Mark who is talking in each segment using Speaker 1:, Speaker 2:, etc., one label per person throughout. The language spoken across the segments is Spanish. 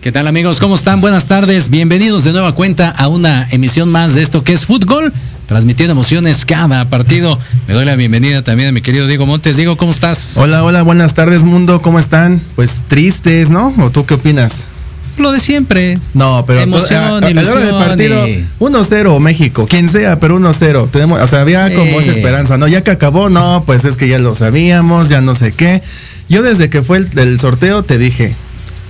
Speaker 1: ¿Qué tal amigos? ¿Cómo están? Buenas tardes. Bienvenidos de nueva cuenta a una emisión más de esto que es fútbol, transmitiendo emociones cada partido. Me doy la bienvenida también a mi querido Diego Montes. Diego, ¿cómo estás?
Speaker 2: Hola, hola, buenas tardes mundo, ¿cómo están? Pues tristes, ¿no? ¿O tú qué opinas?
Speaker 1: Lo de siempre.
Speaker 2: No, pero
Speaker 1: Emoción,
Speaker 2: a, a- a la hora del
Speaker 1: ilusión
Speaker 2: partido
Speaker 1: y-
Speaker 2: 1-0 México, quien sea, pero 1-0. Tenemos, o sea, había como esa esperanza, ¿no? Ya que acabó, no, pues es que ya lo sabíamos, ya no sé qué. Yo desde que fue el, el sorteo te dije,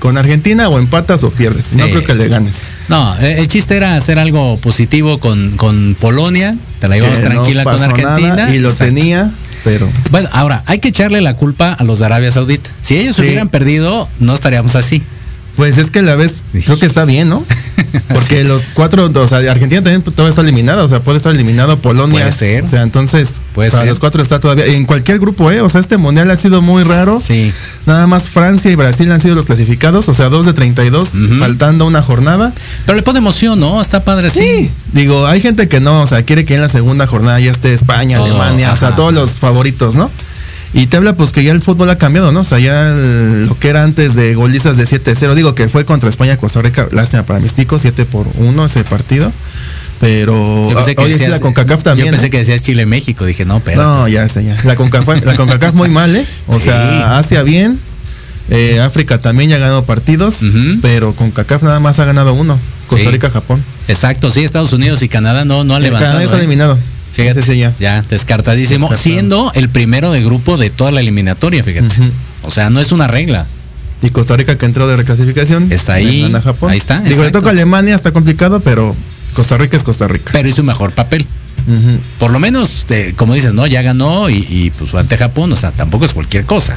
Speaker 2: con Argentina o empatas o pierdes. No creo que le ganes.
Speaker 1: No, eh, el chiste era hacer algo positivo con, con Polonia. Te la llevamos
Speaker 2: no
Speaker 1: tranquila con Argentina.
Speaker 2: nada y lo
Speaker 1: Exacto.
Speaker 2: tenía, pero
Speaker 1: Bueno, ahora, hay que echarle la culpa a los de Arabia Saudita. Si ellos
Speaker 2: Sí.
Speaker 1: hubieran perdido, no estaríamos así.
Speaker 2: Pues es que la vez creo que está bien, ¿no? Porque los cuatro, o sea, Argentina también todavía está eliminada, o sea, puede estar eliminado Polonia.
Speaker 1: Puede ser.
Speaker 2: O sea, entonces,
Speaker 1: Puede
Speaker 2: para
Speaker 1: ser.
Speaker 2: los cuatro está todavía. En cualquier grupo, ¿eh? O sea, este mundial ha sido muy raro.
Speaker 1: Sí.
Speaker 2: Nada más Francia y Brasil han sido los clasificados, o sea, dos de 32,
Speaker 1: Ujú.
Speaker 2: faltando una jornada.
Speaker 1: Pero le pone emoción, ¿no? Está padre así.
Speaker 2: Digo, hay gente que no, o sea, quiere que en la segunda jornada ya esté España,
Speaker 1: Todo,
Speaker 2: Alemania, o sea, todos los favoritos, ¿no? Y te habla pues que ya el fútbol ha cambiado, ¿no? O sea, ya el- lo que era antes de golizas de 7-0, digo que fue contra España, Costa Rica, lástima para mis ticos, 7 por 1 ese partido. Pero
Speaker 1: Yo pensé que
Speaker 2: hoy
Speaker 1: decías-
Speaker 2: la CONCACAF también.
Speaker 1: Yo pensé
Speaker 2: ¿eh?
Speaker 1: que decías Chile-México. Dije, no, pero.
Speaker 2: No, ya sé, ya. La CONCACAF, la CONCACAF muy mal, ¿eh? O
Speaker 1: Sí.
Speaker 2: sea, Asia bien, eh, África también ya ha ganado partidos, pero CONCACAF nada más ha ganado uno, Costa
Speaker 1: Sí.
Speaker 2: Rica, Japón.
Speaker 1: Exacto, sí, Estados Unidos y Canadá no, no
Speaker 2: Eh,
Speaker 1: levantado.
Speaker 2: Canadá está
Speaker 1: ¿eh?
Speaker 2: eliminado.
Speaker 1: Fíjate,
Speaker 2: sí ya.
Speaker 1: ya, descartadísimo,
Speaker 2: Descartado.
Speaker 1: siendo el primero de grupo de toda la eliminatoria, fíjate. O sea, no es una regla.
Speaker 2: Y Costa Rica que entró de reclasificación.
Speaker 1: Está ahí.
Speaker 2: gana Japón.
Speaker 1: Ahí está,
Speaker 2: Digo, le toca a Alemania, está complicado, pero Costa Rica es Costa Rica.
Speaker 1: Pero hizo un mejor papel. Por lo menos, eh, como dices, ¿no? Ya ganó y, y, pues fue ante Japón, o sea, tampoco es cualquier cosa.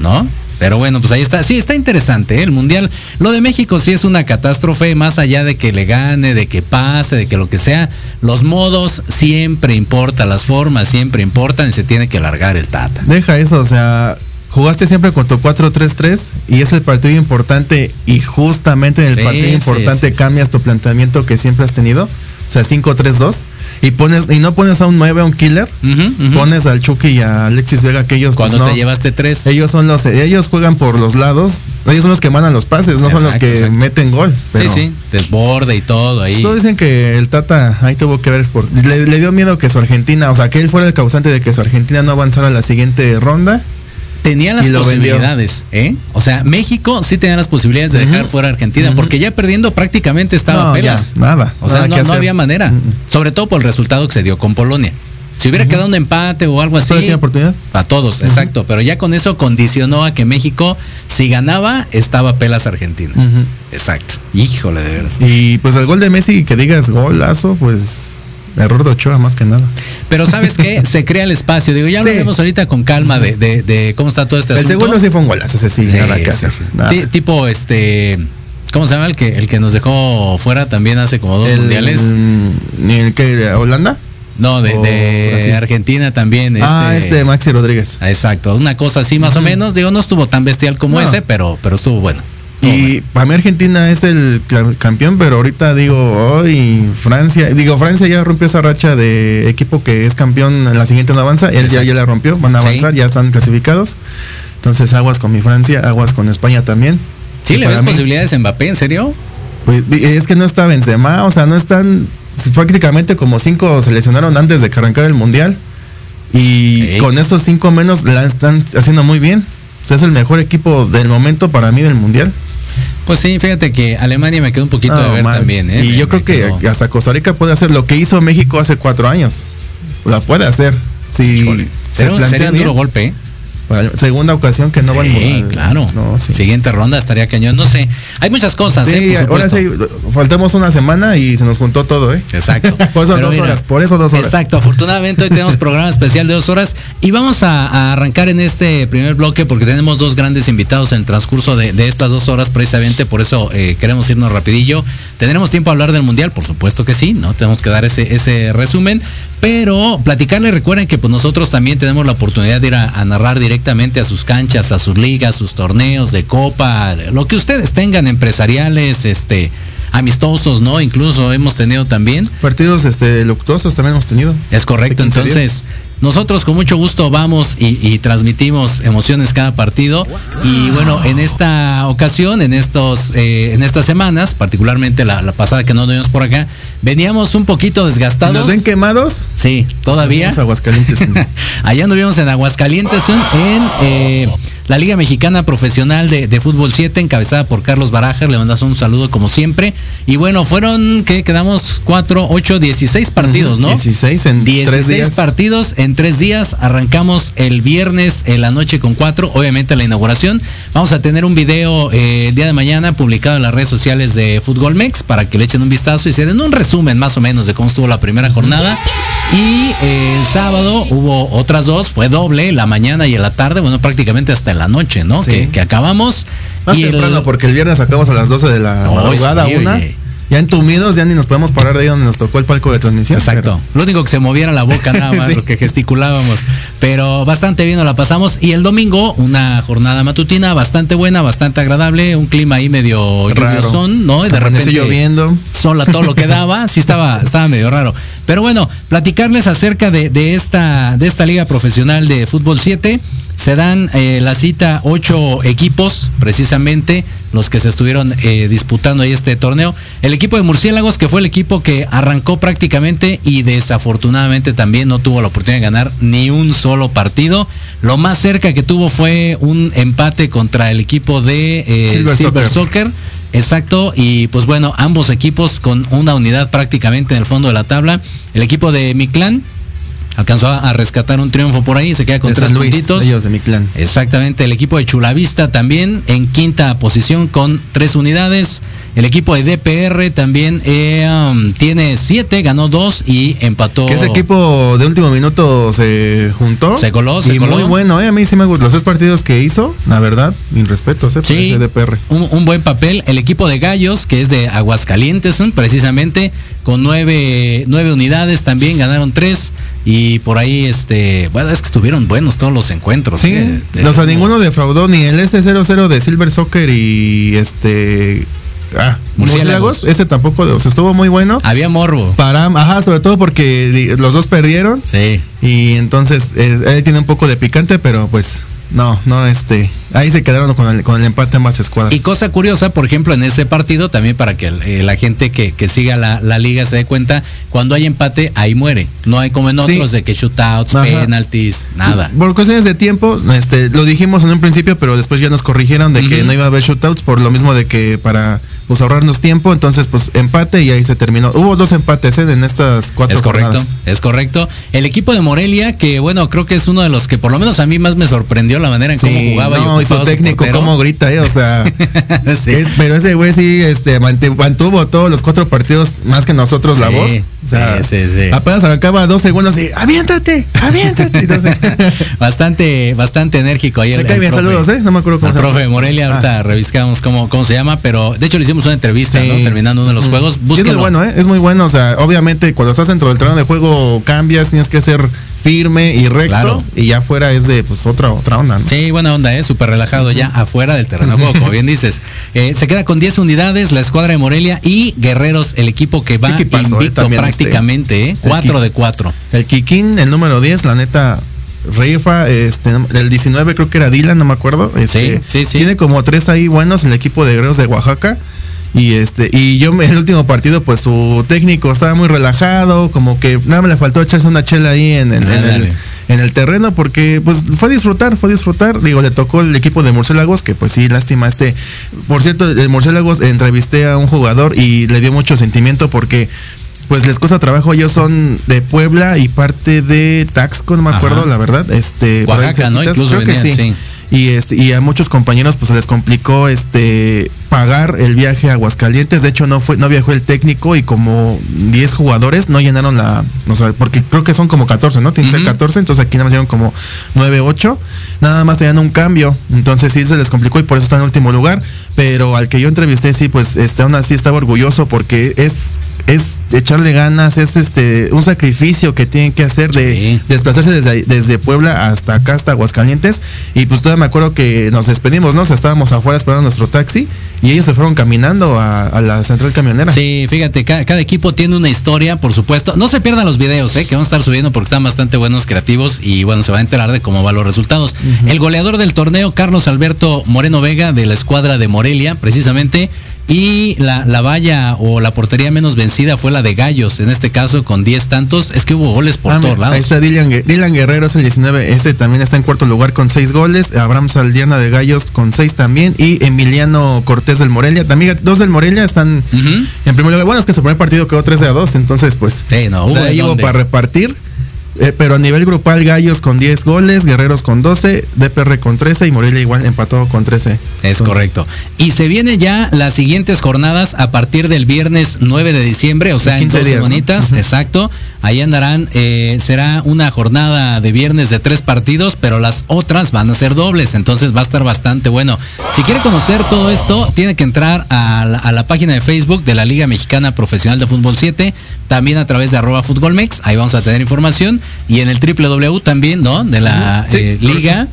Speaker 1: ¿no? Pero bueno, pues ahí está. Sí, está interesante ¿eh? el Mundial. Lo de México sí es una catástrofe, más allá de que le gane, de que pase, de que lo que sea. Los modos siempre importan, las formas siempre importan y se tiene que largar el tata.
Speaker 2: Deja eso, o sea, jugaste siempre con tu 4-3-3 y es el partido importante y justamente en el
Speaker 1: Sí,
Speaker 2: partido importante
Speaker 1: sí, sí,
Speaker 2: cambias tu planteamiento que siempre has tenido. O sea, 5-3-2 y pones y no pones a un 9 a un killer, pones al Chucky y a Alexis Vega que ellos pues,
Speaker 1: Cuando
Speaker 2: no.
Speaker 1: te llevaste tres.
Speaker 2: Ellos son los ellos juegan por los lados, ellos son los que mandan los pases, no son los que
Speaker 1: exacto.
Speaker 2: meten gol. Pero
Speaker 1: sí, sí, desborde y todo ahí.
Speaker 2: Todos dicen que el Tata ahí tuvo que ver por le, le dio miedo que su Argentina, o sea, que él fuera el causante de que su Argentina no avanzara a la siguiente ronda.
Speaker 1: Tenía las
Speaker 2: vendió.
Speaker 1: posibilidades, ¿eh? O sea, México sí tenía las posibilidades de dejar fuera a Argentina, porque ya perdiendo prácticamente estaba
Speaker 2: No, ya,
Speaker 1: pelas.
Speaker 2: nada,
Speaker 1: O sea,
Speaker 2: nada
Speaker 1: no, había manera. Sobre todo por el resultado que se dio con Polonia. Si hubiera quedado un empate o algo así.
Speaker 2: ¿Todavía tiene oportunidad?
Speaker 1: A todos, exacto. Pero ya con eso condicionó a que México, si ganaba, estaba pelas Argentina. Exacto. Híjole, de veras.
Speaker 2: Y pues el gol de Messi que digas golazo, pues error de Ochoa más que nada.
Speaker 1: Pero ¿sabes qué? Se crea el espacio. Digo, ya
Speaker 2: Sí.
Speaker 1: hablaremos ahorita con calma de, de- de cómo está todo este
Speaker 2: el
Speaker 1: asunto.
Speaker 2: segundo sí fue un golazo, ese sí,
Speaker 1: Sí,
Speaker 2: nada que
Speaker 1: sí,
Speaker 2: hacer.
Speaker 1: sí.
Speaker 2: nada.
Speaker 1: Tipo, este. ¿Cómo se llama el que, el que nos dejó fuera también hace como dos
Speaker 2: El,
Speaker 1: mundiales?
Speaker 2: ¿Ni el que Holanda?
Speaker 1: No, de, de. Argentina también.
Speaker 2: ah, este Maxi Rodríguez.
Speaker 1: Exacto, una cosa así más o menos. Digo, no estuvo tan bestial como
Speaker 2: No.
Speaker 1: ese, pero, pero estuvo bueno.
Speaker 2: Y para mí Argentina es el campeón, pero ahorita digo, hoy Francia, digo, Francia ya rompió esa racha de equipo que es campeón en la siguiente no avanza, él ya, ya la rompió, van a
Speaker 1: Sí.
Speaker 2: avanzar, ya están clasificados. Entonces aguas con mi Francia, aguas con España también.
Speaker 1: ¿Sí
Speaker 2: Y
Speaker 1: le ves
Speaker 2: mí,
Speaker 1: posibilidades en Mbappé, en serio?
Speaker 2: Pues es que no está Benzema, o sea, no están prácticamente como cinco seleccionaron antes de que arrancara el mundial y con esos cinco menos la están haciendo muy bien. O sea, es el mejor equipo del momento para mí del mundial.
Speaker 1: Pues sí, fíjate que Alemania me quedó un poquito de
Speaker 2: Ah,
Speaker 1: ver
Speaker 2: mal.
Speaker 1: también, ¿eh?
Speaker 2: Y
Speaker 1: Me-
Speaker 2: yo creo que
Speaker 1: quedó-
Speaker 2: hasta Costa Rica puede hacer lo que hizo México hace cuatro años. La puede hacer. Si se
Speaker 1: un-
Speaker 2: plantea
Speaker 1: sería un duro golpe, ¿eh?
Speaker 2: Para segunda ocasión que no van
Speaker 1: sí, claro.
Speaker 2: No, sí.
Speaker 1: Siguiente ronda estaría cañón. No sé. Hay muchas cosas,
Speaker 2: Sí,
Speaker 1: ¿eh? Por
Speaker 2: ahora sí, faltamos una semana y se nos juntó todo, ¿eh?
Speaker 1: Exacto.
Speaker 2: por eso
Speaker 1: Pero
Speaker 2: dos
Speaker 1: mira,
Speaker 2: horas, por eso dos horas.
Speaker 1: Exacto, afortunadamente hoy tenemos programa especial de dos horas y vamos a, a arrancar en este primer bloque porque tenemos dos grandes invitados en el transcurso de, de estas dos horas precisamente, por eso eh, queremos irnos rapidillo. ¿Tendremos tiempo a hablar del Mundial? Por supuesto que sí, ¿no? Tenemos que dar ese, ese resumen, pero platicarles, recuerden que pues nosotros también tenemos la oportunidad de ir a, a narrar directamente a sus canchas, a sus ligas, sus torneos de copa, lo que ustedes tengan empresariales, este amistosos, ¿no? Incluso hemos tenido también.
Speaker 2: Partidos este, luctuosos también hemos tenido.
Speaker 1: Es correcto,
Speaker 2: Hace 15
Speaker 1: entonces nosotros con mucho gusto vamos y, y transmitimos emociones cada partido y bueno en esta ocasión en estos eh, en estas semanas particularmente la, la pasada que no nos por acá veníamos un poquito desgastados
Speaker 2: ¿Nos ven quemados?
Speaker 1: sí todavía
Speaker 2: Aguascalientes.
Speaker 1: Allá anduvimos en Aguascalientes en eh, la Liga Mexicana Profesional de, de Fútbol 7, encabezada por Carlos Barajas. Le mandas un saludo como siempre. Y bueno, fueron que quedamos 4, 8, 16 partidos, ¿no?
Speaker 2: 16 en
Speaker 1: 16
Speaker 2: tres días.
Speaker 1: partidos en tres días. Arrancamos el viernes en la noche con cuatro, obviamente la inauguración. Vamos a tener un video eh, el día de mañana publicado en las redes sociales de Fútbol Mex para que le echen un vistazo y se den un resumen más o menos de cómo estuvo la primera jornada. Y eh, el sábado hubo otras dos, fue doble, la mañana y en la tarde, bueno, prácticamente hasta en la noche, ¿no?
Speaker 2: Sí.
Speaker 1: Que, que acabamos.
Speaker 2: Más
Speaker 1: y el-
Speaker 2: temprano, porque el viernes acabamos a las 12 de la
Speaker 1: Ay,
Speaker 2: madrugada,
Speaker 1: sí,
Speaker 2: una.
Speaker 1: oye.
Speaker 2: Ya entumidos, ya ni nos podemos parar de ahí donde nos tocó el palco de transmisión.
Speaker 1: Exacto. Lo único que se moviera la boca nada más,
Speaker 2: Sí.
Speaker 1: lo que gesticulábamos. Pero bastante bien nos la pasamos. Y el domingo, una jornada matutina bastante buena, bastante agradable, un clima ahí medio
Speaker 2: Raro.
Speaker 1: lluviosón, ¿no? Y de repente
Speaker 2: lloviendo.
Speaker 1: sola todo lo que daba, sí estaba, estaba medio raro. Pero bueno, platicarles acerca de, de esta, de esta liga profesional de fútbol 7. Se dan eh, la cita ocho equipos, precisamente, los que se estuvieron eh, disputando ahí este torneo. El equipo de Murciélagos, que fue el equipo que arrancó prácticamente y desafortunadamente también no tuvo la oportunidad de ganar ni un solo partido. Lo más cerca que tuvo fue un empate contra el equipo de eh,
Speaker 2: Silver
Speaker 1: Silver,
Speaker 2: Soccer.
Speaker 1: Soccer. Exacto, y pues bueno, ambos equipos con una unidad prácticamente en el fondo de la tabla. El equipo de mi clan alcanzó a, rescatar un triunfo por ahí, se queda con
Speaker 2: De
Speaker 1: tres
Speaker 2: San Luis,
Speaker 1: puntitos.
Speaker 2: ellos de mi clan.
Speaker 1: Exactamente, el equipo de Chulavista también en quinta posición con tres unidades. El equipo de DPR también eh, um, tiene siete, ganó dos y empató.
Speaker 2: Que ese equipo de último minuto se juntó.
Speaker 1: Se coló, se
Speaker 2: y
Speaker 1: coló.
Speaker 2: muy bueno, ¿eh? A mí sí me gustó. Los tres partidos que hizo, la verdad, mis respetos, ¿eh? Por
Speaker 1: Sí,
Speaker 2: ese DPR.
Speaker 1: un, un buen papel. El equipo de Gallos, que es de Aguascalientes, precisamente, con nueve, nueve unidades también, ganaron tres. Y por ahí, este, bueno, es que estuvieron buenos todos los encuentros.
Speaker 2: Sí,
Speaker 1: ¿eh? De-
Speaker 2: o sea, ninguno defraudó, ni el S00 de Silver Soccer y este. Ah,
Speaker 1: Murciélagos.
Speaker 2: Ese tampoco, o sea, estuvo muy bueno.
Speaker 1: Había morbo.
Speaker 2: Para, ajá, sobre todo porque los dos perdieron
Speaker 1: Sí.
Speaker 2: y entonces eh, él tiene un poco de picante, pero pues no, no, este, ahí se quedaron con el, con el empate ambas escuadras.
Speaker 1: Y cosa curiosa, por ejemplo, en ese partido, también para que eh, la gente que, que siga la, la liga se dé cuenta, cuando hay empate, ahí muere. No hay como en
Speaker 2: Sí.
Speaker 1: otros de que shootouts,
Speaker 2: Ajá.
Speaker 1: penalties, nada.
Speaker 2: Por cuestiones de tiempo, este, lo dijimos en un principio, pero después ya nos corrigieron de que no iba a haber shootouts por lo mismo de que para pues ahorrarnos tiempo, entonces pues empate y ahí se terminó. Hubo dos empates ¿eh? en estas cuatro
Speaker 1: Es correcto,
Speaker 2: jornadas.
Speaker 1: es correcto. El equipo de Morelia, que bueno, creo que es uno de los que por lo menos a mí más me sorprendió la manera en cómo jugaba
Speaker 2: no,
Speaker 1: y
Speaker 2: su técnico cómo grita, eh, o sea,
Speaker 1: Sí.
Speaker 2: es- pero ese güey sí este mantuvo todos los cuatro partidos más que nosotros la voz. O sea,
Speaker 1: sí, sí, sí.
Speaker 2: apenas arrancaba dos segundos y aviéntate, aviéntate. Entonces,
Speaker 1: bastante, bastante enérgico ahí el,
Speaker 2: me cae
Speaker 1: el
Speaker 2: bien,
Speaker 1: profe.
Speaker 2: saludos, eh, no me acuerdo cómo se
Speaker 1: profe Morelia, ahorita reviscamos cómo, cómo se llama, pero de hecho le hicimos una entrevista,
Speaker 2: Sí.
Speaker 1: ¿no? Terminando uno de los
Speaker 2: Ujú.
Speaker 1: juegos.
Speaker 2: Y es muy
Speaker 1: Búsquenlo.
Speaker 2: bueno, ¿eh? Es muy bueno. O sea, obviamente cuando estás dentro del terreno de juego cambias, tienes que ser firme y recto.
Speaker 1: Claro.
Speaker 2: Y ya afuera es de pues otra, otra onda, ¿no?
Speaker 1: Sí, buena onda, ¿eh? súper relajado ya afuera del terreno de juego, como bien dices. Eh, se queda con 10 unidades la escuadra de Morelia y Guerreros, el equipo que va
Speaker 2: Equipazo, eh,
Speaker 1: invicto
Speaker 2: este.
Speaker 1: prácticamente, ¿eh? 4
Speaker 2: equipo.
Speaker 1: de 4.
Speaker 2: El Kikín, el número 10, la neta, rifa, este, el 19 creo que era Dylan, no me acuerdo. Este,
Speaker 1: sí, sí.
Speaker 2: Tiene como tres ahí buenos el equipo de guerreros de Oaxaca. Y este, y yo en el último partido, pues su técnico estaba muy relajado, como que nada me le faltó echarse una chela ahí en, en- en el, en el terreno, porque pues fue a disfrutar, fue a disfrutar. Digo, le tocó el equipo de Murciélagos, que pues sí, lástima este. Por cierto, el Murciélagos entrevisté a un jugador y le dio mucho sentimiento porque pues les cuesta trabajo, ellos son de Puebla y parte de Taxco, no me
Speaker 1: Ajá.
Speaker 2: acuerdo, la verdad. Este,
Speaker 1: Oaxaca, ¿no? Incluso
Speaker 2: creo que
Speaker 1: venían, sí.
Speaker 2: Y este, y a muchos compañeros pues se les complicó este pagar el viaje a Aguascalientes. De hecho no fue, no viajó el técnico y como 10 jugadores no llenaron la, o sea, porque creo que son como 14, ¿no? Tienen que ser
Speaker 1: Ujú.
Speaker 2: 14, entonces aquí nada más llegaron como 9, 8. Nada más tenían un cambio. Entonces sí se les complicó y por eso está en último lugar. Pero al que yo entrevisté, sí, pues este aún así estaba orgulloso porque es es echarle ganas, es este un sacrificio que tienen que hacer de
Speaker 1: Sí.
Speaker 2: desplazarse desde, desde Puebla hasta acá, hasta Aguascalientes. Y pues todavía me acuerdo que nos despedimos, ¿no? O sea, estábamos afuera esperando nuestro taxi y ellos se fueron caminando a, a la central camionera.
Speaker 1: Sí, fíjate, ca- cada, equipo tiene una historia, por supuesto. No se pierdan los videos, ¿eh? que vamos a estar subiendo porque están bastante buenos, creativos y bueno, se va a enterar de cómo van los resultados. El goleador del torneo, Carlos Alberto Moreno Vega, de la escuadra de Morelia, precisamente. Y la, la valla o la portería menos vencida fue la de Gallos, en este caso con 10 tantos. Es que hubo goles por
Speaker 2: Ah,
Speaker 1: todos lados.
Speaker 2: Ahí está Dylan, Dylan Guerrero, es el 19. Ese también está en cuarto lugar con 6 goles. Abraham Saldiana de Gallos con 6 también. Y Emiliano Cortés del Morelia. También dos del Morelia están en primer lugar. Bueno, es que su primer partido quedó 3 de a 2. Entonces, pues.
Speaker 1: Sí, no, hubo
Speaker 2: ahí hubo para repartir. Eh, pero a nivel grupal, Gallos con 10 goles, Guerreros con 12, DPR con 13 y Morelia igual empatado con 13.
Speaker 1: Es
Speaker 2: Entonces,
Speaker 1: correcto. Y se vienen ya las siguientes jornadas a partir del viernes 9 de diciembre, o sea, en
Speaker 2: 15
Speaker 1: dos
Speaker 2: días, ¿no?
Speaker 1: semanitas, exacto. Ahí andarán, eh, será una jornada de viernes de tres partidos, pero las otras van a ser dobles, entonces va a estar bastante bueno. Si quiere conocer todo esto, tiene que entrar a la, a la página de Facebook de la Liga Mexicana Profesional de Fútbol 7, también a través de arroba futbolmex, ahí vamos a tener información, y en el www también, ¿no? De la
Speaker 2: Sí,
Speaker 1: eh, Liga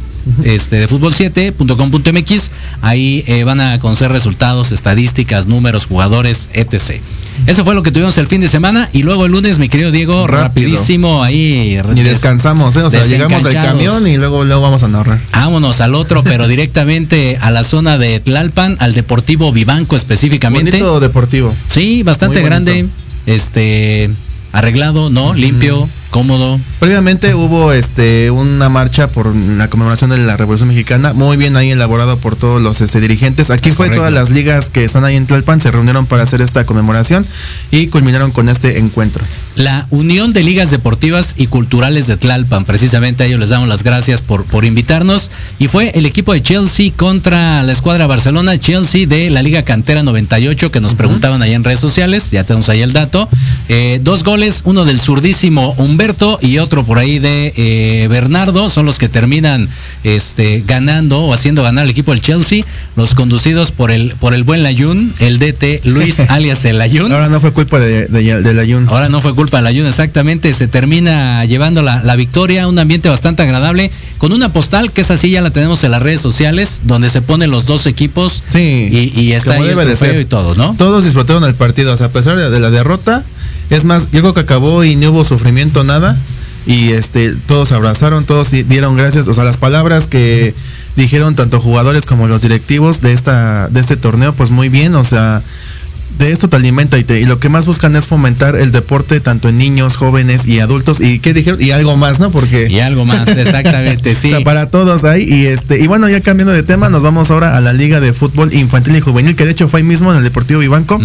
Speaker 1: este, de fútbol 7.com.mx. Ahí eh, van a conocer resultados, estadísticas, números, jugadores, etc. Eso fue lo que tuvimos el fin de semana. Y luego el lunes, mi querido Diego,
Speaker 2: Rápido.
Speaker 1: rapidísimo ahí.
Speaker 2: Y descansamos, ¿eh? O sea, llegamos del camión y luego, luego vamos a narrar.
Speaker 1: Vámonos al otro, pero directamente a la zona de Tlalpan, al Deportivo Vivanco específicamente.
Speaker 2: Bonito deportivo.
Speaker 1: Sí, bastante grande. Este, arreglado, ¿no? Limpio, cómodo.
Speaker 2: Previamente hubo este una marcha por la conmemoración de la Revolución Mexicana, muy bien ahí elaborado por todos los este, dirigentes. Aquí
Speaker 1: Es
Speaker 2: fue
Speaker 1: correcto.
Speaker 2: todas las ligas que están ahí en Tlalpan, se reunieron para hacer esta conmemoración y culminaron con este encuentro.
Speaker 1: La Unión de Ligas Deportivas y Culturales de Tlalpan, precisamente a ellos les damos las gracias por, por invitarnos. Y fue el equipo de Chelsea contra la escuadra Barcelona, Chelsea de la Liga Cantera 98, que nos preguntaban ahí en redes sociales, ya tenemos ahí el dato. Eh, dos goles, uno del zurdísimo Humberto y otro por ahí de eh, Bernardo, son los que terminan este, ganando o haciendo ganar al equipo del Chelsea, los conducidos por el, por el buen Layun, el DT Luis alias el Layun.
Speaker 2: Ahora no fue culpa de, de, del ayuno.
Speaker 1: Ahora no fue culpa del ayuno, exactamente. Se termina llevando la, la victoria, un ambiente bastante agradable, con una postal que es así, ya la tenemos en las redes sociales, donde se ponen los dos equipos
Speaker 2: Sí,
Speaker 1: y, y está ahí el
Speaker 2: de
Speaker 1: y todo, ¿no?
Speaker 2: Todos disfrutaron el partido, o sea, a pesar de la derrota. Es más, yo creo que acabó y no hubo sufrimiento, nada. Y este, todos abrazaron, todos di- dieron gracias. O sea, las palabras que dijeron tanto jugadores como los directivos de esta, de este torneo, pues muy bien, o sea, de esto te alimenta y, te, y lo que más buscan es fomentar el deporte tanto en niños, jóvenes y adultos. ¿Y qué dijeron? Y algo más, ¿no? Porque
Speaker 1: Y algo más, exactamente, sí.
Speaker 2: o sea, para todos ahí. Y este, y bueno, ya cambiando de tema, nos vamos ahora a la Liga de Fútbol Infantil y Juvenil, que de hecho fue ahí mismo en el Deportivo Vivanco.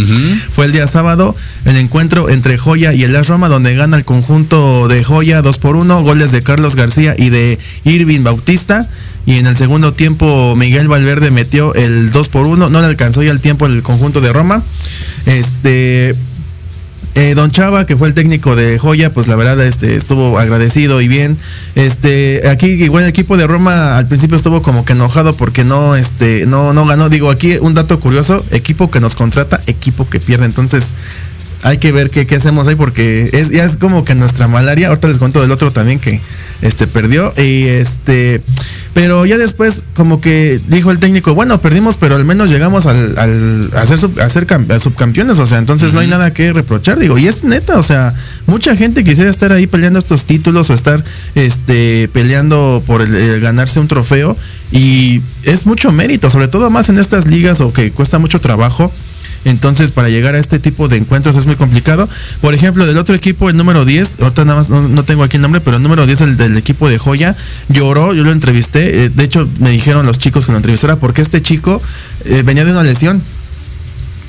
Speaker 2: Fue el día sábado, el encuentro entre Joya y el Las Roma, donde gana el conjunto de Joya 2 por 1, goles de Carlos García y de Irving Bautista. Y en el segundo tiempo Miguel Valverde metió el 2 por 1, no le alcanzó ya el tiempo el conjunto de Roma. Este eh, Don Chava, que fue el técnico de Joya, pues la verdad este, estuvo agradecido y bien. Este, aquí igual el equipo de Roma al principio estuvo como que enojado porque no, este, no, no ganó. Digo, aquí un dato curioso, equipo que nos contrata, equipo que pierde. Entonces, hay que ver qué, qué hacemos ahí porque es, ya es como que nuestra malaria. Ahorita les cuento del otro también que este perdió y este pero ya después como que dijo el técnico, bueno, perdimos, pero al menos llegamos al, al a ser, sub- a ser cam- a subcampeones, o sea, entonces no hay nada que reprochar, digo, y es neta, o sea, mucha gente quisiera estar ahí peleando estos títulos o estar este peleando por el- el ganarse un trofeo y es mucho mérito, sobre todo más en estas ligas o que cuesta mucho trabajo. Entonces, para llegar a este tipo de encuentros es muy complicado. Por ejemplo, del otro equipo, el número 10, ahorita nada más no, tengo aquí el nombre, pero el número 10, el del equipo de Joya, lloró, yo lo entrevisté. eh, de hecho, me dijeron los chicos que lo entrevistara porque este chico eh, venía de una lesión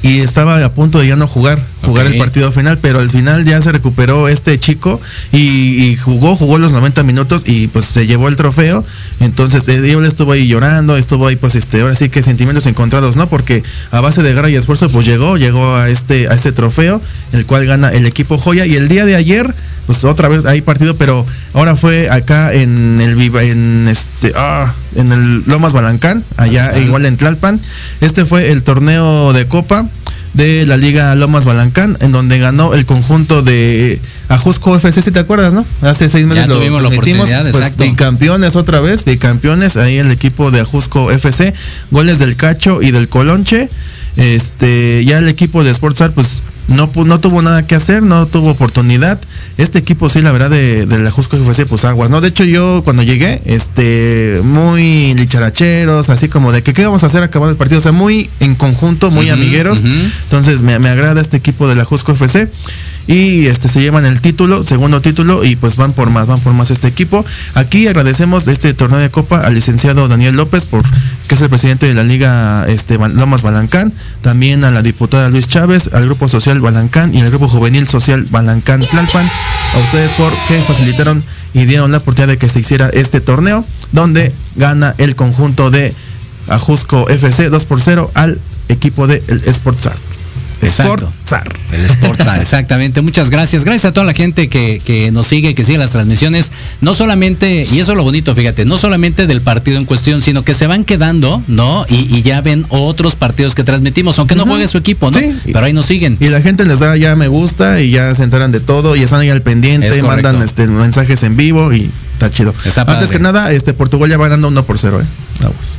Speaker 2: y estaba a punto de ya no jugar, jugar el partido final, pero al final ya se recuperó este chico y, y jugó, jugó los 90 minutos y pues se llevó el trofeo. Entonces eh, él estuvo ahí llorando, estuvo ahí pues este, ahora sí que sentimientos encontrados, ¿no? Porque a base de garra y esfuerzo pues llegó, llegó a este, a este trofeo, el cual gana el equipo Joya y el día de ayer pues otra vez hay partido, pero ahora fue acá en el en este ah, en el Lomas Balancán, allá igual en Tlalpan. Este fue el torneo de Copa de la Liga Lomas Balancán, en donde ganó el conjunto de Ajusco FC, si te acuerdas, ¿no? Hace seis meses lo
Speaker 1: tuvimos la
Speaker 2: transmitimos,
Speaker 1: oportunidad,
Speaker 2: pues, bicampeones otra vez, bicampeones, ahí el equipo de Ajusco FC, goles del Cacho y del Colonche. Este, ya el equipo de Sportsar, pues no, no tuvo nada que hacer, no tuvo oportunidad. Este equipo sí, la verdad, de, de la Jusco FC, pues aguas, ¿no? De hecho, yo cuando llegué, este, muy licharacheros, así como de que qué vamos a hacer acabando el partido, o sea, muy en conjunto, muy amigueros. Entonces me, me agrada este equipo de la Jusco FC. Y este se llevan el título, segundo título, y pues van por más, van por más este equipo. Aquí agradecemos de este torneo de copa al licenciado Daniel López, por que es el presidente de la Liga este, Lomas Balancán, también a la diputada Luis Chávez, al Grupo Social Balancán y al Grupo Juvenil Social Balancán Tlalpan, a ustedes por que facilitaron y dieron la oportunidad de que se hiciera este torneo, donde gana el conjunto de Ajusco FC 2 por 0 al equipo de el Sportsar.
Speaker 1: Exacto.
Speaker 2: Sportsar.
Speaker 1: El Sportsar, exactamente. Muchas gracias. Gracias a toda la gente que, que nos sigue, que sigue las transmisiones. No solamente, y eso es lo bonito, fíjate, no solamente del partido en cuestión, sino que se van quedando, ¿no? Y, y ya ven otros partidos que transmitimos, aunque no juegue su equipo, ¿no?
Speaker 2: Sí.
Speaker 1: Pero ahí nos siguen.
Speaker 2: Y la gente les da ya me gusta y ya se enteran de todo y están ahí al pendiente,
Speaker 1: Es
Speaker 2: mandan este mensajes en vivo y está chido.
Speaker 1: Está
Speaker 2: Antes
Speaker 1: padre.
Speaker 2: que nada, este Portugal ya va ganando 1 por 0, eh.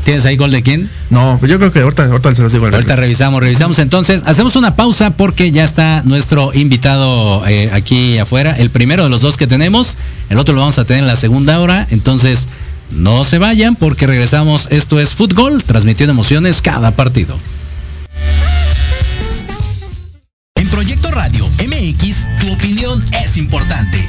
Speaker 1: ¿Tienes ahí gol de quién?
Speaker 2: No, pues yo creo que ahorita, ahorita se los digo
Speaker 1: Ahorita revisamos, revisamos entonces. Hacemos una pausa porque ya está nuestro invitado eh, aquí afuera. El primero de los dos que tenemos. El otro lo vamos a tener en la segunda hora. Entonces, no se vayan porque regresamos. Esto es Fútbol, transmitiendo emociones cada partido. En Proyecto Radio MX, tu opinión es importante.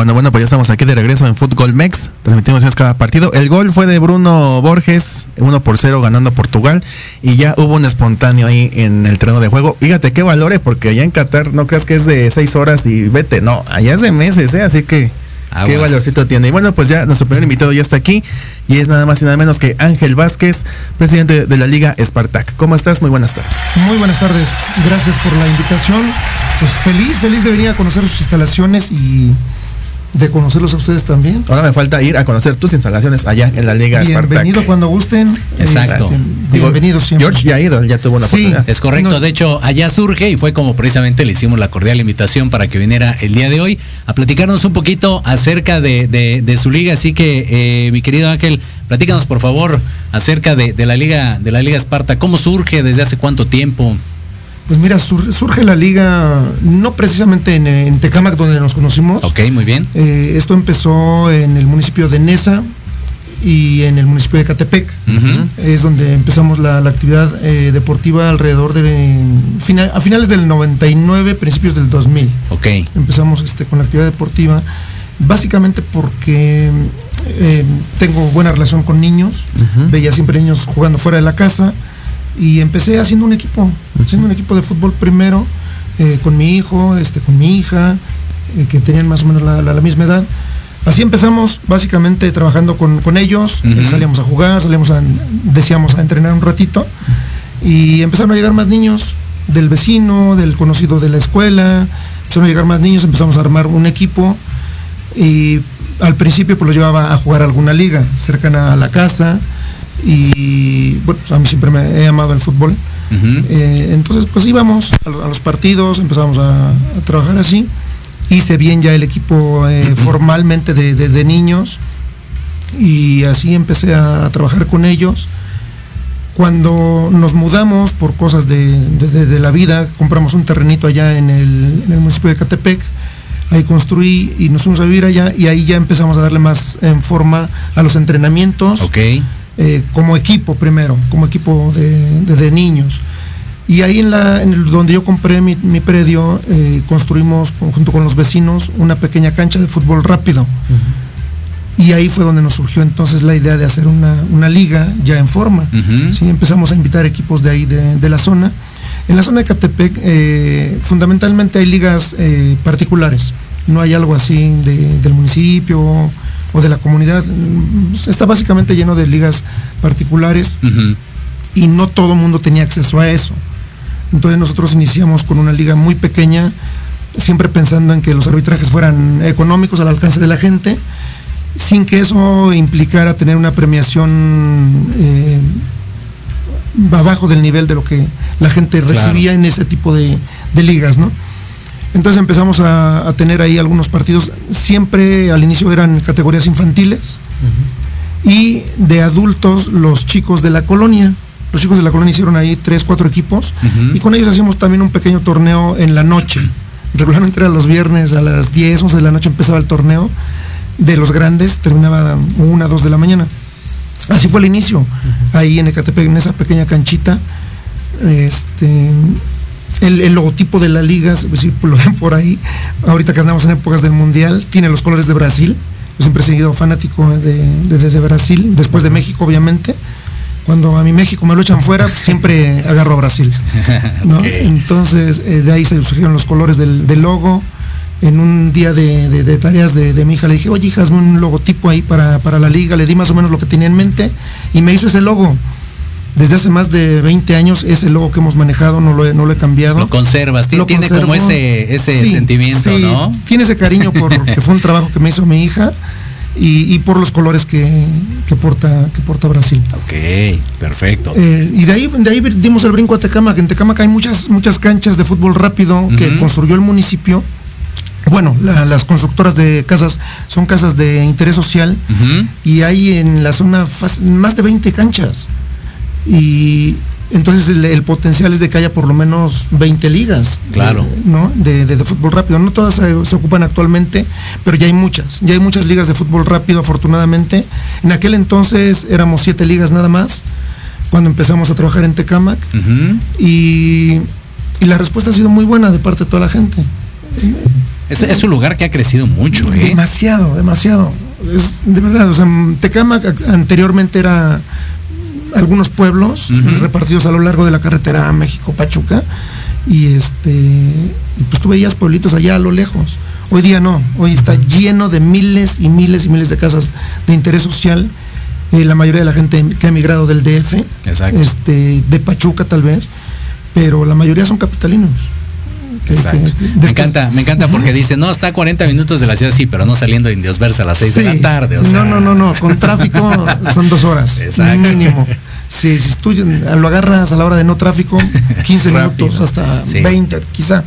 Speaker 2: Bueno, bueno, pues ya estamos aquí de regreso en Fútbol Mex. Transmitimos cada partido. El gol fue de Bruno Borges, 1 por 0 ganando Portugal. Y ya hubo un espontáneo ahí en el terreno de juego. Fíjate qué valores, porque allá en Qatar no creas que es de 6 horas y vete. No, allá es de meses, ¿eh? Así que qué valorcito tiene. Y bueno, pues ya nuestro primer invitado ya está aquí. Y es nada más y nada menos que Ángel Vázquez, presidente de la Liga Spartak. ¿Cómo estás? Muy buenas tardes.
Speaker 3: Muy buenas tardes, gracias por la invitación. Pues feliz, feliz de venir a conocer sus instalaciones y de conocerlos a ustedes también.
Speaker 2: Ahora me falta ir a conocer tus instalaciones allá en la Liga Spartak.
Speaker 3: Bienvenido cuando gusten.
Speaker 1: Exacto.
Speaker 3: Eh, bienvenido siempre.
Speaker 2: George ya ha ido, ya tuvo una
Speaker 3: Sí.
Speaker 2: oportunidad.
Speaker 1: Es correcto,
Speaker 3: No.
Speaker 1: de hecho allá surge y fue como precisamente le hicimos la cordial invitación para que viniera el día de hoy a platicarnos un poquito acerca de, de- de su liga. Así que eh, mi querido Ángel, platícanos por favor acerca de, de la liga de la liga Esparta. ¿Cómo surge? ¿Desde hace cuánto tiempo?
Speaker 3: Pues mira, sur- surge la liga, no precisamente en, en Tecámac donde nos conocimos.
Speaker 1: Ok, muy bien.
Speaker 3: Eh, esto empezó en el municipio de Nesa y en el municipio de Catepec. Es donde empezamos la, la actividad eh, deportiva alrededor de eh, fina- a finales del 99, principios del 2000.
Speaker 1: Ok.
Speaker 3: empezamos este, con la actividad deportiva, básicamente porque eh, tengo buena relación con niños, veía siempre niños jugando fuera de la casa y empecé haciendo un equipo, haciendo un equipo de fútbol primero eh, con mi hijo, este, con mi hija, eh, que tenían más o menos la, la- la misma edad. Así empezamos, básicamente trabajando con, con ellos, eh, salíamos a jugar, salíamos a, decíamos a entrenar un ratito y empezaron a llegar más niños del vecino, del conocido de la escuela, empezaron a llegar más niños, empezamos a armar un equipo y al principio pues los llevaba a jugar a alguna liga cercana a la casa y bueno, pues, a mí siempre me he amado el fútbol. Eh, entonces pues íbamos a, lo- a los partidos, empezamos a, a trabajar así. Hice bien ya el equipo eh, formalmente de, de- de niños y así empecé a, a trabajar con ellos. Cuando nos mudamos por cosas de, de- la vida, compramos un terrenito allá en el, en el municipio de Catepec, ahí construí y nos fuimos a vivir allá y ahí ya empezamos a darle más en forma a los entrenamientos
Speaker 1: Ok.
Speaker 3: Eh, como equipo primero, como equipo de, de- de niños. Y ahí en, la, en el- donde yo compré mi, mi predio, eh, construimos con- junto con los vecinos una pequeña cancha de fútbol rápido. Y ahí fue donde nos surgió entonces la idea de hacer una, una liga ya en forma. Sí, empezamos a invitar equipos de ahí, de, de la zona. En la zona de Catepec, eh, fundamentalmente hay ligas eh, particulares. No hay algo así de- del municipio o de la comunidad. Está básicamente lleno de ligas particulares y no todo el mundo tenía acceso a eso. Entonces nosotros iniciamos con una liga muy pequeña, siempre pensando en que los arbitrajes fueran económicos al alcance de la gente, sin que eso implicara tener una premiación eh, abajo del nivel de lo que la gente recibía en ese tipo de, de ligas, ¿no? Entonces empezamos a, a tener ahí algunos partidos, siempre al inicio eran categorías infantiles y de adultos los chicos de la colonia. Los chicos de la colonia hicieron ahí tres, cuatro equipos y con ellos hacíamos también un pequeño torneo en la noche. Regularmente era los viernes a las 10, 11 de la noche empezaba el torneo de los grandes, terminaba una, dos de la mañana. Así fue el inicio, ahí en Ecatepec, en esa pequeña canchita. Este, el, el logotipo de la liga, si lo ven por ahí, ahorita que andamos en épocas del Mundial, tiene los colores de Brasil. Yo siempre he seguido fanático de, de- de Brasil, después de México, obviamente. cuando a mi México me lo echan fuera, siempre agarro a Brasil. Entonces, eh, de ahí se surgieron los colores del, del logo. En un día de, tareas de, de mi hija le dije, oye, hija, hazme un logotipo ahí para, para la liga. Le di más o menos lo que tenía en mente y me hizo ese logo. Desde hace más de 20 años, ese logo que hemos manejado no lo he, no lo he cambiado.
Speaker 1: Lo conservas, ti-
Speaker 3: Lo
Speaker 1: tiene como ese, ese
Speaker 3: Sí,
Speaker 1: sentimiento,
Speaker 3: sí,
Speaker 1: ¿no?
Speaker 3: Tiene ese cariño porque fue un trabajo que me hizo mi hija y, y por los colores que, que porta, que porta Brasil.
Speaker 1: Ok, perfecto.
Speaker 3: Eh, y de ahí, de ahí dimos el brinco a Tecamac. En Tecamac hay muchas, muchas canchas de fútbol rápido que construyó el municipio. Bueno, la- las constructoras de casas son casas de interés social y hay en la zona más de 20 canchas. Y entonces el, el potencial es de que haya por lo menos 20 ligas.
Speaker 1: Claro.
Speaker 3: de- ¿no? De, de- de fútbol rápido. No todas se, se ocupan actualmente, pero ya hay muchas. Ya hay muchas ligas de fútbol rápido, afortunadamente. En aquel entonces éramos siete ligas nada más, cuando empezamos a trabajar en Tecamac. Y, y la respuesta ha sido muy buena de parte de toda la gente.
Speaker 1: Es, es un lugar que ha crecido mucho, ¿eh?
Speaker 3: Demasiado, demasiado. Es de verdad, o sea, Tecamac ac- anteriormente era algunos pueblos repartidos a lo largo de la carretera a México Pachuca y este pues tú veías pueblitos allá a lo lejos. Hoy día no, hoy está lleno de miles y miles y miles de casas de interés social. Eh, la mayoría de la gente que ha emigrado del DF,
Speaker 1: Exacto.
Speaker 3: este, de Pachuca tal vez, pero la mayoría son capitalinos.
Speaker 1: Exacto. Me encanta, me encanta porque dice, no, está a 40 minutos de la ciudad, sí, pero no saliendo de Indios Versa a las 6 de la tarde. O sea,
Speaker 3: no, no, no, no, con tráfico son dos horas,
Speaker 1: Exacto.
Speaker 3: mínimo. Si, si tú lo agarras a la hora de no tráfico, 15
Speaker 2: Rápido.
Speaker 3: minutos hasta
Speaker 1: Sí.
Speaker 3: 20 quizá.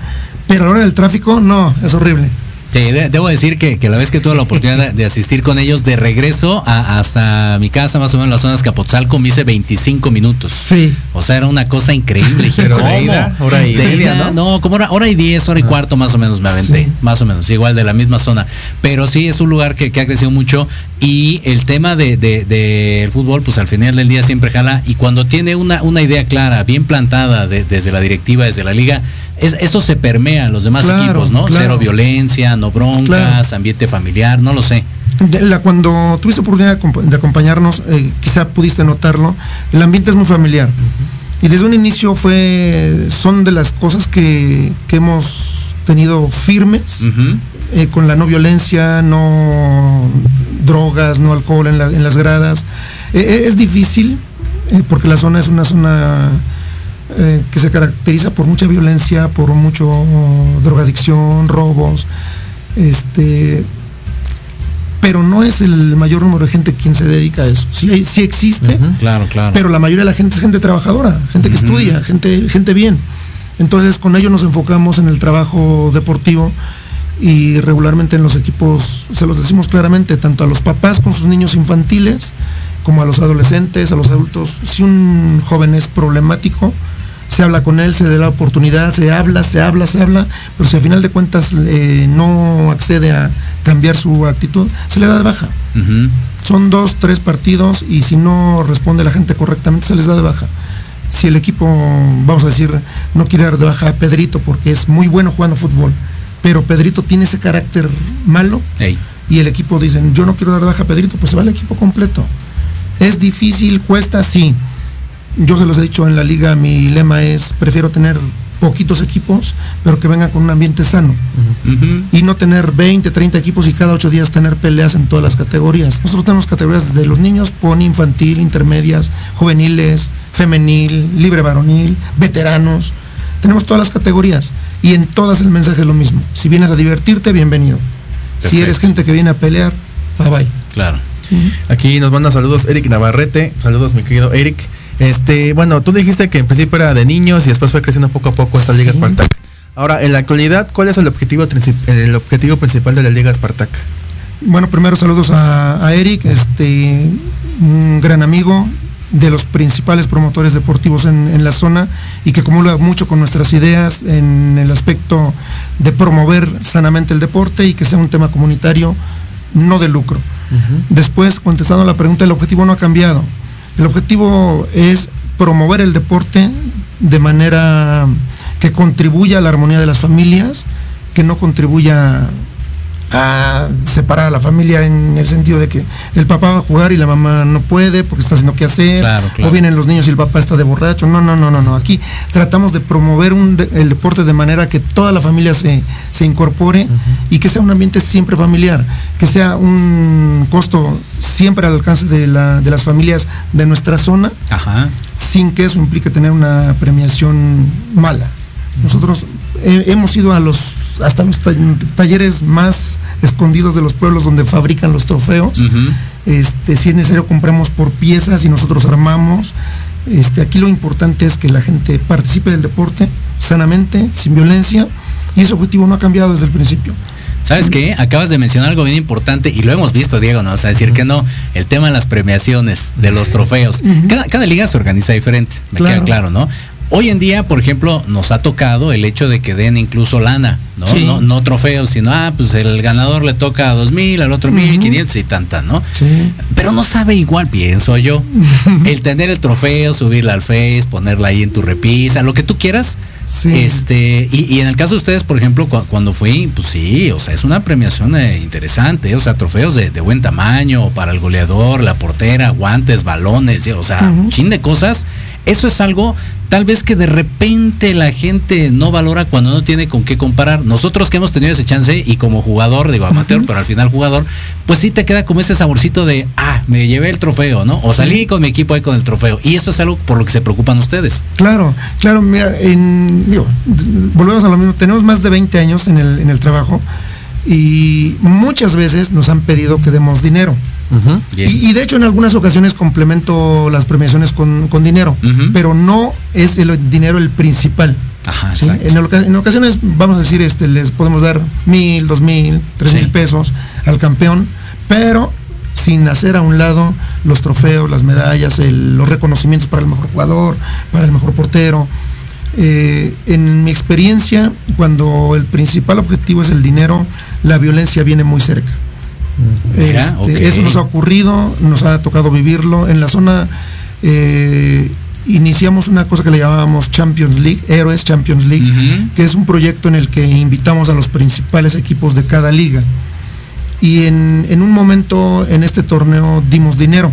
Speaker 3: Pero a la hora del tráfico, no, es horrible.
Speaker 1: Sí, de- debo decir que, que la vez que tuve la oportunidad de, de asistir con ellos de regreso a- hasta mi casa, más o menos en las zonas Capotzalco, me hice 25 minutos.
Speaker 3: Sí.
Speaker 1: O sea, era una cosa increíble. Dije,
Speaker 2: Pero de
Speaker 1: ¿cómo?
Speaker 2: ida, hora y
Speaker 1: De
Speaker 2: media,
Speaker 1: ida,
Speaker 2: ¿no?
Speaker 1: como hora, hora y diez, hora y cuarto más o menos me aventé.
Speaker 3: Sí.
Speaker 1: Más o menos, igual de la misma zona. Pero sí es un lugar que, que ha crecido mucho y el tema del de, del fútbol, pues al final del día siempre jala. Y cuando tiene una, una idea clara, bien plantada de- desde la directiva, desde la liga, es- eso se permea a los demás
Speaker 3: Claro,
Speaker 1: equipos, ¿no?
Speaker 3: claro.
Speaker 1: Cero violencia, broncas,
Speaker 3: Claro.
Speaker 1: ambiente familiar, no lo sé.
Speaker 3: La- cuando tuviste oportunidad de acompa- de acompañarnos, eh, quizá pudiste notarlo, el ambiente es muy familiar. Y desde un inicio fue, son de las cosas que, que hemos tenido firmes. Eh, con la no violencia, no drogas, no alcohol en, la- en las gradas. Eh, eh, es difícil eh, porque la zona es una zona que se caracteriza por mucha violencia, por mucho drogadicción, robos, este, pero no es el mayor número de gente quien se dedica a eso. Sí, sí existe,
Speaker 1: Claro, claro.
Speaker 3: pero la mayoría de la gente es gente trabajadora, gente que estudia, gente, gente bien. Entonces con ello nos enfocamos en el trabajo deportivo y regularmente en los equipos, se los decimos claramente, tanto a los papás con sus niños infantiles, como a los adolescentes, a los adultos. Si un joven es problemático, se habla con él, se le da la oportunidad, se habla, se habla, se habla, pero si al final de cuentas eh, no accede a cambiar su actitud, se le da de baja. Son dos, tres partidos y si no responde la gente correctamente se les da de baja. Si el equipo, vamos a decir, no quiere dar de baja a Pedrito porque es muy bueno jugando fútbol, pero Pedrito tiene ese carácter malo y el equipo dicen, yo no quiero dar de baja a Pedrito, pues se va el equipo completo. Es difícil, cuesta, sí. Yo se los he dicho en la liga, mi lema es, prefiero tener poquitos equipos, pero que vengan con un ambiente sano y no tener 20, 30 equipos y cada 8 días tener peleas en todas las categorías. Nosotros tenemos categorías desde los niños, pony, infantil, intermedias, juveniles, femenil, libre varonil, veteranos. Tenemos todas las categorías y en todas el mensaje es lo mismo. Si vienes a divertirte, bienvenido. Si eres gente que viene a pelear, bye bye.
Speaker 1: Claro.
Speaker 2: Aquí nos manda saludos Eric Navarrete. Saludos, mi querido Eric. Este, bueno, tú dijiste que en principio era de niños y después fue creciendo poco a poco esta Liga
Speaker 3: Sí.
Speaker 2: Spartak. Ahora, en la actualidad, ¿cuál es el objetivo, princip- el objetivo principal de la Liga Spartak?
Speaker 3: Bueno, primero saludos a, a Eric, este, un gran amigo de los principales promotores deportivos en, en la zona y que comulga mucho con nuestras ideas en el aspecto de promover sanamente el deporte y que sea un tema comunitario, no de lucro. Después, contestando la pregunta, el objetivo no ha cambiado. El objetivo es promover el deporte de manera que contribuya a la armonía de las familias, que no contribuya a separar a la familia en el sentido de que el papá va a jugar y la mamá no puede porque está haciendo qué hacer,
Speaker 1: Claro, claro.
Speaker 3: o vienen los niños y el papá está de borracho. No, no, no, no, no. Aquí tratamos de promover un de- el deporte de manera que toda la familia se, se incorpore y que sea un ambiente siempre familiar, que sea un costo siempre al alcance de, la- de las familias de nuestra zona,
Speaker 1: Ajá.
Speaker 3: sin que eso implique tener una premiación mala. Nosotros eh, hemos ido a los hasta los ta- talleres más escondidos de los pueblos donde fabrican los trofeos.
Speaker 1: Ujú.
Speaker 3: Este, si es necesario compramos por piezas y nosotros armamos. Este, aquí lo importante es que la gente participe del deporte sanamente, sin violencia, y ese objetivo no ha cambiado desde el principio.
Speaker 1: ¿Sabes qué? Acabas de mencionar algo bien importante y lo hemos visto, Diego, ¿no? O sea, decir que no, el tema de las premiaciones, de los trofeos. cada, cada liga se organiza diferente, me
Speaker 3: Claro.
Speaker 1: queda claro, ¿no? Hoy en día, por ejemplo, nos ha tocado el hecho de que den incluso lana, ¿no?
Speaker 3: Sí.
Speaker 1: No, no trofeos, sino, ah, pues el ganador le toca a dos mil, al otro mil quinientos y tanta, ¿no?
Speaker 3: Sí.
Speaker 1: Pero no sabe igual, pienso yo. el tener el trofeo, subirla al Face, ponerla ahí en tu repisa, lo que tú quieras.
Speaker 3: Sí.
Speaker 1: Este, y, y en el caso de ustedes, por ejemplo, cu- cuando fui, pues sí, o sea, es una premiación eh, interesante, eh, o sea, trofeos de, de buen tamaño para el goleador, la portera, guantes, balones, eh, o sea, un chin de cosas. Eso es algo tal vez que de repente la gente no valora cuando no tiene con qué comparar. Nosotros que hemos tenido ese chance y como jugador, digo amateur, pero al final jugador, pues sí te queda como ese saborcito de, ah, me llevé el trofeo, ¿no? O salí con mi equipo ahí con el trofeo. Y eso es algo por lo que se preocupan ustedes.
Speaker 3: Claro, claro, mira, en, digo, volvemos a lo mismo, tenemos más de 20 años en el, en el trabajo y muchas veces nos han pedido que demos dinero. Y, y de hecho en algunas ocasiones complemento las premiaciones con, con dinero, pero no es el dinero el principal.
Speaker 1: Ajá,
Speaker 3: ¿sí?
Speaker 1: exacto.
Speaker 3: En, oca- en ocasiones, vamos a decir, este, les podemos dar mil, dos mil, tres
Speaker 1: Sí.
Speaker 3: mil pesos al campeón, pero sin hacer a un lado los trofeos, las medallas, el- los reconocimientos para el mejor jugador, para el mejor portero. Eh, en mi experiencia, cuando el principal objetivo es el dinero, la violencia viene muy cerca.
Speaker 1: Mira,
Speaker 3: Este. Eso nos ha ocurrido, nos ha tocado vivirlo. En la zona eh, iniciamos una cosa que le llamábamos Champions League, Héroes Champions League, que es un proyecto en el que invitamos a los principales equipos de cada liga. Y en, en un momento en este torneo dimos dinero.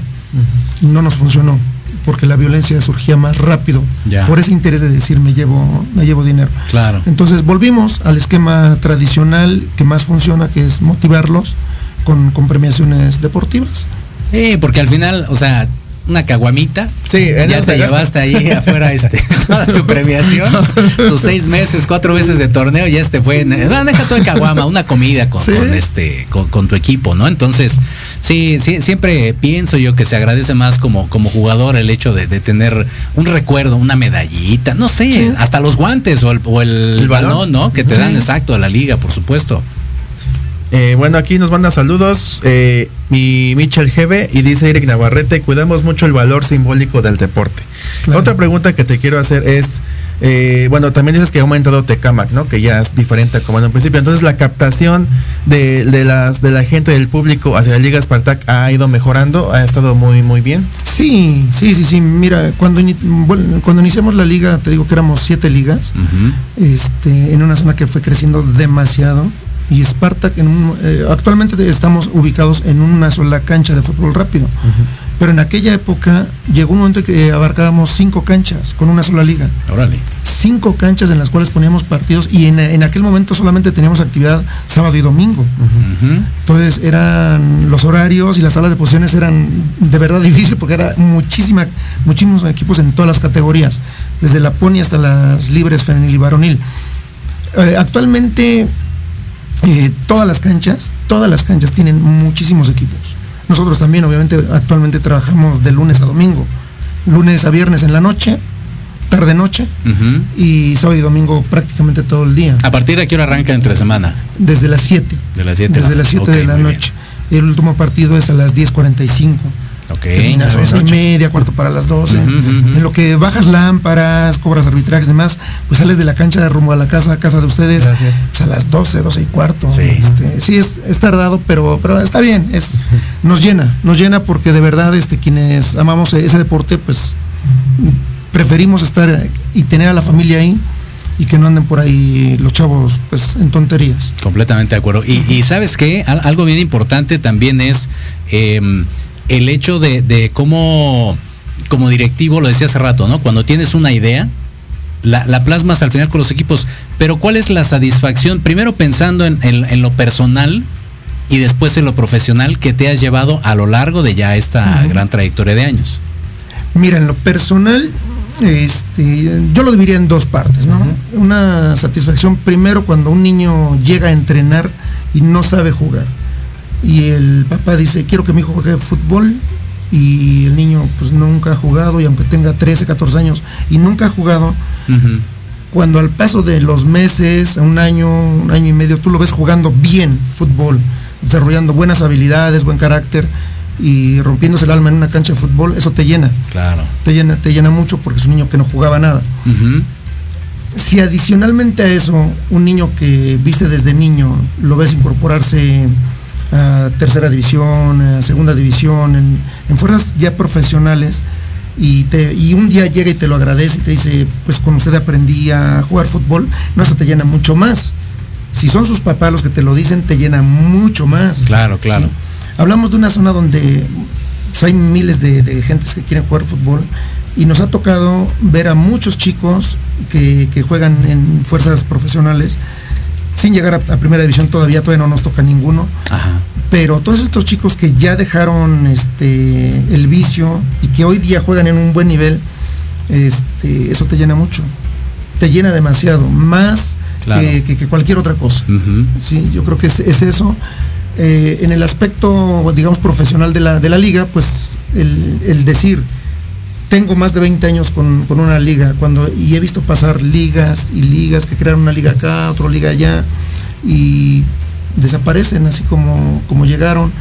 Speaker 3: No nos funcionó, porque la violencia surgía más rápido.
Speaker 1: Ya.
Speaker 3: Por ese interés de decir me llevo, me llevo dinero.
Speaker 1: Claro.
Speaker 3: Entonces volvimos al esquema tradicional que más funciona, que es motivarlos con, con premiaciones deportivas.
Speaker 1: Sí, porque al final, o sea, una caguamita.
Speaker 2: Sí, en
Speaker 1: ya te llevaste ahí afuera este, toda tu premiación, tus seis meses, cuatro meses de torneo, ya este fue, en, ah, deja todo de caguama, una comida con,
Speaker 3: Sí.
Speaker 1: con este, con, con tu equipo, ¿no? Entonces, sí, sí, siempre pienso yo que se agradece más como, como jugador el hecho de, de tener un recuerdo, una medallita, no sé,
Speaker 3: Sí.
Speaker 1: hasta los guantes o el, o el,
Speaker 2: El balón.
Speaker 1: balón, ¿no? Que te
Speaker 3: Sí.
Speaker 1: dan exacto a la liga, por supuesto.
Speaker 2: Eh, bueno, aquí nos manda saludos eh, mi Michel Gebe y dice Eric Navarrete, cuidamos mucho el valor simbólico del deporte.
Speaker 3: Claro.
Speaker 2: Otra pregunta que te quiero hacer es, eh, bueno, también dices que ha aumentado Tecamac, ¿no? Que ya es diferente a como en un principio. Entonces la captación de, de las de la gente del público hacia la Liga Spartak ha ido mejorando, ha estado muy muy bien.
Speaker 3: Sí, sí, sí, sí. Mira, cuando, bueno, cuando iniciamos la liga, te digo que éramos siete ligas, este, en una zona que fue creciendo demasiado. Y Spartak, en un- eh, actualmente estamos ubicados en una sola cancha de fútbol rápido. Pero en aquella época llegó un momento en que abarcábamos cinco canchas con una sola liga.
Speaker 1: Órale.
Speaker 3: cinco canchas en las cuales poníamos partidos y en, en aquel momento solamente teníamos actividad sábado y domingo. Entonces eran los horarios y las salas de posiciones eran de verdad difícil porque era muchísima, muchísimos equipos en todas las categorías, desde la pony hasta las libres femenil y varonil. Eh, actualmente eh, todas las canchas, todas las canchas tienen muchísimos equipos. Nosotros también obviamente actualmente trabajamos de lunes a domingo, lunes a viernes en la noche, tarde noche y sábado y domingo prácticamente todo el día,
Speaker 1: ¿A partir de qué hora arranca entre semana?
Speaker 3: desde las 7.
Speaker 1: De las 7
Speaker 3: Desde las 7 de la noche. El último partido es a las 10.45.
Speaker 1: Ok.
Speaker 3: Termina a las 11 y media, cuarto para las 12.
Speaker 1: Ujú, ujú.
Speaker 3: En lo que bajas lámparas, cobras arbitrajes y demás, pues sales de la cancha de rumbo a la casa, casa de ustedes,
Speaker 2: Gracias.
Speaker 3: pues a las 12, 12 y cuarto.
Speaker 1: Sí.
Speaker 3: Este, sí, es, es tardado, pero, pero está bien. Es, nos llena, nos llena porque de verdad este, quienes amamos ese deporte, pues preferimos estar y tener a la familia ahí y que no anden por ahí los chavos pues en tonterías.
Speaker 1: Completamente de acuerdo. Y, y sabes qué, Al- algo bien importante también es em, el hecho de, de cómo, como directivo, lo decía hace rato, ¿no? Cuando tienes una idea, la, la plasmas al final con los equipos. Pero ¿cuál es la satisfacción? Primero pensando en, en- en lo personal y después en lo profesional que te has llevado a lo largo de ya esta gran trayectoria de años.
Speaker 3: Mira, en lo personal, este, yo lo dividiría en dos partes, ¿no? Una satisfacción primero cuando un niño llega a entrenar y no sabe jugar. Y el papá dice, quiero que mi hijo juegue fútbol. Y el niño pues nunca ha jugado y aunque tenga 13, 14 años y nunca ha jugado, cuando al paso de los meses, un año, un año y medio, tú lo ves jugando bien fútbol, desarrollando buenas habilidades, buen carácter y rompiéndose el alma en una cancha de fútbol, eso te llena
Speaker 1: Claro.
Speaker 3: te llena, te llena mucho porque es un niño que no jugaba nada. Si adicionalmente a eso, un niño que viste desde niño, lo ves incorporarse a tercera división, a segunda división, en, en fuerzas ya profesionales, y, te, y un día llega y te lo agradece y te dice, pues con usted aprendí a jugar fútbol, no, eso te llena mucho más. Si son sus papás los que te lo dicen, te llena mucho más.
Speaker 1: Claro, claro.
Speaker 3: Sí. Hablamos de una zona donde pues, hay miles de, de gentes que quieren jugar fútbol y nos ha tocado ver a muchos chicos que, que juegan en fuerzas profesionales sin llegar a, a primera división todavía, todavía no nos toca ninguno. Pero todos estos chicos que ya dejaron este el vicio y que hoy día juegan en un buen nivel, este, eso te llena mucho. Te llena demasiado, más
Speaker 1: Claro.
Speaker 3: que, que- que cualquier otra cosa. Sí, yo creo que es, es eso. Eh, en el aspecto, digamos, profesional de la, de la liga, pues el, el decir, tengo más de 20 años con, con una liga, cuando, y he visto pasar ligas y ligas que crearon una liga acá, otra liga allá, y desaparecen así como, como llegaron.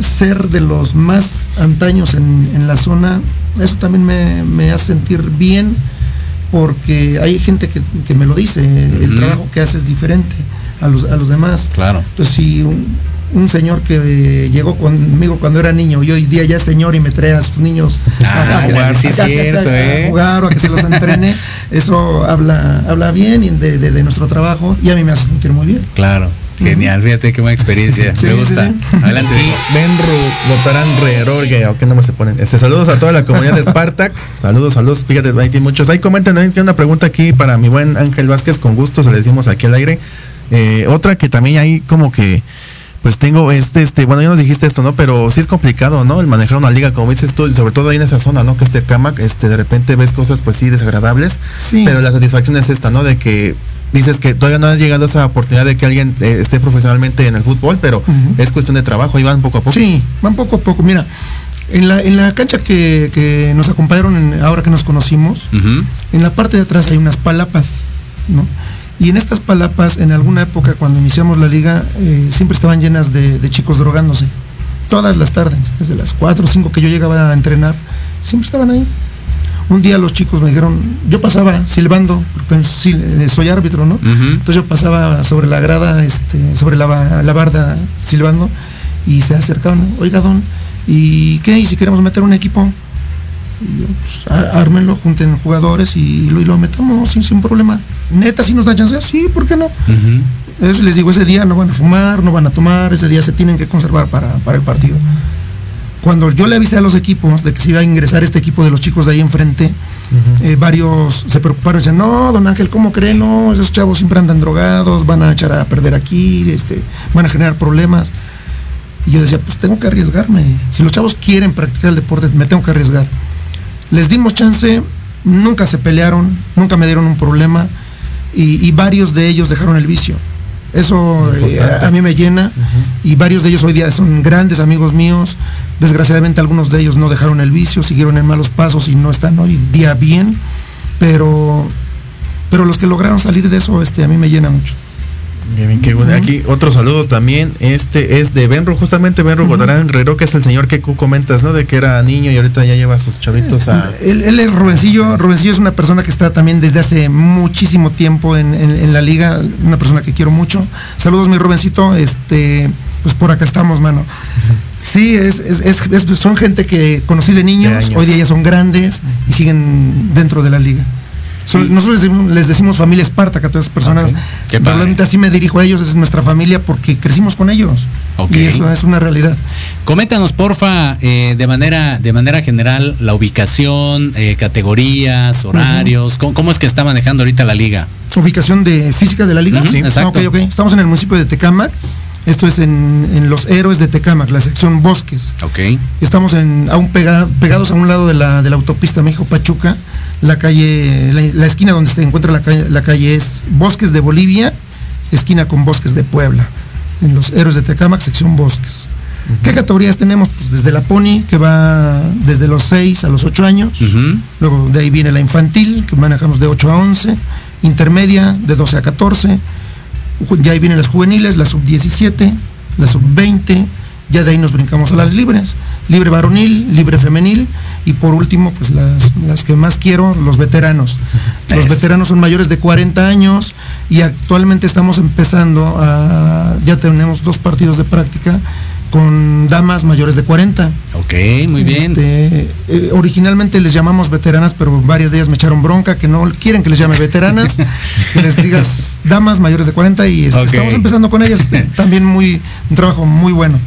Speaker 3: Ser de los más antaños en, en la zona, eso también me, me hace sentir bien, porque hay gente que, que me lo dice, el trabajo que hace es diferente a los, a los demás.
Speaker 1: Claro.
Speaker 3: Entonces, si un, un señor que eh, llegó conmigo cuando era niño y hoy día ya es señor y me trae a sus niños
Speaker 1: Ah,
Speaker 3: a,
Speaker 1: jugar, sí es
Speaker 3: a- a- a-
Speaker 1: cierto,
Speaker 3: a
Speaker 1: ¿eh?
Speaker 3: jugar o a que se los entrene, eso habla, habla bien de, de- de nuestro trabajo y a mí me hace sentir muy bien.
Speaker 1: Claro. Genial, fíjate qué buena experiencia.
Speaker 3: Sí,
Speaker 1: Me
Speaker 3: sí,
Speaker 1: gusta.
Speaker 3: sí.
Speaker 1: Adelante.
Speaker 2: Y Benru Gotarán Rerorgue, ¿o qué nombre se ponen? Este, saludos a toda la comunidad de Spartak. saludos, saludos, fíjate, ahí tiene muchos. Ahí comentan también tiene una pregunta aquí para mi buen Ángel Vázquez, con gusto se le decimos aquí al aire. Eh, otra que también hay como que pues tengo este, este, bueno, ya nos dijiste esto, ¿no? Pero sí es complicado, ¿no? El manejar una liga, como dices tú, y sobre todo ahí en esa zona, ¿no? Que este cama, este, de repente ves cosas, pues sí, desagradables.
Speaker 3: Sí.
Speaker 2: Pero la satisfacción es esta, ¿no? De que dices que todavía no has llegado a esa oportunidad de que alguien eh, esté profesionalmente en el fútbol, pero es cuestión de trabajo, ahí van poco a poco.
Speaker 3: Sí, van poco a poco. Mira, en la, en la cancha que, que nos acompañaron en- ahora que nos conocimos, en la parte de atrás hay unas palapas, ¿no? Y en estas palapas, en alguna época cuando iniciamos la liga, eh, siempre estaban llenas de, de chicos drogándose. Todas las tardes, desde las 4 o 5 que yo llegaba a entrenar, siempre estaban ahí. Un día los chicos me dijeron, yo pasaba silbando, porque eh, soy árbitro, ¿no? Entonces yo pasaba sobre la grada, este, sobre la, la barda silbando y se acercaban, oiga don, ¿y qué? ¿Y si queremos meter un equipo? Y yo, pues, ármenlo, junten jugadores y lo, y lo metamos sin, sin problema. Neta, si nos da chance, sí, ¿por qué no? Eso les digo, ese día no van a fumar, no van a tomar, ese día se tienen que conservar para, para el partido. Cuando yo le avisé a los equipos de que se iba a ingresar este equipo de los chicos de ahí enfrente, eh, varios se preocuparon y decían, no, don Ángel, ¿cómo cree? No, esos chavos siempre andan drogados, van a echar a perder aquí, este, van a generar problemas. Y yo decía, pues tengo que arriesgarme. Si los chavos quieren practicar el deporte, me tengo que arriesgar. Les dimos chance, nunca se pelearon, nunca me dieron un problema y, y varios de ellos dejaron el vicio. Eso eh, a, a mí me llena y varios de ellos hoy día son grandes amigos míos. Desgraciadamente algunos de ellos no dejaron el vicio, siguieron en malos pasos y no están hoy día bien, pero pero los que lograron salir de eso este a mí me llena mucho.
Speaker 2: Qué bien, qué bueno. Aquí otro saludo también. Este es de Benro, justamente Benro Gotarán Rero, que es el señor que tú comentas, ¿no? De que era niño y ahorita ya lleva a sus chavitos a.
Speaker 3: Él, él es Rubencillo, Rubencillo es una persona que está también desde hace muchísimo tiempo en, en- en la liga, una persona que quiero mucho. Saludos mi Rubencito, este, pues por acá estamos, mano. Sí, es, es- son gente que conocí de niños,
Speaker 2: De
Speaker 3: hoy día ya son grandes y siguen dentro de la liga. So- nosotros les decimos, les decimos familia Espartaca a todas las personas.
Speaker 1: Qué padre.
Speaker 3: Realmente así me dirijo a ellos, es nuestra familia porque crecimos con ellos. Y eso es una realidad.
Speaker 1: Coméntanos, porfa, eh, de manera de manera general, la ubicación, eh, categorías, horarios, ¿cómo, cómo es que está manejando ahorita la liga?
Speaker 3: Ubicación de física de la liga.
Speaker 1: Ujú,
Speaker 3: Sí.
Speaker 1: exacto.
Speaker 3: Ok, ok. Estamos en el municipio de Tecámac. Esto es en, en los héroes de Tecámac, la sección Bosques.
Speaker 1: Ok.
Speaker 3: Estamos en, aún pega- pegados a un lado de la, de la autopista México-Pachuca. La calle, la, la esquina donde se encuentra la calle, la calle es Bosques de Bolivia, esquina con Bosques de Puebla. En los héroes de Tecámac, sección Bosques. ¿Qué categorías tenemos? Pues desde la Pony, que va desde los 6 a los 8 años. Luego de ahí viene la infantil, que manejamos de 8 a 11. Intermedia, de 12 a 14. Ju- Ya ahí vienen las juveniles, la sub-17, la sub-20. Ya de ahí nos brincamos a las libres. Libre varonil, libre femenil. Y por último, pues las, las que más quiero, los veteranos. Los veteranos son mayores de 40 años y actualmente estamos empezando a... Ya tenemos dos partidos de práctica con damas mayores de 40.
Speaker 1: Ok, muy bien.
Speaker 3: Este, eh, originalmente les llamamos veteranas, pero varias de ellas me echaron bronca, que no quieren que les llame veteranas, que les digas damas mayores de 40 y este, estamos empezando con ellas. también muy, un trabajo muy bueno.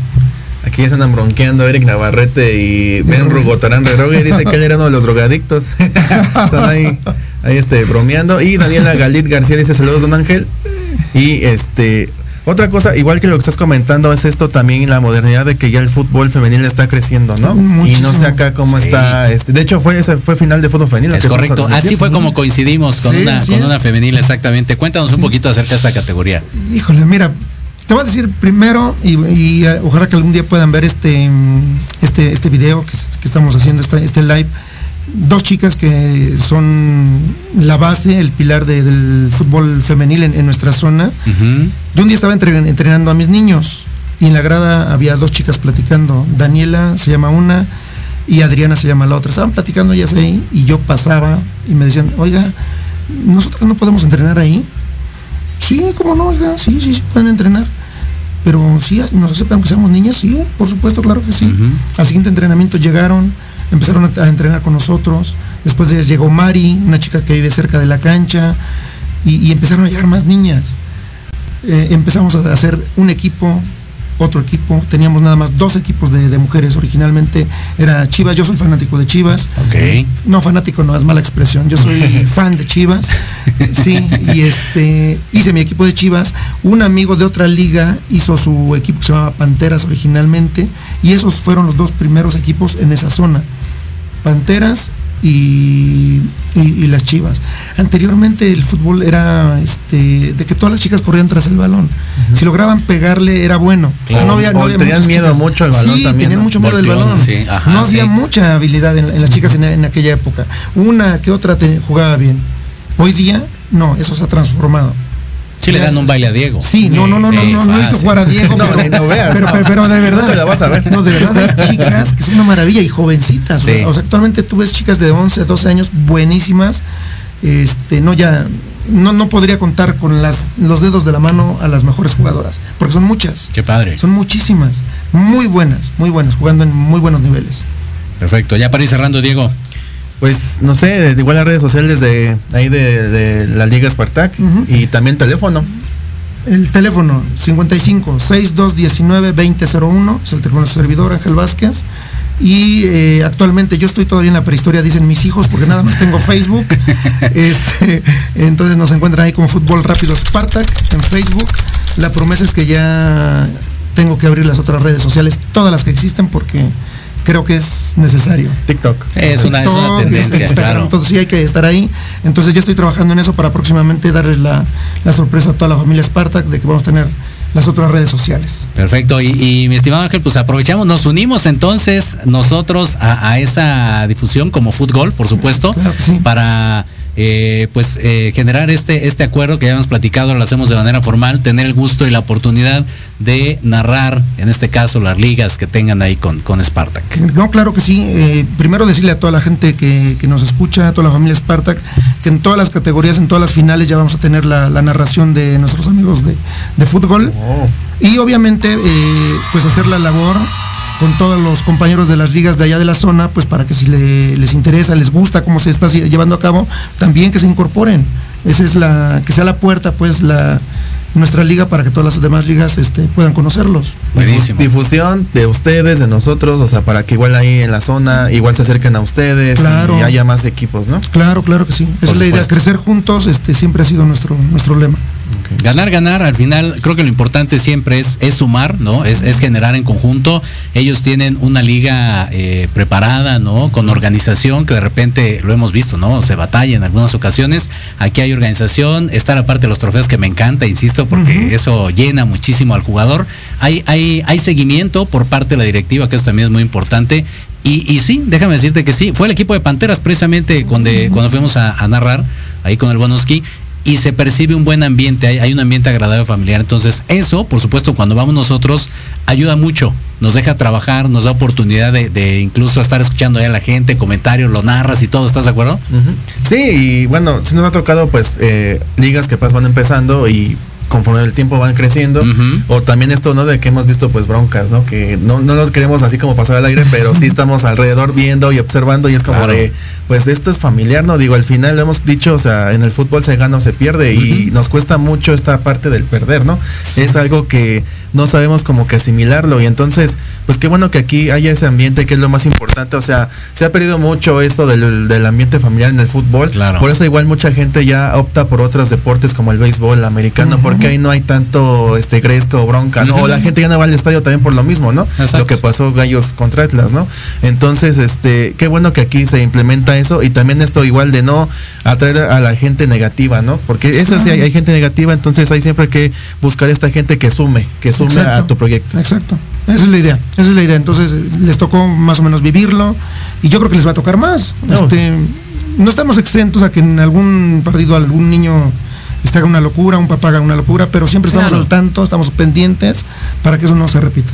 Speaker 2: Aquí ya se andan bronqueando Eric Navarrete y Ben Rugotarán Rerogue. Dice que él era uno de los drogadictos. Están ahí, ahí este, bromeando. Y Daniela Galit García dice saludos, don Ángel. Y este, otra cosa, igual que lo que estás comentando, es esto también la modernidad de que ya el fútbol femenil está creciendo, ¿no? Y no sé acá cómo
Speaker 1: Sí.
Speaker 2: está. Este, de hecho, fue ese fue final de fútbol femenil.
Speaker 1: Es correcto. Así fue como coincidimos con
Speaker 3: Sí,
Speaker 1: una con una femenil, exactamente. Cuéntanos un poquito acerca de esta categoría.
Speaker 3: Híjole, mira, te voy a decir primero y, y, eh, ojalá que algún día puedan ver este este este video que, es- que estamos haciendo este, este live. Dos chicas que son la base, el pilar de- del fútbol femenil en, en nuestra zona. Yo un día estaba entre- entrenando a mis niños y en la grada había dos chicas platicando. Daniela se llama una y Adriana se llama la otra. Estaban platicando ellas ahí y yo pasaba y me decían, oiga, nosotros no podemos entrenar ahí. Sí, cómo no, oiga, sí, sí, sí pueden entrenar. Pero sí, nos aceptan que seamos niñas, sí, por supuesto, claro que sí. Al siguiente entrenamiento llegaron, empezaron a, a entrenar con nosotros. Después de ellas llegó Mari, una chica que vive cerca de la cancha, y, y empezaron a llegar más niñas. Eh, empezamos a hacer un equipo, otro equipo. Teníamos nada más dos equipos de, de mujeres originalmente. Era Chivas, yo soy fanático de Chivas. No, fanático no es mala expresión. Yo soy fan de Chivas. Sí, y este hice mi equipo de Chivas. Un amigo de otra liga hizo su equipo que se llamaba Panteras originalmente. Y esos fueron los dos primeros equipos en esa zona. Panteras y, y- y las Chivas. Anteriormente el fútbol era este de que todas las chicas corrían tras el balón. Si lograban pegarle era bueno.
Speaker 1: Claro.
Speaker 3: No había, no había
Speaker 2: tenían miedo
Speaker 3: chicas.
Speaker 2: mucho al balón
Speaker 3: Sí,
Speaker 2: también,
Speaker 3: tenían
Speaker 2: ¿no?
Speaker 3: mucho miedo del balón.
Speaker 1: sí, ajá,
Speaker 3: no había
Speaker 1: sí.
Speaker 3: mucha habilidad en, en las chicas en, en aquella época. Una que otra te- jugaba bien. Hoy día, no, eso se ha transformado.
Speaker 1: Sí le dan un baile a Diego.
Speaker 3: Sí, no, no, no, no, no, no he visto jugar a Diego.
Speaker 2: No, no veas,
Speaker 3: pero, pero, de verdad.
Speaker 2: No la vas a ver.
Speaker 3: No, de verdad hay chicas que son una maravilla y jovencitas. O sea, actualmente tú ves chicas de 11, 12 años buenísimas. Este, no ya no, no podría contar con las, los dedos de la mano a las mejores jugadoras, porque son muchas.
Speaker 1: Qué padre.
Speaker 3: Son muchísimas, muy buenas, muy buenas, jugando en muy buenos niveles.
Speaker 1: Perfecto. Ya para ir cerrando, Diego.
Speaker 2: Pues no sé, desde igual las redes sociales de ahí de, de la Liga Spartak y también teléfono.
Speaker 3: El teléfono 55 6219 2001 es el teléfono de su servidor Ángel Vázquez. Y eh, actualmente yo estoy todavía en la prehistoria, dicen mis hijos, porque nada más tengo Facebook. este, entonces nos encuentran ahí como Fútbol Rápido Spartak en Facebook. La promesa es que ya tengo que abrir las otras redes sociales, todas las que existen, porque creo que es necesario.
Speaker 2: TikTok.
Speaker 1: Es una, es una
Speaker 3: TikTok,
Speaker 1: tendencia,
Speaker 3: Instagram,
Speaker 1: claro.
Speaker 3: todo sí hay que estar ahí. Entonces ya estoy trabajando en eso para próximamente darles la, la sorpresa a toda la familia Spartak de que vamos a tener las otras redes sociales.
Speaker 1: Perfecto, y, y mi estimado Ángel, pues aprovechamos, nos unimos entonces nosotros a, a esa difusión como fútbol, por supuesto,
Speaker 3: Claro que sí.
Speaker 1: para eh, pues eh, generar este, este acuerdo que ya hemos platicado, lo hacemos de manera formal, tener el gusto y la oportunidad de narrar, en este caso, las ligas que tengan ahí con, con Spartak.
Speaker 3: No, claro que sí. Eh, primero decirle a toda la gente que, que nos escucha, a toda la familia Spartak, que en todas las categorías, en todas las finales ya vamos a tener la, la narración de nuestros amigos de, de fútbol.
Speaker 2: Oh.
Speaker 3: Y obviamente, eh, pues hacer la labor con todos los compañeros de las ligas de allá de la zona, pues para que si le- les interesa, les gusta cómo se está llevando a cabo, también que se incorporen. Esa es la, que sea la puerta, pues, la nuestra liga para que todas las demás ligas este, puedan conocerlos.
Speaker 2: Difus- difusión de ustedes, de nosotros, o sea, para que igual ahí en la zona, igual se acerquen a ustedes
Speaker 3: Claro.
Speaker 2: y haya más equipos, ¿no?
Speaker 3: Claro, claro que sí. Esa es la idea, crecer juntos, este, siempre ha sido nuestro, nuestro lema.
Speaker 1: Ganar, ganar, al final creo que lo importante siempre es, es sumar, ¿no? Es, es generar en conjunto. Ellos tienen una liga eh, preparada, ¿no? Con organización que de repente lo hemos visto, ¿no? Se batalla en algunas ocasiones. Aquí hay organización, está la parte de los trofeos que me encanta, insisto, porque eso llena muchísimo al jugador. Hay, hay, hay seguimiento por parte de la directiva, que eso también es muy importante. Y, y sí, déjame decirte que sí, fue el equipo de Panteras precisamente cuando, cuando fuimos a, a narrar ahí con el Bonoski y se percibe un buen ambiente, hay, un ambiente agradable familiar. Entonces, eso, por supuesto, cuando vamos nosotros, ayuda mucho. Nos deja trabajar, nos da oportunidad de, incluso estar escuchando ahí a la gente, comentarios, lo narras y todo, ¿estás de acuerdo?
Speaker 2: Sí, y bueno, si nos ha tocado pues eh, ligas que pues van empezando y conforme el tiempo van creciendo, o también esto, ¿no? De que hemos visto pues broncas, ¿no? Que no, no nos queremos así como pasar al aire, pero sí estamos alrededor viendo y observando y es como
Speaker 1: Claro.
Speaker 2: de, pues esto es familiar, ¿no? Digo, al final lo hemos dicho, o sea, en el fútbol se gana o se pierde y nos cuesta mucho esta parte del perder, ¿no? Es algo que no sabemos como que asimilarlo y entonces, pues qué bueno que aquí haya ese ambiente que es lo más importante, o sea, se ha perdido mucho esto del, del ambiente familiar en el fútbol,
Speaker 1: Claro.
Speaker 2: por eso igual mucha gente ya opta por otros deportes como el béisbol el americano, porque ahí no hay tanto este gresco o bronca, ¿no? O la gente ya no va al estadio también por lo mismo, ¿no?
Speaker 1: Exacto.
Speaker 2: Lo que pasó Gallos contra Atlas, ¿no? Entonces, este, qué bueno que aquí se implementa eso y también esto igual de no atraer a la gente negativa, ¿no? Porque eso sí, hay, hay gente negativa, entonces hay siempre que buscar esta gente que sume, que sume a tu proyecto.
Speaker 3: Exacto. Esa es la idea. Esa es la idea. Entonces les tocó más o menos vivirlo y yo creo que les va a tocar más.
Speaker 2: No,
Speaker 3: Este, no estamos exentos a que en algún partido algún niño este, haga una locura, un papá haga una locura, pero siempre estamos
Speaker 1: Claro.
Speaker 3: al tanto, estamos pendientes para que eso no se repita.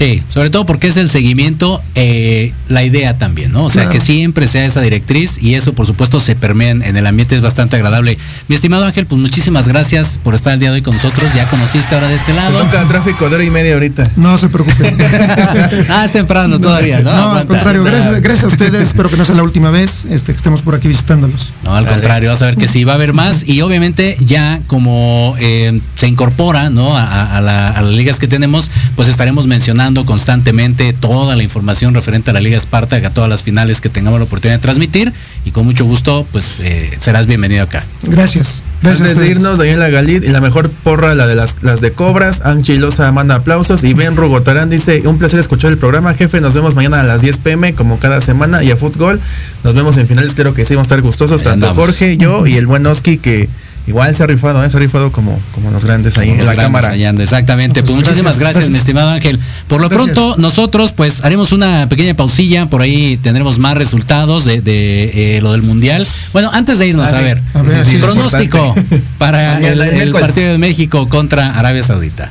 Speaker 1: Sí, sobre todo porque es el seguimiento, eh, la idea también, ¿no? O sea,
Speaker 3: Claro.
Speaker 1: que siempre sea esa directriz y eso, por supuesto, se permea en, en el ambiente, es bastante agradable. Mi estimado Ángel, pues muchísimas gracias por estar el día de hoy con nosotros. Ya conociste ahora de este
Speaker 2: Te
Speaker 1: lado.
Speaker 2: toca tráfico de hora y media ahorita.
Speaker 3: No se preocupen.
Speaker 1: ah, es temprano todavía, ¿no?
Speaker 3: No, al contrario, gracias, gracias a ustedes. Espero que no sea la última vez este, que estemos por aquí visitándolos.
Speaker 1: No, al contrario, vas a ver que sí va a haber más y obviamente ya como eh, se incorpora ¿no? a, a- a la- a las ligas que tenemos, pues estaremos mencionando constantemente toda la información referente a la Liga Esparta, a todas las finales que tengamos la oportunidad de transmitir y con mucho gusto pues eh, serás bienvenido acá.
Speaker 3: Gracias. Gracias.
Speaker 2: Antes de irnos, Daniela Galid y la mejor porra, la de las, las de Cobras, Anchilosa manda aplausos y Ben Rugotarán dice, un placer escuchar el programa, jefe, nos vemos mañana a las 10 pm como cada semana y a fútbol, nos vemos en finales, creo que sí, vamos a estar gustosos,
Speaker 1: Ahí
Speaker 2: tanto
Speaker 1: andamos.
Speaker 2: Jorge, yo y el buen Oski que igual se ha rifado, ¿eh? se ha rifado como, como los grandes ahí en
Speaker 1: Los
Speaker 2: la cámara.
Speaker 1: allá anda, exactamente. Pues
Speaker 3: Pues
Speaker 1: muchísimas
Speaker 3: gracias,
Speaker 1: gracias, mi estimado Ángel. Por lo
Speaker 3: Gracias.
Speaker 1: pronto, nosotros pues haremos una pequeña pausilla, por ahí tendremos más resultados de, de, eh, lo del Mundial. Bueno, antes de irnos,
Speaker 2: Ah,
Speaker 1: a ver,
Speaker 3: A ver, sí, es
Speaker 1: pronóstico para el,
Speaker 2: el
Speaker 1: el partido de México contra Arabia Saudita.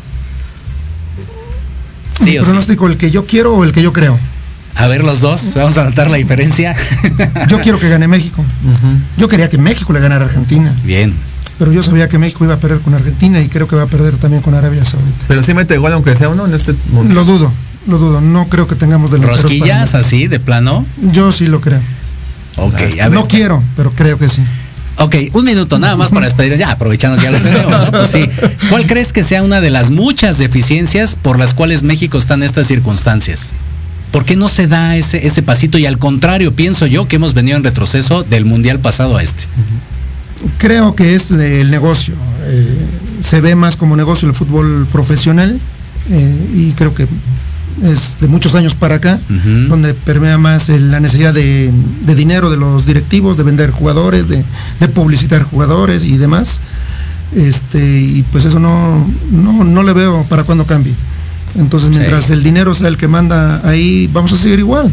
Speaker 1: Sí sí.
Speaker 3: pronóstico, el que yo quiero o el que yo creo.
Speaker 1: A ver los dos, vamos a notar la diferencia.
Speaker 3: Yo quiero que gane México. Yo quería que México le ganara a Argentina,
Speaker 1: Bien.
Speaker 3: Pero yo sabía que México iba a perder con Argentina y creo que va a perder también con Arabia Saudita.
Speaker 2: Pero sí mete gol aunque sea uno en este mundo.
Speaker 3: Lo dudo, lo dudo. No creo que tengamos delanteros para
Speaker 1: Rosquillas así, de plano.
Speaker 3: Yo sí lo creo.
Speaker 1: Ok, a ver.
Speaker 3: No quiero, pero creo que sí.
Speaker 1: Ok, un minuto nada más para despedir, ya aprovechando que ya lo tenemos. ¿no? Pues sí. ¿Cuál crees que sea una de las muchas deficiencias por las cuales México está en estas circunstancias? ¿Por qué no se da ese, ese pasito? Y al contrario, pienso yo que hemos venido en retroceso del mundial pasado a este.
Speaker 3: Creo que es el negocio. Eh, se ve más como negocio el fútbol profesional eh, y creo que es de muchos años para acá, donde permea más la necesidad de, de dinero de los directivos, de vender jugadores, de, de publicitar jugadores y demás. Este, y pues eso no, no, no le veo para cuándo cambie. Entonces, mientras
Speaker 1: Sí.
Speaker 3: el dinero sea el que manda ahí, vamos a seguir igual.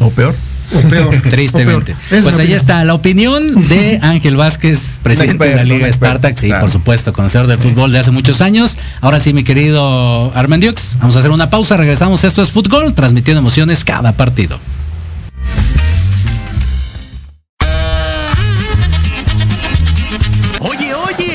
Speaker 2: O peor.
Speaker 3: O peor. o
Speaker 1: Tristemente.
Speaker 3: peor.
Speaker 1: Pues ahí
Speaker 3: opinión.
Speaker 1: está la opinión de Ángel Vázquez, presidente de la Liga Spartak, sí,
Speaker 2: claro.
Speaker 1: por supuesto, conocedor del fútbol de hace muchos años. Ahora sí, mi querido Armendiux, vamos a hacer una pausa, regresamos. Esto es fútbol, transmitiendo emociones cada partido.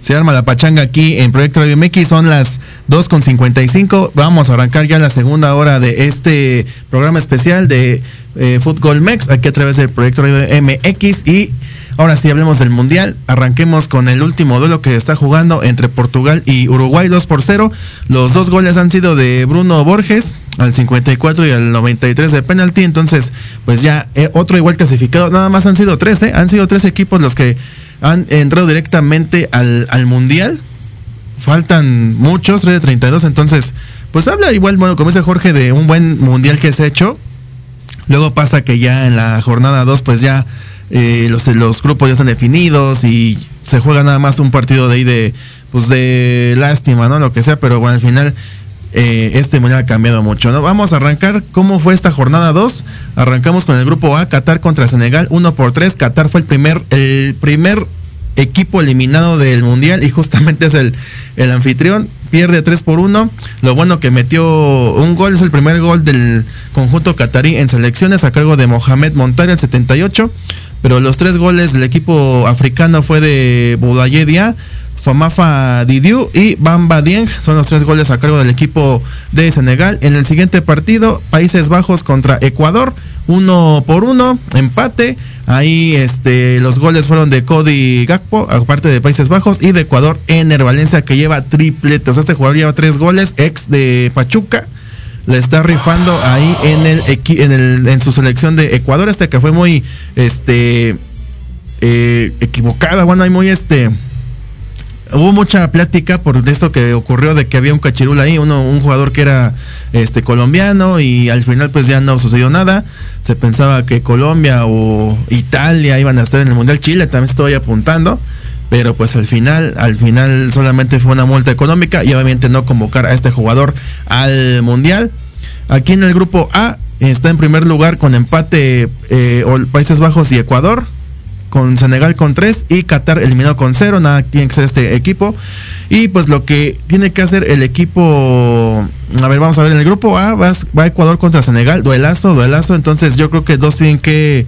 Speaker 2: Se arma la pachanga aquí en Proyecto Radio MX, son las 2.55. Vamos a arrancar ya la segunda hora de este programa especial de eh, Fútbol Mex, aquí a través del Proyecto Radio MX. Y ahora sí hablemos del Mundial. Arranquemos con el último duelo que está jugando entre Portugal y Uruguay 2 por 0. Los dos goles han sido de Bruno Borges al 54 y al 93 de penalti. Entonces, pues ya eh, otro igual clasificado. Nada más han sido tres, ¿eh? Han sido tres equipos los que han entrado directamente al, al Mundial. Faltan muchos, 3 de 32. Entonces, pues habla igual, bueno, como dice Jorge, de un buen Mundial que se ha hecho. Luego pasa que ya en la jornada 2, pues ya los, los grupos ya están definidos y se juega nada más un partido de ahí de, pues de lástima, ¿no? Lo que sea, pero bueno, al final eh, este mundial ha cambiado mucho, ¿no? Vamos a arrancar cómo fue esta jornada 2. Arrancamos con el grupo A, Qatar contra Senegal, 1 por 3. Qatar fue el primer, el primer equipo eliminado del mundial y justamente es el, el anfitrión. Pierde 3 por 1. Lo bueno que metió un gol, es el primer gol del conjunto catarí en selecciones a cargo de Mohamed Montari el 78. Pero los tres goles del equipo africano fue de Boudaye Dia, Famafa Didiu y Bamba Dieng. Son los tres goles a cargo del equipo de Senegal. En el siguiente partido, Países Bajos contra Ecuador. Uno por uno, empate. Ahí este, los goles fueron de Cody Gakpo, aparte de Países Bajos, y de Ecuador, Ener Valencia, que lleva triplete. O sea, este jugador lleva tres goles, ex de Pachuca. Le está rifando ahí en el, en el en su selección de Ecuador, este que fue muy este eh, equivocada, bueno, hay muy este hubo mucha plática por esto que ocurrió de que había un cachirul ahí, uno, un jugador que era este colombiano y al final pues ya no sucedió nada. Se pensaba que Colombia o Italia iban a estar en el Mundial. Chile también estoy apuntando. Pero pues al final, al final solamente fue una multa económica y obviamente no convocar a este jugador al Mundial. Aquí en el grupo A está en primer lugar con empate eh, Países Bajos y Ecuador con Senegal con 3 y Qatar eliminado con 0. Nada tiene que ser este equipo. Y pues lo que tiene que hacer el equipo. A ver, vamos a ver. En el grupo A va, va Ecuador contra Senegal. Duelazo, duelazo. Entonces yo creo que dos tienen que.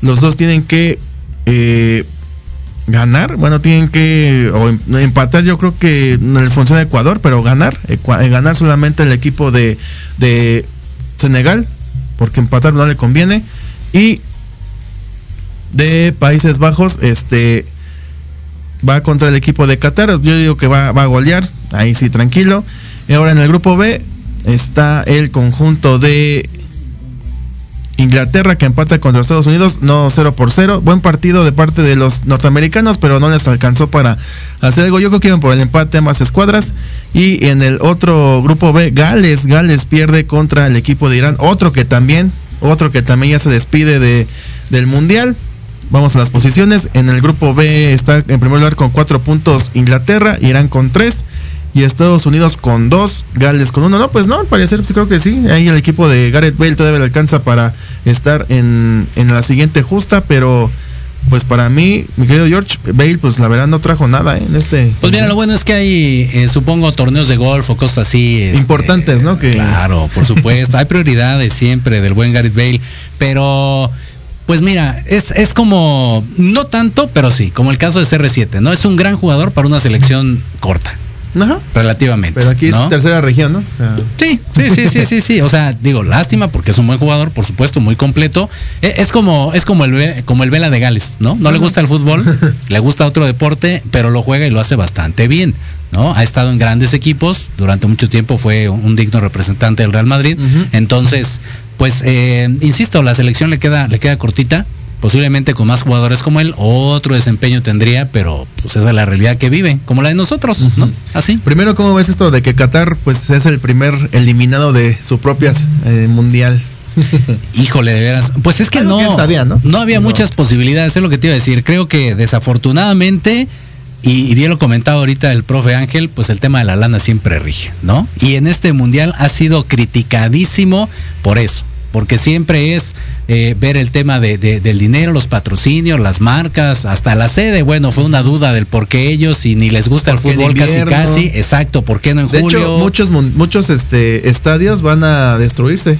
Speaker 2: Los dos tienen que. eh, ganar, bueno, tienen que em- empatar, yo creo que en el función de Ecuador, pero ganar, eh, ganar solamente el equipo de, de Senegal, porque empatar no le conviene, y de Países Bajos, este va contra el equipo de Qatar, yo digo que va, va a golear, ahí sí tranquilo. Y ahora en el grupo B está el conjunto de Inglaterra que empata contra Estados Unidos, no 0 por 0. Buen partido de parte de los norteamericanos, pero no les alcanzó para hacer algo. Yo creo que iban por el empate ambas escuadras. Y en el otro grupo B, Gales, Gales pierde contra el equipo de Irán. Otro que también, otro que también ya se despide de, del Mundial. Vamos a las posiciones. En el grupo B está en primer lugar con cuatro puntos Inglaterra, Irán con tres y Estados Unidos con dos, Gales con uno. No, pues no, al parecer sí creo que sí. Ahí el equipo de Gareth Bale todavía le alcanza para estar en, en la siguiente justa, pero pues para mí, mi querido George, Bale pues la verdad no trajo nada ¿eh? en este...
Speaker 1: Pues mira, lo bueno es que hay, eh, supongo, torneos de golf o cosas así. este,
Speaker 2: Importantes, ¿no? Que...
Speaker 1: Claro, por supuesto. hay prioridades siempre del buen Gareth Bale. Pero, pues mira, es, es como, no tanto, pero sí, como el caso de CR7, ¿no? Es un gran jugador para una selección corta.
Speaker 2: Ajá.
Speaker 1: Relativamente.
Speaker 2: Pero aquí
Speaker 1: ¿no?
Speaker 2: es tercera región, ¿no? O sea,
Speaker 1: Sí, sí, sí, sí, sí, sí. O sea, digo, lástima porque es un buen jugador, por supuesto, muy completo. E- Es, como, es como el como el Vela de Gales, ¿no? No le gusta el fútbol, le gusta otro deporte, pero lo juega y lo hace bastante bien. ¿no? Ha estado en grandes equipos, durante mucho tiempo fue un digno representante del Real Madrid. Entonces, pues, eh, insisto, la selección le queda, le queda cortita. Posiblemente con más jugadores como él, otro desempeño tendría, pero pues esa es la realidad que vive, como la de nosotros, ¿no? Así.
Speaker 2: Primero, ¿cómo ves esto de que Qatar pues es el primer eliminado de su propia eh, mundial?
Speaker 1: Híjole, de veras. Pues es que
Speaker 2: Algo
Speaker 1: no,
Speaker 2: que sabía, ¿no?
Speaker 1: había muchas posibilidades, es lo que te iba a decir. Creo que desafortunadamente, y, y bien lo comentaba ahorita el profe Ángel, pues el tema de la lana siempre rige, ¿no? Y en este mundial ha sido criticadísimo por eso. Porque siempre es eh, ver el tema de- de- del dinero, los patrocinios, las marcas, hasta la sede. Bueno, fue una duda del por qué ellos y ni les gusta el
Speaker 2: ¿Por qué en
Speaker 1: fútbol casi casi. Exacto, ¿por qué no en
Speaker 2: De
Speaker 1: julio?
Speaker 2: hecho, muchos, muchos este, estadios van a destruirse.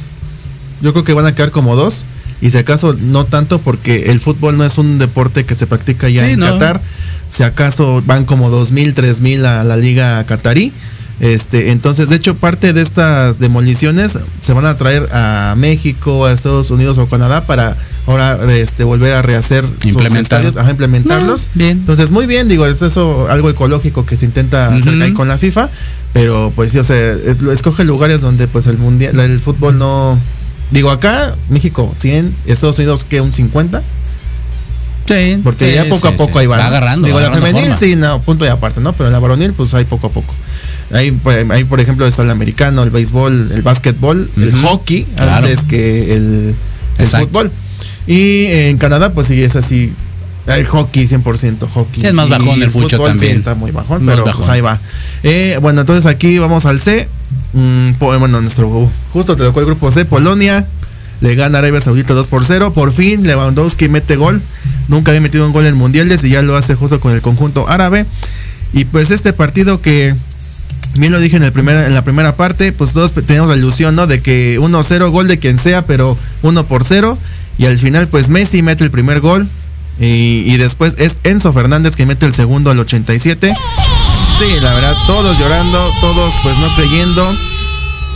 Speaker 2: Yo creo que van a quedar como dos. Y si acaso no tanto porque el fútbol no es un deporte que se practica ya
Speaker 1: Sí,
Speaker 2: en
Speaker 1: no.
Speaker 2: Qatar. Si acaso van como dos mil, tres mil a la liga catarí. Este, entonces, de hecho, parte de estas demoliciones se van a traer a México, a Estados Unidos o Canadá para ahora este, volver a rehacer sus
Speaker 1: Implementar.
Speaker 2: estadios, ajá, implementarlos.
Speaker 1: No, bien.
Speaker 2: Entonces, muy bien, digo, es eso algo ecológico que se intenta hacer ahí con la FIFA, pero pues sí, o sea, es- lo- escoge lugares donde pues el mundial, el fútbol no digo acá México 100, Estados Unidos que un 50,
Speaker 1: Sí,
Speaker 2: porque
Speaker 1: sí,
Speaker 2: ya poco
Speaker 1: sí,
Speaker 2: a poco
Speaker 1: sí.
Speaker 2: ahí va.
Speaker 1: Va agarrando,
Speaker 2: Digo,
Speaker 1: va
Speaker 2: la femenil
Speaker 1: forma.
Speaker 2: sí, no, punto y aparte, ¿no? Pero la varonil pues hay poco a poco. Ahí, pues, ahí por ejemplo está el americano, el béisbol, el básquetbol, el hockey
Speaker 1: Claro.
Speaker 2: antes que el, el fútbol. Y en Canadá pues sí es así el hockey 100% hockey.
Speaker 1: Sí, es más bajón el fucho
Speaker 2: fútbol,
Speaker 1: también.
Speaker 2: está muy bajón,
Speaker 1: Más
Speaker 2: pero
Speaker 1: bajón.
Speaker 2: pues ahí va. Eh, bueno, entonces aquí vamos al C. Mm, po- bueno, nuestro justo te tocó el grupo C, Polonia. Le gana Arabia Saudita 2 por 0. Por fin Lewandowski mete gol. Nunca había metido un gol en mundiales y ya lo hace justo con el conjunto árabe. Y pues este partido que bien lo dije en, el primer, en la primera parte, pues todos teníamos la ilusión, ¿no? De que 1-0, gol de quien sea, pero 1 por 0. Y al final, pues Messi mete el primer gol. Y, y después es Enzo Fernández que mete el segundo al 87. Sí, la verdad, todos llorando, todos pues no creyendo.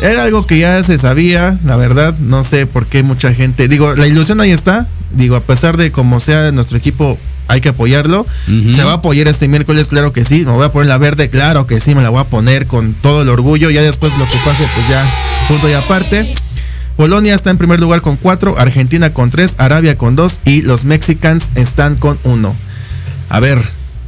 Speaker 2: Era algo que ya se sabía, la verdad, no sé por qué mucha gente, digo, la ilusión ahí está, digo, a pesar de como sea nuestro equipo, hay que apoyarlo. Se va a apoyar este miércoles, claro que sí, me voy a poner la verde, claro que sí, me la voy a poner con todo el orgullo, ya después lo que pase, pues ya, punto y aparte. Polonia está en primer lugar con 4, Argentina con 3, Arabia con 2 y los Mexicans están con 1. A ver,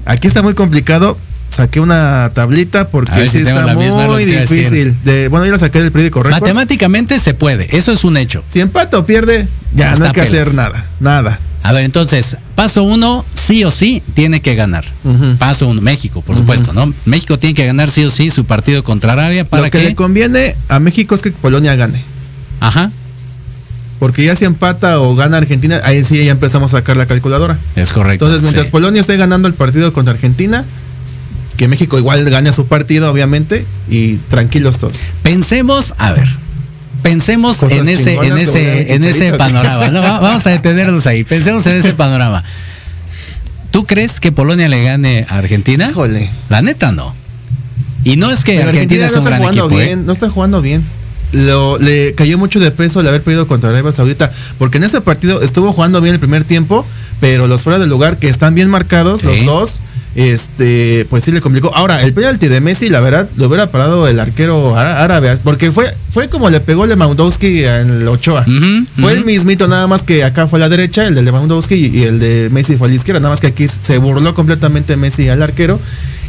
Speaker 2: aquí está muy complicado. Saqué una tablita porque sí
Speaker 1: si
Speaker 2: está muy difícil. De, bueno, yo la saqué del periódico Record.
Speaker 1: Matemáticamente se puede, eso es un hecho.
Speaker 2: Si empata o pierde, ya no hay que
Speaker 1: pelas.
Speaker 2: hacer nada. Nada.
Speaker 1: A ver, entonces, paso uno, sí o sí, tiene que ganar. Paso uno, México, por supuesto, ¿no? México tiene que ganar sí o sí su partido contra Arabia para
Speaker 2: Lo que
Speaker 1: que...
Speaker 2: le conviene a México es que Polonia gane.
Speaker 1: Ajá.
Speaker 2: Porque ya si empata o gana Argentina, ahí sí ya empezamos a sacar la calculadora.
Speaker 1: Es correcto.
Speaker 2: Entonces, mientras
Speaker 1: sí.
Speaker 2: Polonia esté ganando el partido contra Argentina, que México igual gane su partido, obviamente, y tranquilos todos.
Speaker 1: Pensemos, a ver, pensemos en ese, en ese, en ese panorama. ¿no? Va- Vamos a detenernos ahí. Pensemos en ese panorama. ¿Tú crees que Polonia le gane a Argentina?
Speaker 2: Híjole.
Speaker 1: La neta no. Y no es que
Speaker 2: Pero
Speaker 1: Argentina, es
Speaker 2: no
Speaker 1: un gran
Speaker 2: jugando
Speaker 1: equipo. ¿eh?
Speaker 2: bien, no está jugando bien. Lo, le cayó mucho de peso el haber perdido contra Arabia Saudita, porque en ese partido estuvo jugando bien el primer tiempo, pero los fuera del lugar que están bien marcados,
Speaker 1: Sí.
Speaker 2: los dos, este, pues sí le complicó. Ahora, el penalti de Messi, la verdad, lo hubiera parado el arquero árabe, porque fue, fue como le pegó Lewandowski en el Ochoa. Fue el mismito, nada más que acá fue a la derecha, el de Lewandowski y, y el de Messi fue a la izquierda, nada más que aquí se burló completamente Messi al arquero.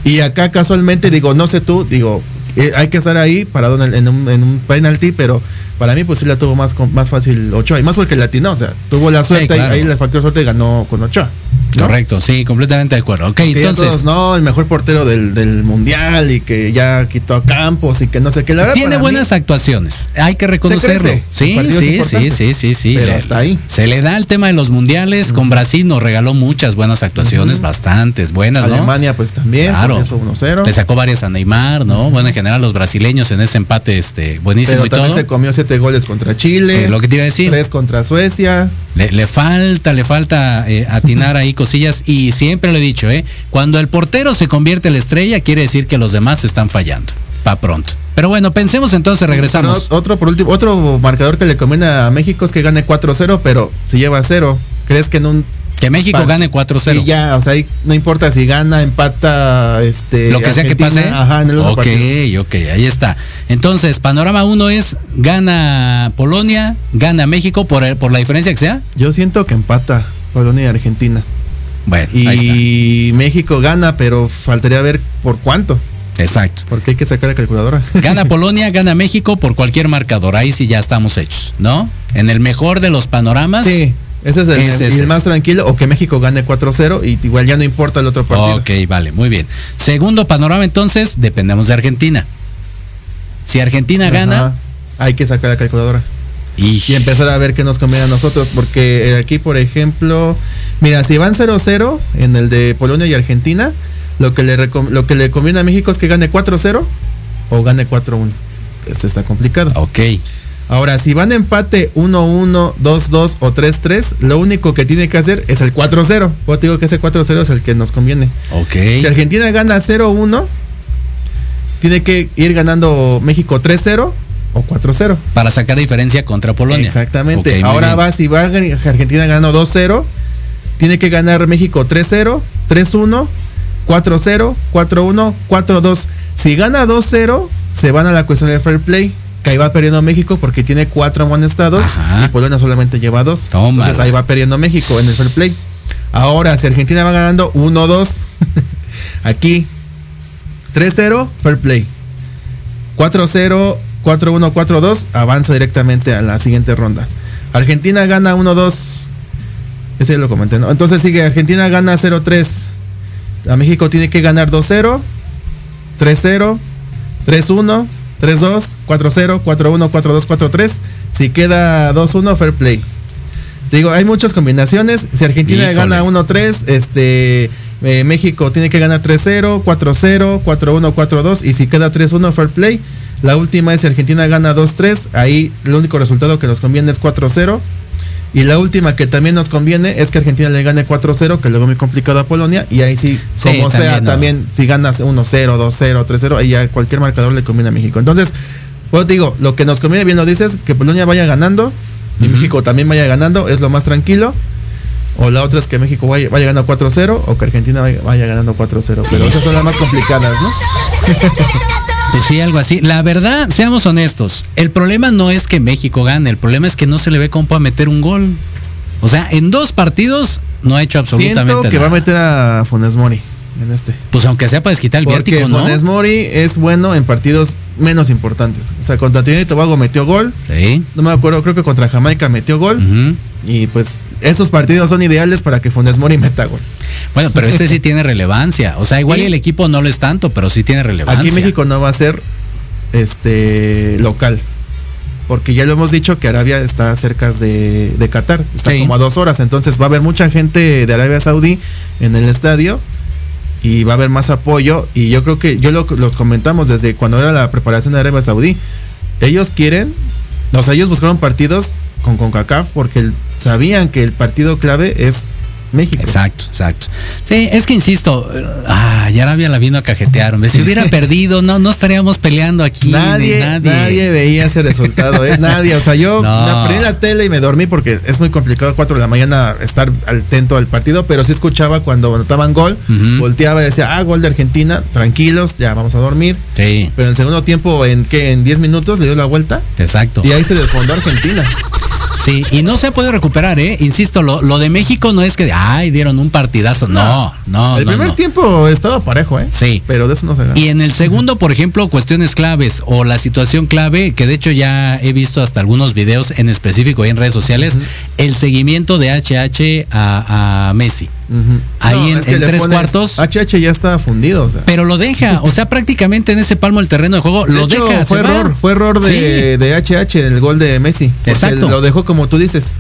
Speaker 2: Y acá casualmente, digo, no sé tú, digo, eh, hay que estar ahí parado en, en un, en un penalti, pero para mí pues sí la tuvo más, más fácil Ochoa, y más porque latinó, o sea, tuvo la suerte,
Speaker 1: claro.
Speaker 2: ahí, ahí le faltó suerte y ganó con Ochoa. ¿No?
Speaker 1: Correcto, sí, completamente de acuerdo. Ok, entonces.
Speaker 2: todos, no, el mejor portero del, del mundial y que ya quitó a Campos y que no sé qué. La verdad,
Speaker 1: Tiene
Speaker 2: mí-
Speaker 1: buenas actuaciones, hay que reconocerlo. Sí, sí, sí, sí, sí, sí.
Speaker 2: Pero
Speaker 1: Le-
Speaker 2: hasta ahí.
Speaker 1: Se le da el tema de los mundiales. Con Brasil nos regaló muchas buenas actuaciones, bastantes buenas, ¿no?
Speaker 2: Alemania pues también,
Speaker 1: Claro.
Speaker 2: porque eso 1-0.
Speaker 1: Le sacó varias a Neymar, ¿no? Bueno, en general los brasileños en ese empate, este, buenísimo
Speaker 2: Pero
Speaker 1: y
Speaker 2: también
Speaker 1: todo.
Speaker 2: se comió siete goles contra Chile.
Speaker 1: Eh, lo que te iba a decir.
Speaker 2: Tres contra Suecia.
Speaker 1: Le, le falta, le falta eh, atinar ahí cosillas y siempre lo he dicho, ¿eh? Cuando el portero se convierte en la estrella, quiere decir que los demás están fallando. Pa' pronto. Pero bueno, pensemos entonces, regresamos.
Speaker 2: Pero otro por último, otro marcador que le conviene a México es que gane 4-0, pero si lleva 0, ¿crees que en un
Speaker 1: Que México
Speaker 2: pa-
Speaker 1: gane 4-0.
Speaker 2: Y ya, o sea, ahí no importa si gana, empata, este
Speaker 1: Lo que sea que pase.
Speaker 2: Ajá, en el otro
Speaker 1: ok,
Speaker 2: partido.
Speaker 1: ok, ahí está. Entonces, panorama 1 es gana Polonia, gana México por, por la diferencia que sea.
Speaker 2: Yo siento que empata Polonia y Argentina.
Speaker 1: Bueno, ahí
Speaker 2: Y México gana, pero faltaría ver por cuánto.
Speaker 1: Exacto.
Speaker 2: Porque hay que sacar la calculadora.
Speaker 1: Gana Polonia, gana México por cualquier marcador. Ahí sí ya estamos hechos, ¿no? En el mejor de los panoramas.
Speaker 2: Sí, ese es el,
Speaker 1: Ese es
Speaker 2: el
Speaker 1: ese.
Speaker 2: más tranquilo. O que México gane 4-0 y igual ya no importa el otro partido.
Speaker 1: Ok, vale, muy bien. Segundo panorama entonces, dependemos de Argentina. Si Argentina
Speaker 2: Ajá,
Speaker 1: gana,
Speaker 2: hay que sacar la calculadora.
Speaker 1: Y,
Speaker 2: y empezar a ver qué nos conviene a nosotros, porque eh, aquí, por ejemplo, mira, si van 0-0 en el de Polonia y Argentina, lo que le lo que le conviene a México es que gane 4-0 o gane 4-1. Este está complicado.
Speaker 1: ok,
Speaker 2: Ahora, si van empate 1-1, 2-2 o 3-3, lo único que tiene que hacer es el 4-0. Yo te digo que ese 4-0 es el que nos conviene.
Speaker 1: ok.
Speaker 2: Si Argentina gana 0-1, tiene que ir ganando México 3-0 o 4-0.
Speaker 1: Para sacar diferencia contra Polonia.
Speaker 2: Exactamente.
Speaker 1: Ok, muy
Speaker 2: Ahora va, si va Argentina ganando 2-0, tiene que ganar México 3-0, 3-1, 4-0, 4-1, 4-2. Si gana 2-0, se van a la cuestión del fair play. Que ahí va perdiendo México porque tiene cuatro amonestados
Speaker 1: Ajá.
Speaker 2: y Polonia solamente lleva dos.
Speaker 1: Tómala.
Speaker 2: Entonces ahí va perdiendo México en el fair play. Ahora, si Argentina va ganando 1-2, aquí 3-0, fair play. 4-0, 4-1, 4-2, avanza directamente a la siguiente ronda. Argentina gana 1-2. Ese lo comenté, ¿no? Entonces sigue, Argentina gana 0-3. A México tiene que ganar 2-0, 3-0, 3-1, 3-2, 4-0, 4-1, 4-2, 4-3. Si queda 2-1, fair play. Te digo, hay muchas combinaciones. Si Argentina
Speaker 1: Híjole.
Speaker 2: gana 1-3, este eh, México tiene que ganar 3-0, 4-0, 4-1, 4-2 y si queda 3-1 fair play. La última es si Argentina gana 2-3, ahí el único resultado que nos conviene es 4-0. Y la última que también nos conviene es que Argentina le gane 4-0, que luego muy complicado a Polonia. Y ahí sí,
Speaker 1: Sí,
Speaker 2: como sea,
Speaker 1: también, ¿no?
Speaker 2: también si ganas 1-0, 2-0, 3-0, ahí ya cualquier marcador le conviene a México. Entonces, pues digo, lo que nos conviene, bien lo dices, que Polonia vaya ganando y México también vaya ganando, es lo más tranquilo. O la otra es que México vaya, vaya ganando 4-0 o que Argentina vaya, vaya ganando 4-0. Pero esas son las más complicadas, ¿no?
Speaker 1: Pues sí, algo así. La verdad, seamos honestos, el problema no es que México gane, el problema es que no se le ve cómo para meter un gol. O sea, en dos partidos no ha hecho absolutamente
Speaker 2: Siento que va
Speaker 1: nada.
Speaker 2: a meter a Funes Mori en este.
Speaker 1: Pues aunque sea para desquitar el
Speaker 2: Porque
Speaker 1: viático, ¿no?
Speaker 2: Funes Mori es bueno en partidos menos importantes. O sea, contra Trinidad y Tobago metió gol.
Speaker 1: Sí.
Speaker 2: No me acuerdo, creo que contra Jamaica metió gol. Y pues esos partidos son ideales para que Funes Mori meta gol.
Speaker 1: Bueno, pero este sí tiene relevancia. O sea, igual Y- el equipo no lo es tanto, pero sí tiene relevancia.
Speaker 2: Aquí México no va a ser este local. porque ya lo hemos dicho que Arabia está cerca de, de Qatar, está
Speaker 1: Sí.
Speaker 2: como a dos horas, entonces va a haber mucha gente de Arabia Saudí en el estadio y va a haber más apoyo. Y yo creo que yo lo, los comentamos desde cuando era la preparación de Arabia Saudí, ellos quieren, o sea, ellos buscaron partidos con CONCACAF porque sabían que el partido clave es México.
Speaker 1: Exacto, exacto. Sí, es que insisto, ah, ya Arabia la vino a cajetear. hombre. Si hubiera perdido, no, no estaríamos peleando aquí.
Speaker 2: Nadie,
Speaker 1: nadie.
Speaker 2: nadie. veía ese resultado, ¿eh? nadie. O sea, yo
Speaker 1: No.
Speaker 2: prendí la tele y me dormí porque es muy complicado a 4 de la mañana estar atento al partido, pero sí escuchaba cuando anotaban gol, volteaba y decía, ah, gol de Argentina, tranquilos, ya vamos a dormir.
Speaker 1: Sí,
Speaker 2: Pero en el segundo tiempo, ¿en qué? En 10 minutos le dio la vuelta
Speaker 1: exacto.
Speaker 2: y ahí se desfondó Argentina.
Speaker 1: Sí, y no se ha podido recuperar, ¿eh? Insisto, lo, lo de México no es que, ay, dieron un partidazo. No, no,
Speaker 2: el
Speaker 1: no,
Speaker 2: primer
Speaker 1: no.
Speaker 2: tiempo estaba parejo, ¿eh?
Speaker 1: Sí.
Speaker 2: Pero de eso no se gana.
Speaker 1: Y en el segundo, por ejemplo, cuestiones claves o la situación clave, que de hecho ya he visto hasta algunos videos en específico ahí en redes sociales, el seguimiento de HH a, a Messi. Ahí en- tres cuartos.
Speaker 2: HH ya está fundido, o sea.
Speaker 1: Pero lo deja, o sea, prácticamente en ese palmo del terreno de juego,
Speaker 2: De
Speaker 1: lo
Speaker 2: hecho,
Speaker 1: deja.
Speaker 2: fue
Speaker 1: va.
Speaker 2: error, fue error de, de HH el gol de Messi.
Speaker 1: Exacto.
Speaker 2: Lo dejó como tú dices.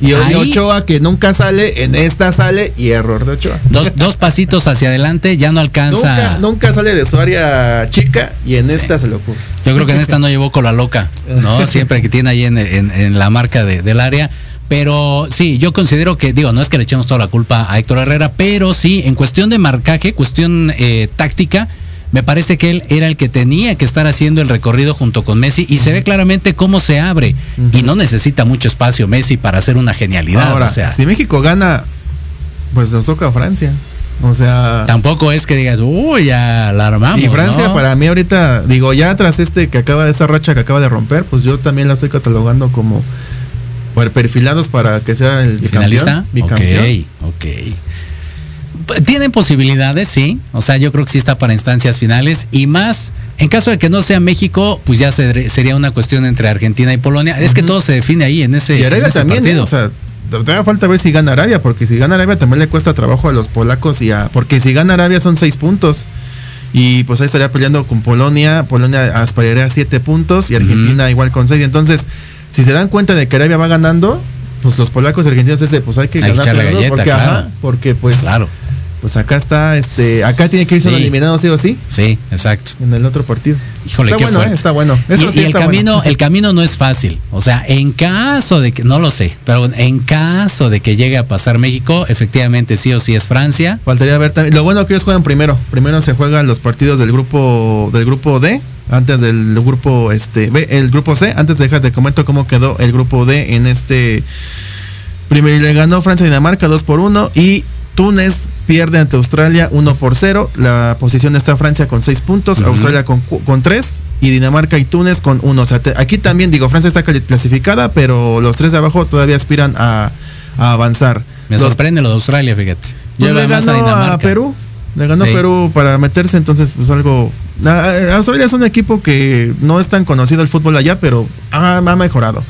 Speaker 2: Y Ochoa que nunca sale, en esta sale y error de Ochoa.
Speaker 1: Dos, dos pasitos hacia adelante, ya no alcanza.
Speaker 2: Nunca, nunca sale de su área chica y en esta se le ocurre.
Speaker 1: Yo creo que en esta no llevó cola loca, ¿no? Siempre que tiene ahí en, en- en la marca de- del área. Pero sí, yo considero que, digo, no es que le echemos toda la culpa a Héctor Herrera, pero sí, en cuestión de marcaje, cuestión eh, táctica, me parece que él era el que tenía que estar haciendo el recorrido junto con Messi y se ve claramente cómo se abre y no necesita mucho espacio Messi para hacer una genialidad.
Speaker 2: Ahora,
Speaker 1: o sea,
Speaker 2: si México gana, pues nos toca a Francia. O sea,
Speaker 1: tampoco es que digas, uy, ya la armamos.
Speaker 2: y Francia
Speaker 1: ¿no?
Speaker 2: para mí ahorita, digo, ya tras este que acaba de esta racha que acaba de romper, pues yo también la estoy catalogando como perfilados para que sea el
Speaker 1: finalista.
Speaker 2: bicampeón.
Speaker 1: Ok, ok. Tienen posibilidades, sí. O sea, yo creo que sí está para instancias finales. Y más, en caso de que no sea México, pues ya se- sería una cuestión entre Argentina y Polonia. Es que todo se define ahí en ese,
Speaker 2: Y
Speaker 1: en ese
Speaker 2: también,
Speaker 1: partido.
Speaker 2: ¿eh? o sea, te da falta ver si gana Arabia, porque si gana Arabia también le cuesta trabajo a los polacos y a. Porque si gana Arabia son seis puntos. Y pues ahí estaría peleando con Polonia. Polonia aspiraría a siete puntos y Argentina igual con seis. Entonces, si se dan cuenta de que Arabia va ganando, pues los polacos y argentinos ese, pues hay que
Speaker 1: Hay
Speaker 2: ganar.
Speaker 1: galleta,
Speaker 2: porque,
Speaker 1: claro.
Speaker 2: ajá, porque pues,
Speaker 1: Claro,
Speaker 2: pues acá está, este, acá tiene que irse
Speaker 1: Sí.
Speaker 2: un eliminado sí o sí
Speaker 1: sí, exacto.
Speaker 2: en el otro partido.
Speaker 1: Híjole,
Speaker 2: está
Speaker 1: qué
Speaker 2: bueno,
Speaker 1: fuerte.
Speaker 2: eh, está bueno.
Speaker 1: Y,
Speaker 2: Eso
Speaker 1: y
Speaker 2: sí
Speaker 1: el camino,
Speaker 2: bueno.
Speaker 1: el camino no es fácil. O sea, en caso de que, no lo sé, pero en caso de que llegue a pasar México, efectivamente sí o sí es Francia.
Speaker 2: Faltaría ver también. Lo bueno que ellos juegan primero. Primero se juegan los partidos del grupo del grupo D, antes del grupo este B, el grupo C. Antes de dejar te comento cómo quedó el grupo D en este primero le ganó Francia a Dinamarca 2 por 1 y Túnez pierde ante Australia 1 por 0. La posición está Francia con 6 puntos,
Speaker 1: Ujú.
Speaker 2: Australia con, con 3 y Dinamarca y Túnez con 1. O sea, te- aquí también digo, Francia está clasificada, pero los tres de abajo todavía aspiran a, a avanzar.
Speaker 1: Me
Speaker 2: Los-
Speaker 1: sorprende lo de Australia, fíjate.
Speaker 2: pues
Speaker 1: Lleva
Speaker 2: le ganó a,
Speaker 1: Dinamarca.
Speaker 2: Perú. Le ganó
Speaker 1: Sí.
Speaker 2: Perú para meterse, entonces pues algo... Ah, ah, Australia es un equipo que no es tan conocido el fútbol allá, pero ha, ha mejorado.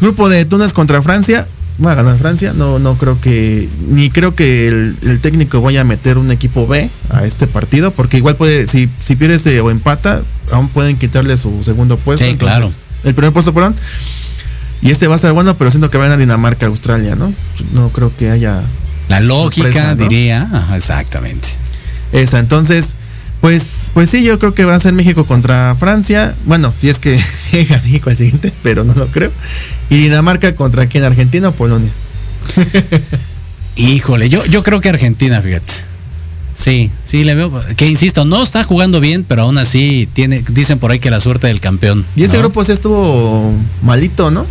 Speaker 2: Grupo de Túnez contra Francia. Va a ganar Francia. No, no creo que... Ni creo que el, el técnico vaya a meter un equipo B a este partido, porque igual puede... Si, si pierde este o empata, aún pueden quitarle su segundo puesto.
Speaker 1: Sí, claro.
Speaker 2: El primer puesto, perdón. Y este va a estar bueno, pero siento que va a ganar Dinamarca, Australia, ¿no? No creo que haya...
Speaker 1: La lógica
Speaker 2: Sorpresa, ¿no?
Speaker 1: diría, ajá, exactamente.
Speaker 2: Esa, entonces, pues, pues sí, yo creo que va a ser México contra Francia. Bueno, si es que llega México al siguiente, pero no lo creo. Y Dinamarca contra quién, Argentina o Polonia.
Speaker 1: Híjole, yo, yo creo que Argentina, fíjate. Sí, sí, le veo. Que insisto, no está jugando bien, pero aún así tiene, dicen por ahí que la suerte del campeón.
Speaker 2: Y este
Speaker 1: ¿no?
Speaker 2: grupo sí estuvo malito, ¿no?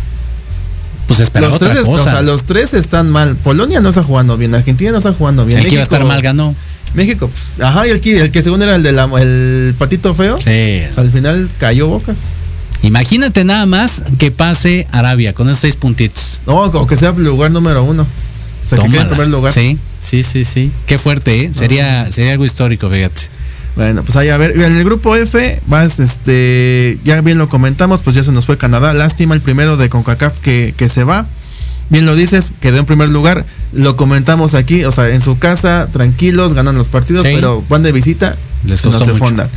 Speaker 1: pues esperaba
Speaker 2: Los
Speaker 1: otra
Speaker 2: tres,
Speaker 1: cosa.
Speaker 2: o sea, los tres están mal. Polonia no está jugando bien, Argentina no está jugando bien.
Speaker 1: el que iba a estar
Speaker 2: México-
Speaker 1: mal ganó.
Speaker 2: México, pues, ajá, y el que, el que según era el de la, el patito feo,
Speaker 1: Sí.
Speaker 2: al final cayó bocas.
Speaker 1: Imagínate nada más que pase Arabia con esos seis puntitos.
Speaker 2: No, o que sea lugar número uno. O sea, que quede
Speaker 1: Tómala.
Speaker 2: primer lugar.
Speaker 1: Sí, sí, sí, sí. Qué fuerte, ¿eh? Sería, sería algo histórico, fíjate.
Speaker 2: Bueno, pues ahí a ver, en el grupo F, vas, este, ya bien lo comentamos, pues ya se nos fue Canadá. Lástima el primero de CONCACAF que, que se va. Bien lo dices, quedó en primer lugar. Lo comentamos aquí, o sea, en su casa, tranquilos, ganan los partidos,
Speaker 1: Sí.
Speaker 2: pero van de visita
Speaker 1: Les
Speaker 2: se
Speaker 1: costó mucho.
Speaker 2: refondan.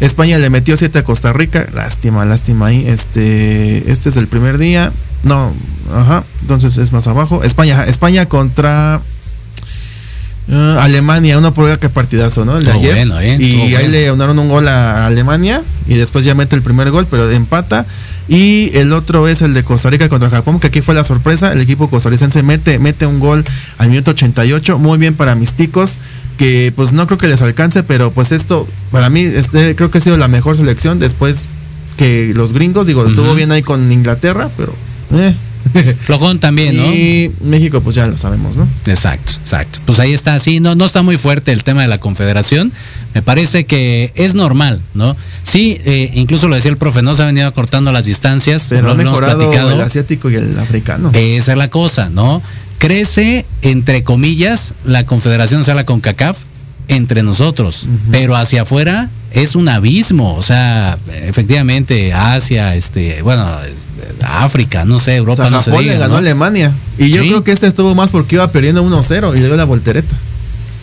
Speaker 2: España le metió 7 a Costa Rica. Lástima, lástima ahí. Este, este es el primer día. No, ajá. Entonces es más abajo. España, España contra ah, Alemania. Uno por que partidazo, ¿no? El de
Speaker 1: Estuvo
Speaker 2: ayer.
Speaker 1: bueno, ¿eh?
Speaker 2: Y ahí
Speaker 1: bueno.
Speaker 2: le unaron un gol a Alemania. Y después ya mete el primer gol, pero empata. Y el otro es el de Costa Rica contra Japón, que aquí fue la sorpresa. El equipo costarricense mete, mete un gol al minuto 88. Muy bien para mis ticos. Que pues no creo que les alcance, pero pues esto, para mí, este, creo que ha sido la mejor selección después que los gringos. Digo, estuvo bien ahí con Inglaterra, pero. eh.
Speaker 1: Flojón también, ¿no?
Speaker 2: Y México, pues ya lo sabemos, ¿no?
Speaker 1: Exacto, exacto. Pues ahí está, sí, no, no está muy fuerte el tema de la confederación. Me parece que es normal, ¿no? Sí, eh, incluso lo decía el profe, no se ha venido acortando las distancias.
Speaker 2: Pero
Speaker 1: lo
Speaker 2: ha
Speaker 1: hemos
Speaker 2: mejorado
Speaker 1: platicado.
Speaker 2: el asiático y el africano.
Speaker 1: Esa es la cosa, ¿no? Crece, entre comillas, la confederación, o sea, la CONCACAF, entre nosotros, pero hacia afuera es un abismo, o sea, efectivamente, Asia, este, bueno, África, no sé,
Speaker 2: O
Speaker 1: Europa
Speaker 2: sea,
Speaker 1: no se
Speaker 2: Japón
Speaker 1: diga,
Speaker 2: le ganó
Speaker 1: ¿no?
Speaker 2: Alemania. Y yo
Speaker 1: Sí.
Speaker 2: creo que este estuvo más porque iba perdiendo 1-0 y le dio la voltereta.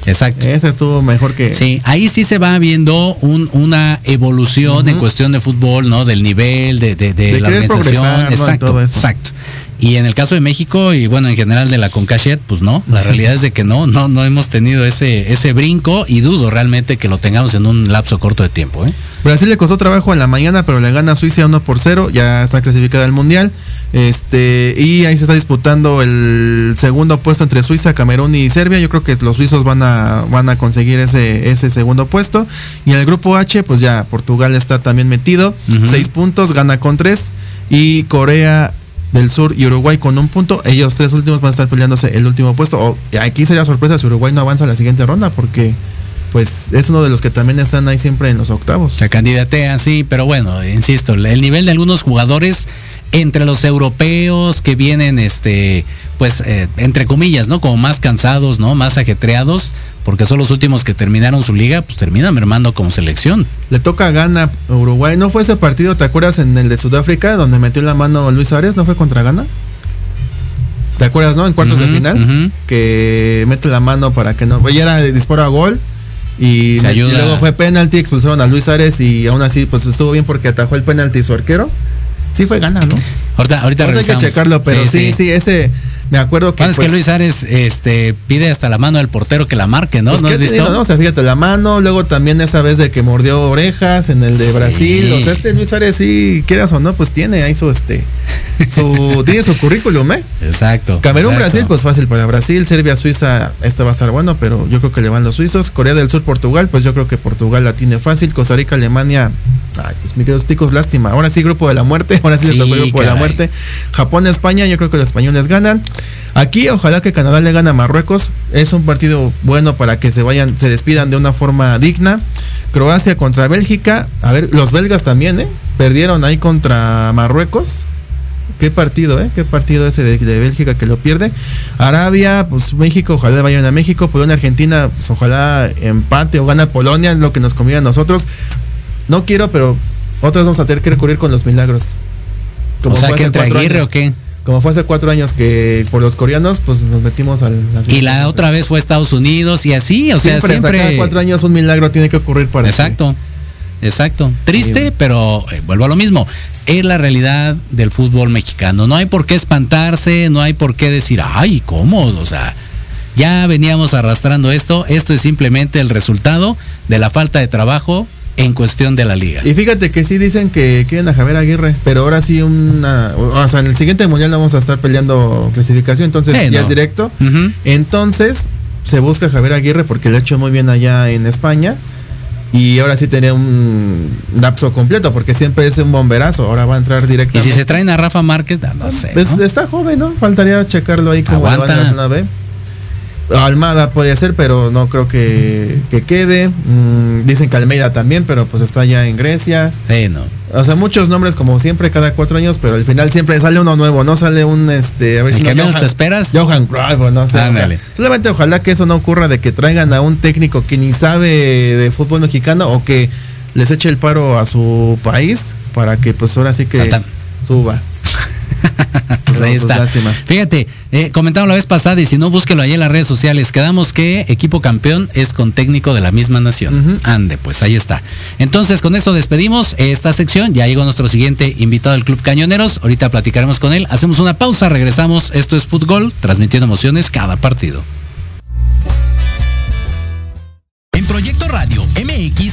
Speaker 1: Exacto.
Speaker 2: Ese estuvo mejor que.
Speaker 1: Sí, ahí sí se va viendo un- una evolución en cuestión de fútbol, ¿no? Del nivel, de, de- de
Speaker 2: De
Speaker 1: la organización.
Speaker 2: progresar, ¿no?
Speaker 1: Exacto,
Speaker 2: todo eso.
Speaker 1: exacto. Y en el caso de México y bueno, en general de la Concachet, pues no, la realidad es de que no, no, no hemos tenido ese, ese brinco y dudo realmente que lo tengamos en un lapso corto de tiempo, ¿eh?
Speaker 2: Brasil le costó trabajo en la mañana, pero le gana a Suiza 1 por 0. Ya está clasificada al mundial. Este, y ahí se está disputando el segundo puesto entre Suiza, Camerún y Serbia. Yo creo que los suizos van a, van a conseguir ese, ese segundo puesto. Y en el grupo H, pues ya Portugal está también metido.
Speaker 1: Ujú.
Speaker 2: Seis puntos, gana con tres. Y Corea del Sur y Uruguay con un punto. Ellos tres últimos van a estar peleándose el último puesto. Aquí sería sorpresa si Uruguay no avanza a la siguiente ronda, porque pues es uno de los que también están ahí siempre en los octavos.
Speaker 1: Se candidatea, sí, pero bueno, insisto, el nivel de algunos jugadores entre los europeos que vienen, este, pues, eh, entre comillas, ¿no? Como más cansados, ¿no? Más ajetreados, porque son los últimos que terminaron su liga, pues terminan mermando como selección.
Speaker 2: Le toca Gana a Uruguay. ¿No fue ese partido, te acuerdas, en el de Sudáfrica, donde metió la mano Luis Arias? ¿No fue contra Gana? ¿Te acuerdas, no? En cuartos de final. Que mete la mano para que no. Oye, era de disparo a gol. Y,
Speaker 1: Se
Speaker 2: met- y
Speaker 1: ayuda.
Speaker 2: luego fue penalti, expulsaron a Luis Arias y aún así pues estuvo bien porque atajó el penalti su arquero. Sí fue Gana, ¿no?
Speaker 1: Ahorita, ahorita
Speaker 2: Ahorita hay que checarlo, pero sí, sí, ese me acuerdo que
Speaker 1: Bueno, es
Speaker 2: pues,
Speaker 1: que Luis Ares este, pide hasta la mano del portero que la marque, ¿no?
Speaker 2: Pues,
Speaker 1: ¿No
Speaker 2: ¿qué
Speaker 1: has visto?
Speaker 2: digo, no? O sea, fíjate, la mano, luego también esa vez de que mordió orejas en el de
Speaker 1: Sí.
Speaker 2: Brasil. O sea, este Luis Suárez sí, quieras o no, pues tiene ahí su este su tiene su currículum, ¿eh?
Speaker 1: Exacto.
Speaker 2: Camerún,
Speaker 1: exacto.
Speaker 2: Brasil, pues fácil para Brasil, Serbia, Suiza, este va a estar bueno, pero yo creo que le van los suizos. Corea del Sur, Portugal, pues yo creo que Portugal la tiene fácil. Costa Rica, Alemania, ay, pues mis queridos ticos, lástima. Ahora sí, grupo de la muerte, ahora sí,
Speaker 1: Sí,
Speaker 2: tocó el grupo de la muerte. Japón, España, yo creo que los españoles ganan. Aquí, ojalá que Canadá le gane a Marruecos. Es un partido bueno para que se vayan, se despidan de una forma digna. Croacia contra Bélgica. A ver, los belgas también, ¿eh? Perdieron ahí contra Marruecos. Qué partido, ¿eh? Qué partido ese de, de Bélgica que lo pierde. Arabia, pues México, ojalá vayan a México. Polonia, Argentina, pues ojalá empate o gana Polonia, es lo que nos conviene a nosotros. No quiero, pero otros vamos a tener que recurrir con los milagros.
Speaker 1: o sea, que entre Aguirre
Speaker 2: años.
Speaker 1: o qué.
Speaker 2: Como fue hace cuatro años que por los coreanos, pues nos metimos al.
Speaker 1: Y la otra vez fue Estados Unidos y así, o sea,
Speaker 2: siempre, cada cuatro años un milagro tiene que ocurrir para
Speaker 1: Exacto, exacto. Triste, pero eh, vuelvo a lo mismo. Es la realidad del fútbol mexicano. No hay por qué espantarse, no hay por qué decir, ay, ¿cómo? O sea, ya veníamos arrastrando esto. Esto es simplemente el resultado de la falta de trabajo en cuestión de la liga.
Speaker 2: Y fíjate que sí dicen que quieren a Javier Aguirre, pero ahora sí una, o sea, en el siguiente mundial no vamos a estar peleando clasificación, entonces
Speaker 1: Sí,
Speaker 2: ya
Speaker 1: no.
Speaker 2: es directo. Entonces se busca a Javier Aguirre porque le ha hecho muy bien allá en España. Y ahora sí tenía un lapso completo, porque siempre es un bomberazo. Ahora va a entrar
Speaker 1: Y
Speaker 2: directamente.
Speaker 1: si se traen a Rafa Márquez, no, no sé.
Speaker 2: Pues,
Speaker 1: ¿no?
Speaker 2: está joven, ¿no? Faltaría checarlo ahí como
Speaker 1: Aguanta.
Speaker 2: le va Almada puede ser, pero no creo que, que quede. Mm, dicen que Almeida también, pero pues está ya en Grecia.
Speaker 1: Sí, no.
Speaker 2: O sea, muchos nombres como siempre cada cuatro años, pero al final siempre sale uno nuevo, no sale un este, a ver si no,
Speaker 1: menos te esperas.
Speaker 2: Johan Cruyff, no sé. o sea,
Speaker 1: Ándale.
Speaker 2: solamente ojalá que eso no ocurra de que traigan a un técnico que ni sabe de fútbol mexicano o que les eche el paro a su país para que pues ahora sí que suba.
Speaker 1: pues ahí
Speaker 2: pues,
Speaker 1: está.
Speaker 2: lástima.
Speaker 1: Fíjate, eh, comentamos la vez pasada y si no, búsquelo ahí en las redes sociales. Quedamos que equipo campeón es con técnico de la misma nación. Ande, pues ahí está. Entonces, con esto despedimos esta sección. Ya llegó nuestro siguiente invitado del Club Cañoneros. Ahorita platicaremos con él. Hacemos una pausa, regresamos. Esto es Fútbol, transmitiendo emociones cada partido.
Speaker 4: En Proyecto Radio MX,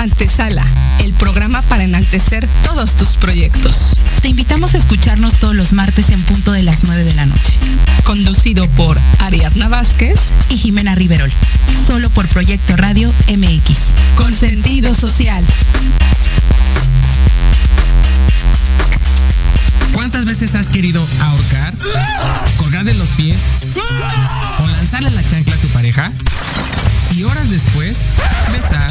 Speaker 5: Antesala, el programa para enaltecer todos tus proyectos.
Speaker 6: Te invitamos a escucharnos todos los martes en punto de las 9 de la noche.
Speaker 5: Conducido por Ariadna Vázquez
Speaker 6: y Jimena Riverol. Solo por Proyecto Radio MX.
Speaker 5: Con sentido social.
Speaker 7: ¿Cuántas veces has querido ahorcar? ¿Colgar de los pies? ¿O lanzarle la chancla a tu pareja? Y horas después, besar,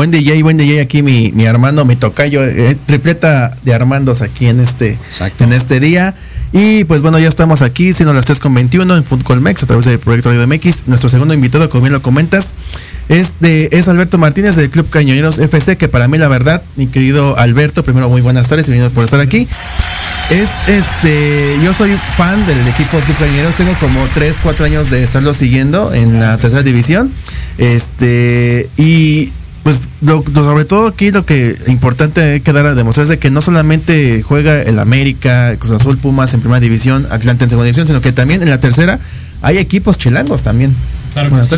Speaker 2: Buen DJ, buen DJ aquí mi, mi Armando, mi tocayo, eh, tripleta de Armandos aquí en este, en este día. Y pues bueno, ya estamos aquí, siendo las 3 con 21 en Fútbol Mex a través del proyecto Radio MX. Nuestro segundo invitado, como bien lo comentas, es de, es Alberto Martínez del Club Cañoneros FC, que para mí la verdad, mi querido Alberto, primero muy buenas tardes bienvenido por estar aquí. Es este, yo soy fan del equipo Club Cañoneros, tengo como 3, 4 años de estarlo siguiendo en la tercera división. Este, y pues lo, sobre todo aquí lo que importante que dar a demostrar es de que no solamente juega el América, Cruz Azul, Pumas en primera división, Atlante en segunda división, sino que también en la tercera hay equipos chilangos también.
Speaker 8: Claro que sí.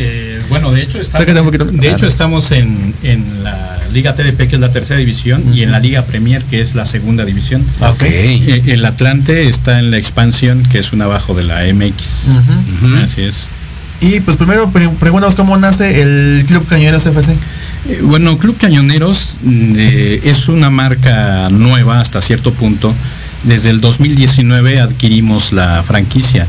Speaker 8: Eh, bueno, de hecho, estamos,
Speaker 2: un
Speaker 8: de hecho estamos en, en la Liga TDP, que es la tercera división, y en la Liga Premier, que es la segunda división.
Speaker 1: Ok.
Speaker 8: Eh, el Atlante está en la expansión, que es una abajo de la MX. Así es.
Speaker 2: Y pues primero pre- pregúntanos cómo nace el Club Cañoneros FC.
Speaker 8: Eh, Bueno, Club Cañoneros mm, eh, es una marca nueva hasta cierto punto. Desde el 2019 adquirimos la franquicia.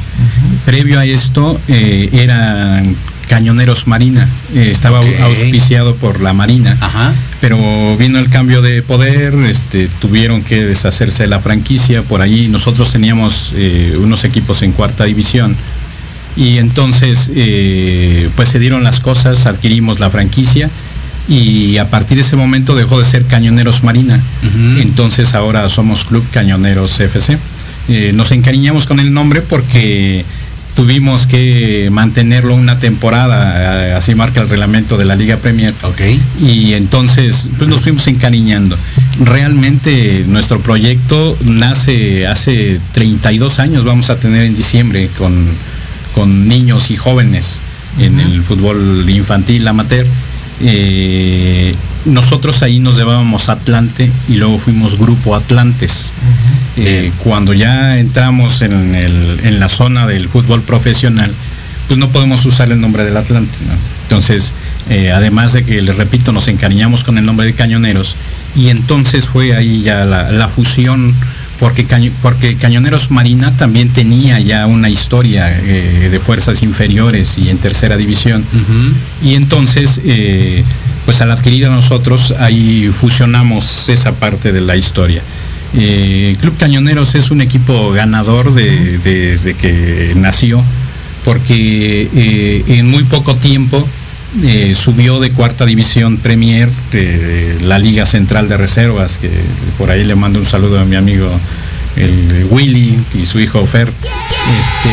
Speaker 8: Previo a esto eh, eran Cañoneros Marina. Eh, estaba auspiciado por la Marina.
Speaker 1: Ajá.
Speaker 8: Pero vino el cambio de poder, este, tuvieron que deshacerse de la franquicia. Por allí nosotros teníamos eh, unos equipos en cuarta división. Y entonces, eh, pues se dieron las cosas, adquirimos la franquicia y a partir de ese momento dejó de ser Cañoneros Marina. Entonces ahora somos Club Cañoneros FC. Eh, nos encariñamos con el nombre porque tuvimos que mantenerlo una temporada, eh, así marca el reglamento de la Liga Premier.
Speaker 1: Ok.
Speaker 8: Y entonces, pues nos fuimos encariñando. Realmente nuestro proyecto nace hace 32 años, vamos a tener en diciembre con, con niños y jóvenes en el fútbol infantil amateur. Eh, nosotros ahí nos llevábamos Atlante y luego fuimos Grupo Atlantes. Eh, cuando ya entramos en, el- en la zona del fútbol profesional, pues no podemos usar el nombre del Atlante. ¿no? Entonces, eh, además de que, les repito, nos encariñamos con el nombre de Cañoneros, y entonces fue ahí ya la, la fusión, porque, Caño- porque Cañoneros Marina también tenía ya una historia eh, de fuerzas inferiores y en tercera división. Y entonces, eh, pues al adquirir a nosotros, ahí fusionamos esa parte de la historia. Eh, Club Cañoneros es un equipo ganador de- de- desde que nació, porque en muy poco tiempo eh, subió de cuarta división Premier de la Liga Central de Reservas, que por ahí le mando un saludo a mi amigo el Willy y su hijo Fer. Este,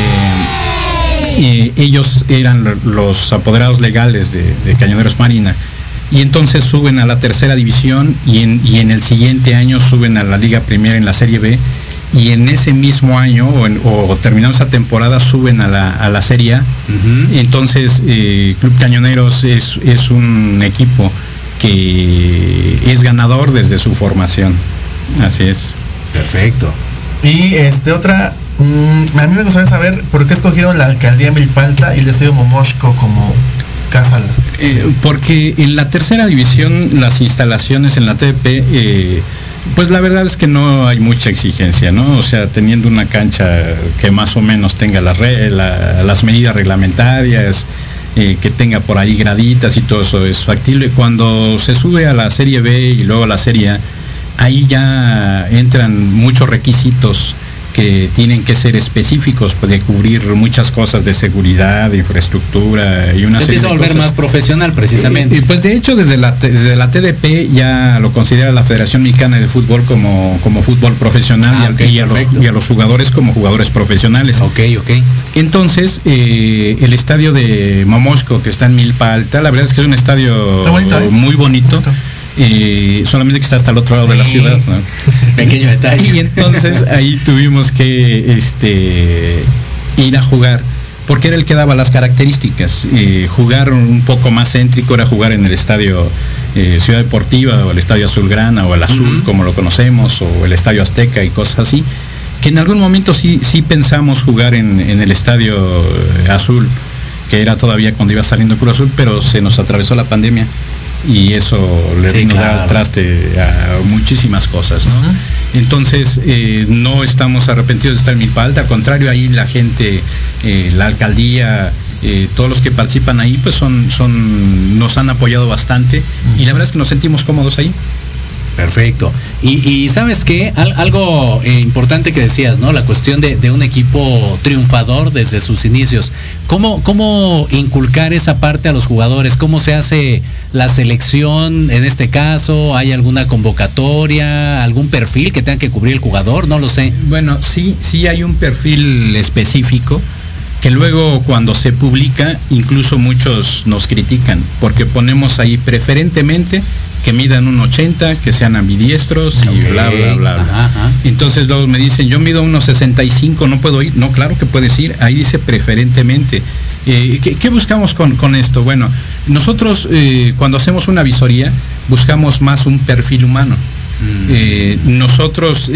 Speaker 8: eh, ellos eran los apoderados legales de, de Cañoneros Marina. Y entonces suben a la tercera división y en, y en el siguiente año suben a la Liga Premier en la Serie B. Y en ese mismo año, o, en- o terminando esa temporada, suben a la, a la Serie A. Entonces, eh, Club Cañoneros es, es un equipo que es ganador desde su formación. Así es.
Speaker 1: Perfecto.
Speaker 2: Y este otra, mm, a mí me gustaría saber por qué escogieron la alcaldía Milpalta y el estadio Momoshko como casa.
Speaker 8: Eh, porque en la tercera división las instalaciones en la TDP, eh, pues la verdad es que no hay mucha exigencia, ¿no? O sea, teniendo una cancha que más o menos tenga las, la- las medidas reglamentarias, eh, que tenga por ahí graditas y todo eso es factible. Cuando se sube a la Serie B y luego a la Serie A, ahí ya entran muchos requisitos que tienen que ser específicos de cubrir muchas cosas de seguridad, de infraestructura y una
Speaker 1: Se
Speaker 8: serie
Speaker 1: empieza a volver
Speaker 8: cosas.
Speaker 1: más profesional precisamente.
Speaker 8: Y, y, pues de hecho desde la, desde la TDP ya lo considera la Federación Mexicana de Fútbol como, como fútbol profesional
Speaker 1: Ah,
Speaker 8: y, al-
Speaker 1: ok,
Speaker 8: y a los,
Speaker 1: perfecto.
Speaker 8: y a los jugadores como jugadores profesionales.
Speaker 1: Ok, ok.
Speaker 8: Entonces, eh, el estadio de Momoshko, que está en Milpa Alta, la verdad es que es un estadio
Speaker 2: bonito, ¿eh?
Speaker 8: muy bonito. Eh, solamente que está hasta el otro lado de la ciudad. ¿no?
Speaker 1: Pequeño detalle.
Speaker 8: Y entonces ahí tuvimos que este, ir a jugar, porque era el que daba las características. Eh, jugar un poco más céntrico era jugar en el estadio eh, Ciudad Deportiva o el estadio Azulgrana o el Azul, como lo conocemos, o el estadio Azteca y cosas así. Que en algún momento sí, sí pensamos jugar en, en el estadio eh, Azul, que era todavía cuando iba saliendo Cruz Azul, pero se nos atravesó la pandemia y eso le
Speaker 1: Sí,
Speaker 8: vino dar traste a muchísimas cosas, ¿no? Entonces, eh, no estamos arrepentidos de estar en Milpa Alta, al contrario, ahí la gente, eh, la alcaldía, eh, todos los que participan ahí, pues son, son, nos han apoyado bastante y la verdad es que nos sentimos cómodos ahí.
Speaker 1: Perfecto. Y, sabes qué, Al- algo eh, importante que decías, ¿no? La cuestión de, de un equipo triunfador desde sus inicios. ¿Cómo, ¿Cómo inculcar esa parte a los jugadores? ¿Cómo se hace la selección en este caso? ¿Hay alguna convocatoria? ¿Algún perfil que tenga que cubrir el jugador? No lo sé.
Speaker 8: Bueno, sí, sí hay un perfil específico que luego cuando se publica, incluso muchos nos critican, porque ponemos ahí preferentemente que midan un 80, que sean ambidiestros y bla, bla, bla. bla.
Speaker 1: Ajá, ajá.
Speaker 8: Entonces luego me dicen, yo mido unos 65, no puedo ir. No, claro que puedes ir. Ahí dice preferentemente. Eh, ¿qué, qué buscamos con, con esto? Bueno, nosotros eh, cuando hacemos una visoría buscamos más un perfil humano. Eh, nosotros,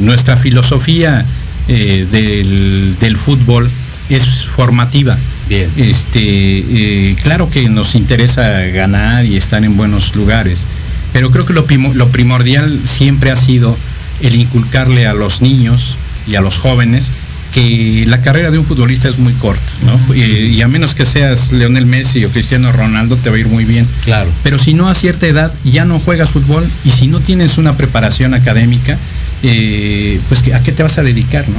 Speaker 8: nuestra filosofía del, del fútbol es formativa.
Speaker 1: Bien.
Speaker 8: Este, eh, claro que nos interesa ganar y estar en buenos lugares, pero creo que lo, primo- lo primordial siempre ha sido el inculcarle a los niños y a los jóvenes que la carrera de un futbolista es muy corta, ¿no? Eh, y a menos que seas Leonel Messi o Cristiano Ronaldo, te va a ir muy bien.
Speaker 1: Claro.
Speaker 8: Pero si no a cierta edad ya no juegas fútbol y si no tienes una preparación académica, eh, pues ¿a qué te vas a dedicar, no?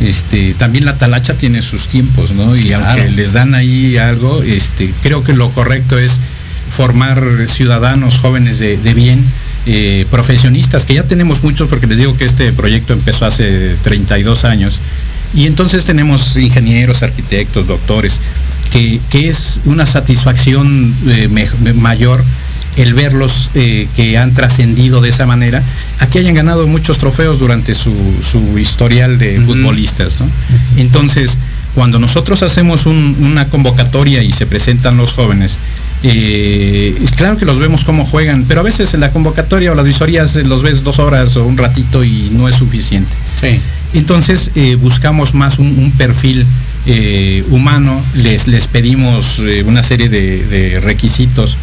Speaker 8: Este, también la talacha tiene sus tiempos, ¿no? Y
Speaker 1: Claro.
Speaker 8: aunque les dan ahí algo, este, creo que lo correcto es formar ciudadanos jóvenes de, de bien, eh, profesionistas, que ya tenemos muchos, porque les digo que este proyecto empezó hace 32 años, y entonces tenemos ingenieros, arquitectos, doctores, que, que es una satisfacción eh, me- mayor el verlos eh, que han trascendido de esa manera, a que hayan ganado muchos trofeos durante su, su historial de futbolistas. ¿no? Entonces, cuando nosotros hacemos un- una convocatoria y se presentan los jóvenes, eh, claro que los vemos cómo juegan, pero a veces en la convocatoria o las visorías los ves dos horas o un ratito y no es suficiente. Entonces eh, buscamos más un, un perfil eh, humano, les, les pedimos eh, una serie de, de requisitos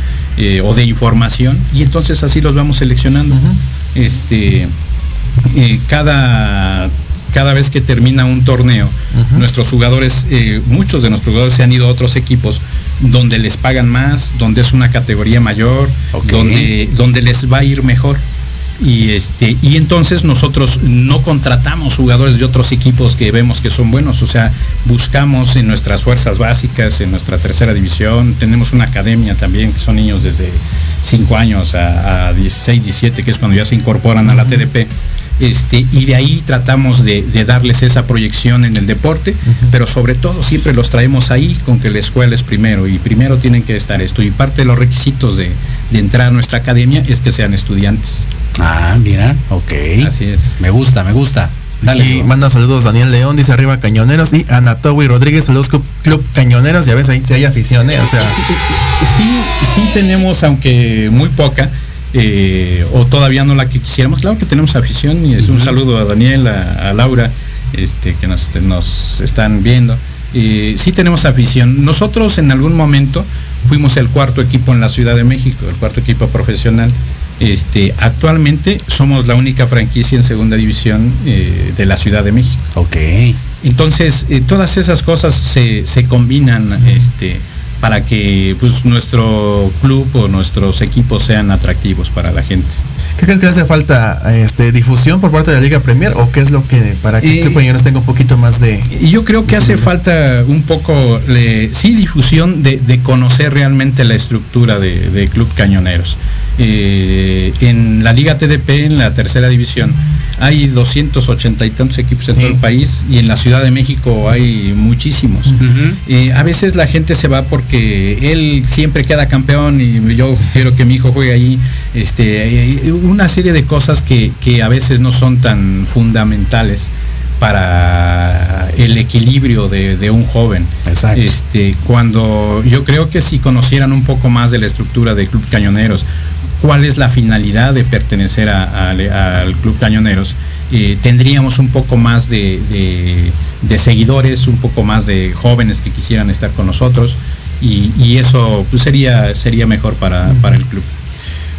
Speaker 8: o de información y entonces así los vamos seleccionando. Este, cada, cada vez que termina un torneo, nuestros jugadores, muchos de nuestros jugadores se han ido a otros equipos donde les pagan más, donde es una categoría mayor, donde, donde les va a ir mejor. Y, este, y entonces nosotros no contratamos jugadores de otros equipos que vemos que son buenos, o sea, buscamos en nuestras fuerzas básicas, en nuestra tercera división, tenemos una academia también, que son niños desde 5 años a, a 16, 17, que es cuando ya se incorporan a la TDP. Este, y de ahí tratamos de, de darles esa proyección en el deporte, pero sobre todo siempre los traemos ahí con que la escuela es primero y primero tienen que estar esto. Y parte de los requisitos de, de entrar a nuestra academia es que sean estudiantes.
Speaker 1: Ah, mira, ok.
Speaker 8: Así es.
Speaker 1: Me gusta, me gusta. Dale.
Speaker 2: y manda saludos Daniel León, dice arriba Cañoneros y Anatowi Rodríguez, saludos Club, Club Cañoneros, ya ves ahí si hay afición, ¿eh? o sea,
Speaker 8: Sí, sí tenemos, aunque muy poca, eh, o todavía no la que quisiéramos, claro que tenemos afición y es un saludo a Daniel, a, a Laura, este, que nos, nos están viendo. Eh, sí tenemos afición. Nosotros en algún momento fuimos el cuarto equipo en la Ciudad de México, el cuarto equipo profesional. Este, actualmente somos la única franquicia en segunda división eh, de la Ciudad de México.
Speaker 1: Ok.
Speaker 8: Entonces, eh, todas esas cosas se, se combinan este, para que pues, nuestro club o nuestros equipos sean atractivos para la gente.
Speaker 2: ¿Qué crees que le hace falta este, difusión por parte de la Liga Premier o qué es lo que para que
Speaker 8: Eh,
Speaker 2: Club Cañoneros tenga un poquito más de...
Speaker 8: Y yo creo que hace falta un poco, sí, difusión de, de conocer realmente la estructura de, de Club Cañoneros. Eh, en la Liga TDP, en la tercera división, hay 280 y tantos equipos en todo el país y en la Ciudad de México hay muchísimos. Eh, a veces la gente se va porque él siempre queda campeón y yo quiero que mi hijo juegue ahí. Este, eh, una serie de cosas que, que a veces no son tan fundamentales para el equilibrio de, de un joven. Este, cuando yo creo que si conocieran un poco más de la estructura de Club Cañoneros, cuál es la finalidad de pertenecer a- a- al Club Cañoneros, eh, tendríamos un poco más de, de- de seguidores, un poco más de jóvenes que quisieran estar con nosotros y, y eso pues, sería, sería mejor para, para el club.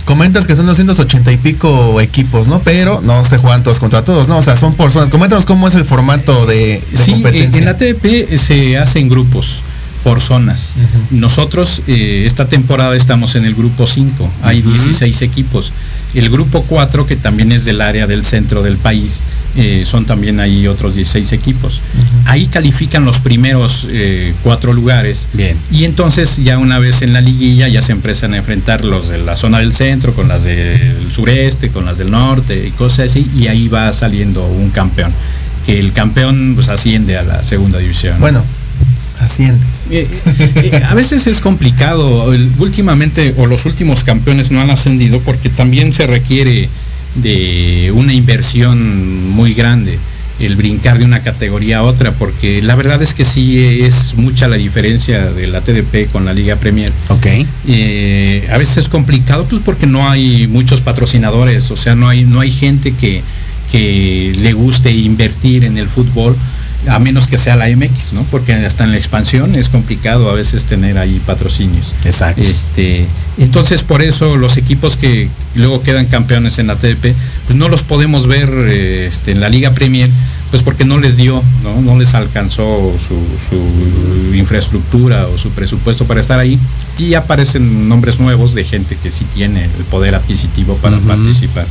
Speaker 2: Comentas que son 280 y pico equipos, ¿no? Pero no se juegan todos contra todos, ¿no? O sea, son por zonas. Coméntanos cómo es el formato de, de
Speaker 8: Sí,
Speaker 2: competencia.
Speaker 8: en la TDP se hacen grupos por zonas. Nosotros eh, esta temporada estamos en el grupo 5, hay 16 equipos. El grupo 4, que también es del área del centro del país, eh, son también ahí otros 16 equipos. Ahí califican los primeros eh, cuatro lugares.
Speaker 1: Bien.
Speaker 8: Y entonces ya una vez en la liguilla ya se empiezan a enfrentar los de la zona del centro con las del sureste, con las del norte y cosas así, y ahí va saliendo un campeón. Que el campeón pues asciende a la segunda división.
Speaker 2: Bueno, asciende.
Speaker 8: Eh, eh, a veces es complicado. El- últimamente, o los últimos campeones no han ascendido porque también se requiere de una inversión muy grande el brincar de una categoría a otra, porque la verdad es que sí es mucha la diferencia de la TDP con la Liga Premier.
Speaker 1: Ok.
Speaker 8: Eh, a veces es complicado pues porque no hay muchos patrocinadores, o sea, no hay, no hay gente que, que le guste invertir en el fútbol a menos que sea la MX, ¿no? Porque hasta en la expansión es complicado a veces tener ahí patrocinios.
Speaker 1: Exacto.
Speaker 8: Este, entonces por eso los equipos que luego quedan campeones en la TDP, pues no los podemos ver este, en la Liga Premier, pues porque no les dio, no, no les alcanzó su, su infraestructura o su presupuesto para estar ahí. Y aparecen nombres nuevos de gente que sí tiene el poder adquisitivo para participar.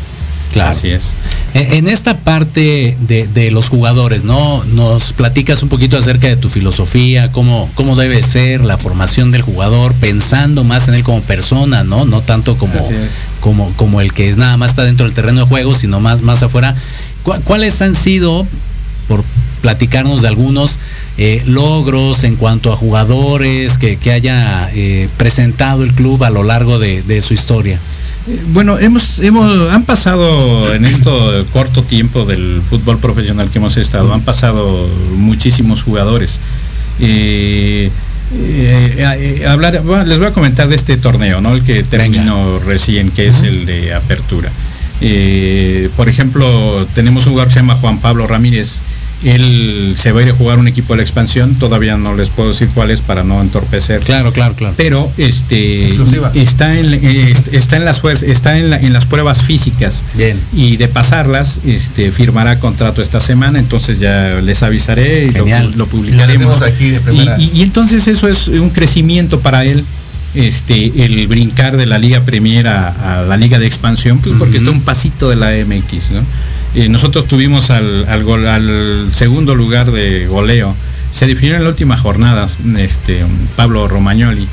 Speaker 1: Claro.
Speaker 8: Así es.
Speaker 1: E- En esta parte de, de los jugadores, ¿no? Nos platicas un poquito acerca de tu filosofía, cómo, cómo debe ser la formación del jugador, pensando más en él como persona, ¿no? No tanto como, como, como el que nada más está dentro del terreno de juego, sino más, más afuera. ¿Cu- ¿Cuáles han sido, por platicarnos de algunos eh, logros en cuanto a jugadores que, que haya eh, presentado el club a lo largo de, de su historia?
Speaker 8: Bueno, hemos, hemos, han pasado en esto corto tiempo del fútbol profesional que hemos estado, han pasado muchísimos jugadores. Eh, eh, eh, hablar, bueno, les voy a comentar de este torneo, ¿no? El que terminó recién, que es el de apertura. Por ejemplo, tenemos un jugador que se llama Juan Pablo Ramírez. Él se va a ir a jugar un equipo de la expansión, todavía no les puedo decir cuál es para no entorpecer.
Speaker 1: Claro, claro, claro.
Speaker 8: Pero este
Speaker 2: Exclusiva.
Speaker 8: está en eh, está en las está en, la- en las pruebas físicas.
Speaker 1: Bien.
Speaker 8: Y de pasarlas, este firmará contrato esta semana, entonces ya les avisaré y lo, lo publicaremos.
Speaker 2: Lo aquí de primera.
Speaker 8: Y, y- y entonces eso es un crecimiento para él. Este, el brincar de la Liga Premier a, a la Liga de Expansión, pues porque está un pasito de la MX, ¿no? Eh, nosotros tuvimos al, al, gol- al segundo lugar de goleo. Se definió en la última jornada, este, Pablo Romagnoli.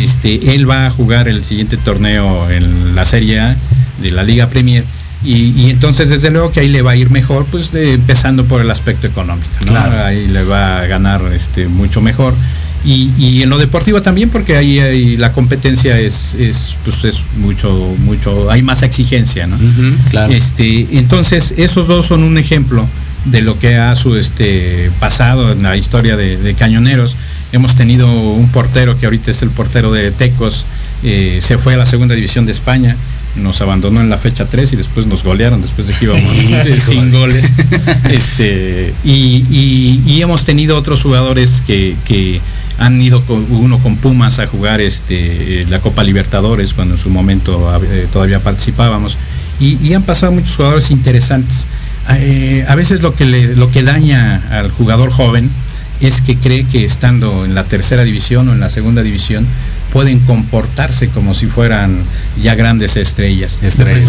Speaker 8: este, él va a jugar el siguiente torneo en la Serie A de la Liga Premier. Y, y entonces desde luego que ahí le va a ir mejor, pues de- empezando por el aspecto económico, ¿no?
Speaker 1: Claro.
Speaker 8: Ahí le va a ganar este, mucho mejor. Y, y en lo deportivo también, porque ahí, ahí la competencia es, es, pues es mucho, mucho, hay más exigencia, ¿no?
Speaker 1: Ujú, claro.
Speaker 8: Este, entonces, esos dos son un ejemplo de lo que ha su este pasado en la historia de, de Cañoneros. Hemos tenido un portero que ahorita es el portero de Tecos, eh, se fue a la segunda división de España, nos abandonó en la fecha 3 y después nos golearon después de que íbamos sin goles. Este, y, y- y hemos tenido otros jugadores que, que han ido con, uno con Pumas a jugar este, eh, la Copa Libertadores cuando en su momento eh, todavía participábamos y, y han pasado muchos jugadores interesantes. Eh, a veces lo que, le- lo que daña al jugador joven es que cree que estando en la tercera división o en la segunda división pueden comportarse como si fueran ya grandes estrellas.
Speaker 1: Estrellas.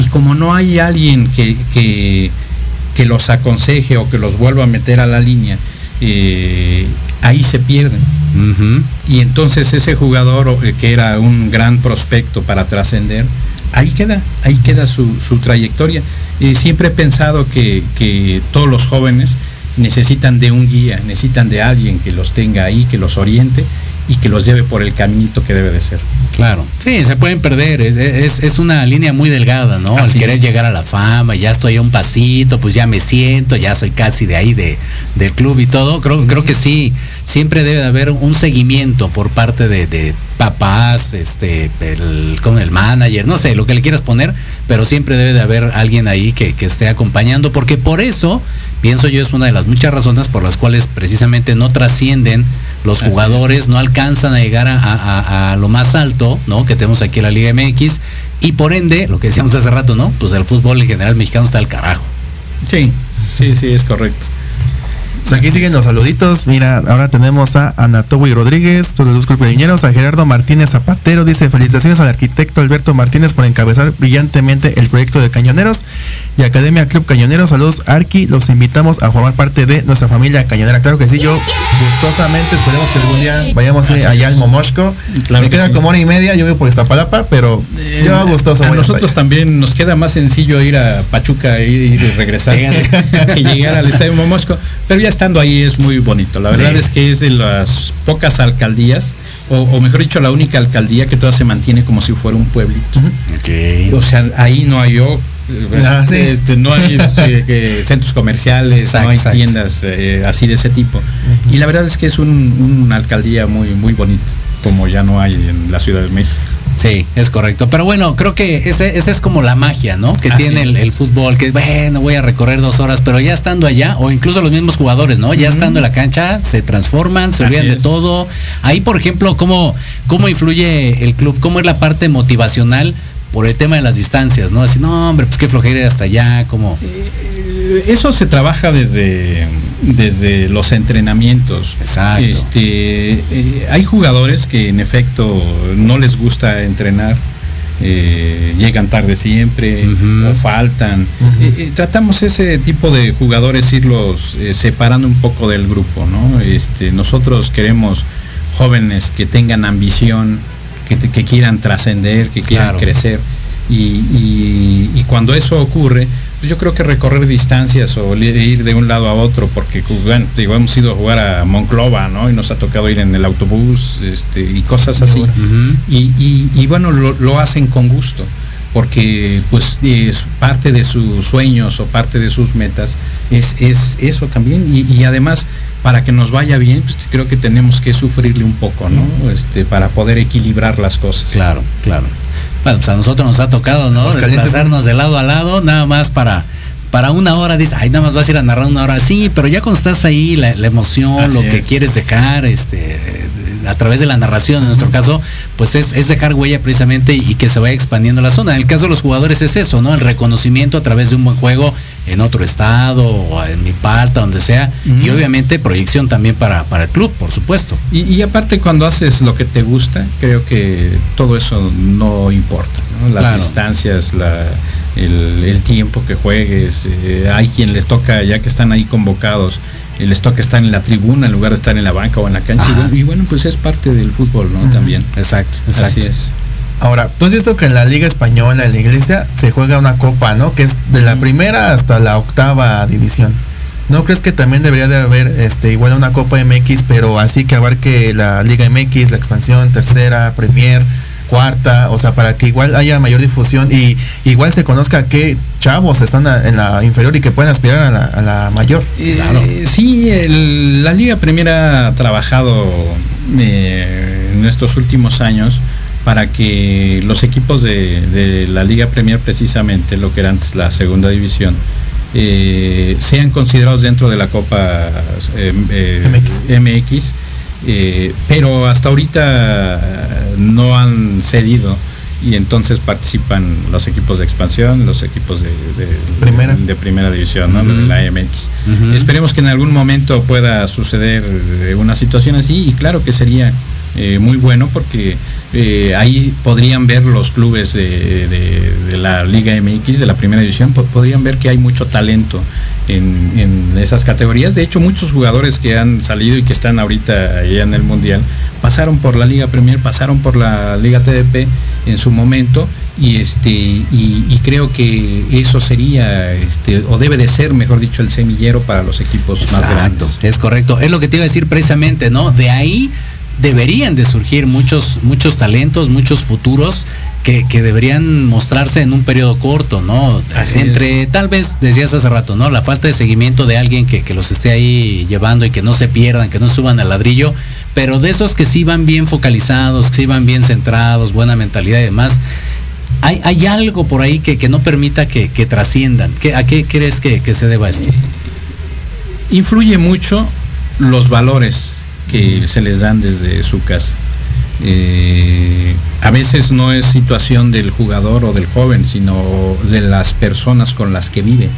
Speaker 8: Y- como no hay alguien que, que, que los aconseje o que los vuelva a meter a la línea, eh, ahí se pierden. Y entonces ese jugador eh, que era un gran prospecto para trascender, ahí queda, ahí queda su, su trayectoria. Eh, siempre he pensado que, que todos los jóvenes necesitan de un guía, necesitan de alguien que los tenga ahí, que los oriente y que los lleve por el caminito que debe de ser.
Speaker 1: Claro. Sí, se pueden perder. Es, es- es una línea muy delgada, ¿no? Al querer
Speaker 8: es.
Speaker 1: llegar a la fama, ya estoy a un pasito, pues ya me siento, ya soy casi de ahí de, del club y todo. Creo, creo que sí, siempre debe de haber un seguimiento por parte de, de papás, este, el, con el manager, no sé, lo que le quieras poner, pero siempre debe de haber alguien ahí que, que esté acompañando, porque por eso, pienso yo, es una de las muchas razones por las cuales precisamente no trascienden los jugadores, no alcanzan a llegar a, a- a lo más alto, ¿no? Que tenemos aquí en la Liga MX. Y por ende, lo que decíamos hace rato, ¿no? Pues el fútbol en general mexicano está al carajo.
Speaker 8: Sí, sí, sí, es correcto.
Speaker 2: Pues aquí siguen los saluditos. Mira, ahora tenemos a Anatowi Rodríguez, todos los Peñeros, a Gerardo Martínez Zapatero. Dice felicitaciones al arquitecto Alberto Martínez por encabezar brillantemente el proyecto de Cañoneros y Academia Club Cañoneros. Saludos, Arqui. Los invitamos a formar parte de nuestra familia cañonera. Claro que sí, yo gustosamente esperemos que algún día vayamos eh, allá al Momoshko.
Speaker 8: Claro
Speaker 2: Me
Speaker 8: que
Speaker 2: queda
Speaker 8: sí.
Speaker 2: como hora y media, yo vivo por Iztapalapa, pero yo gustoso.
Speaker 8: a nosotros también nos queda más sencillo ir a Pachuca ir y regresar que llegar al Estadio Momosco. Pero ya estando ahí es muy bonito. La verdad
Speaker 1: Sí.
Speaker 8: es que es de las pocas alcaldías, o, o mejor dicho, la única alcaldía que todavía se mantiene como si fuera un pueblito. O sea, ahí no hay yo.
Speaker 2: Ah, sí.
Speaker 8: este, no hay este, centros comerciales, no hay tiendas eh, así de ese tipo. Y la verdad es que es un- una alcaldía muy, muy bonita, como ya no hay en la Ciudad de México.
Speaker 1: Sí, es correcto. Pero bueno, creo que ese, esa es como la magia, ¿no? Que
Speaker 8: Así
Speaker 1: tiene el, fútbol, que bueno, voy a recorrer dos horas, pero ya estando allá, o incluso los mismos jugadores, ¿no? Ya estando en la cancha, se transforman, se
Speaker 8: Así
Speaker 1: olvidan de
Speaker 8: es.
Speaker 1: todo. Ahí, por ejemplo, ¿cómo, ¿cómo influye el club? ¿Cómo es la parte motivacional? Por el tema de las distancias, ¿no? Decir, no, hombre, pues qué flojera ir hasta allá, como.
Speaker 8: Eh, Eso se trabaja desde, desde los entrenamientos.
Speaker 1: Exacto.
Speaker 8: Este, eh, hay jugadores que en efecto no les gusta entrenar eh, llegan tarde siempre o faltan. Eh, eh, tratamos ese tipo de jugadores irlos eh, separando un poco del grupo, ¿no? Este, nosotros queremos jóvenes que tengan ambición, que, quieran trascender, que quieran
Speaker 1: Claro.
Speaker 8: crecer. Y, y- y cuando eso ocurre, pues yo creo que recorrer distancias o ir de un lado a otro, porque pues, bueno, digo, hemos ido a jugar a Monclova, ¿no? Y nos ha tocado ir en el autobús este, y cosas así. y, y- y bueno, lo, lo hacen con gusto, porque pues es parte de sus sueños o parte de sus metas es, es eso también. Y, y además, para que nos vaya bien, pues creo que tenemos que sufrirle un poco, ¿no? Este, para poder equilibrar las cosas.
Speaker 1: Claro, claro. Bueno, pues a nosotros nos ha tocado, ¿no? Desplazarnos de lado a lado, nada más para para una hora, dices, ay, nada más vas a ir a narrar una hora. Sí, pero ya cuando estás ahí, la, la emoción,
Speaker 8: Así
Speaker 1: lo que
Speaker 8: es.
Speaker 1: quieres dejar, este, a través de la narración, en nuestro caso, pues es, es dejar huella precisamente y, y que se vaya expandiendo la zona. En el caso de los jugadores es eso, ¿no? El reconocimiento a través de un buen juego en otro estado, o en mi palta, donde sea, y obviamente proyección también para, para el club, por supuesto.
Speaker 8: Y, y aparte cuando haces lo que te gusta, creo que todo eso no importa. ¿no? Las
Speaker 1: Claro.
Speaker 8: distancias, la- el, el tiempo que juegues, eh, hay quien les toca, ya que están ahí convocados, les toca estar en la tribuna en lugar de estar en la banca o en la cancha. Y
Speaker 1: Ajá.
Speaker 8: bueno, Y bueno, pues es parte del fútbol, ¿no? También.
Speaker 1: Exacto,
Speaker 8: Así es.
Speaker 2: Ahora, tú has visto que en la Liga Española, en la Iglesia, se juega una copa, ¿no? Que es de la primera hasta la octava división. ¿No crees que también debería de haber este igual una Copa MX, pero así que abarque la Liga MX, la expansión, tercera, Premier, cuarta, o sea, para que igual haya mayor difusión y igual se conozca qué chavos están en la inferior y que puedan aspirar a la, a la mayor?
Speaker 8: Eh, sí, el- la Liga Premier ha trabajado eh, en estos últimos años para que los equipos de, de la Liga Premier, precisamente lo que era antes la segunda división, eh, sean considerados dentro de la Copa MX. eh, pero hasta ahorita no han cedido y entonces participan los equipos de expansión, los equipos de, de-
Speaker 2: Primera.
Speaker 8: de primera división, ¿no? de la MX. Esperemos que en algún momento pueda suceder eh, una situación así y claro que sería eh, muy bueno porque eh, ahí podrían ver los clubes de, de- de la Liga MX, de la primera división, po- podrían ver que hay mucho talento en, en esas categorías. De hecho, muchos jugadores que han salido y que están ahorita allá en el Mundial pasaron por la Liga Premier, pasaron por la Liga TDP en su momento y este y, y creo que eso sería este, o debe de ser, mejor dicho, el semillero para los equipos más grandes.
Speaker 1: es correcto. Es lo que te iba a decir precisamente, ¿no? De ahí deberían de surgir muchos, muchos talentos, muchos futuros que, que deberían mostrarse en un periodo corto, ¿no?
Speaker 8: Así
Speaker 1: Entre, tal vez, decías hace rato, ¿no? La falta de seguimiento de alguien que, que los esté ahí llevando y que no se pierdan, que no suban al ladrillo, pero de esos que sí van bien focalizados, que sí van bien centrados, buena mentalidad y demás. Hay, hay algo por ahí que, que no permita que, que trasciendan. ¿Qué- ¿A qué crees que se deba esto?
Speaker 8: influye mucho los valores que se les dan desde su casa. Eh, a veces no es situación del jugador o del joven, sino de las personas con las que vive,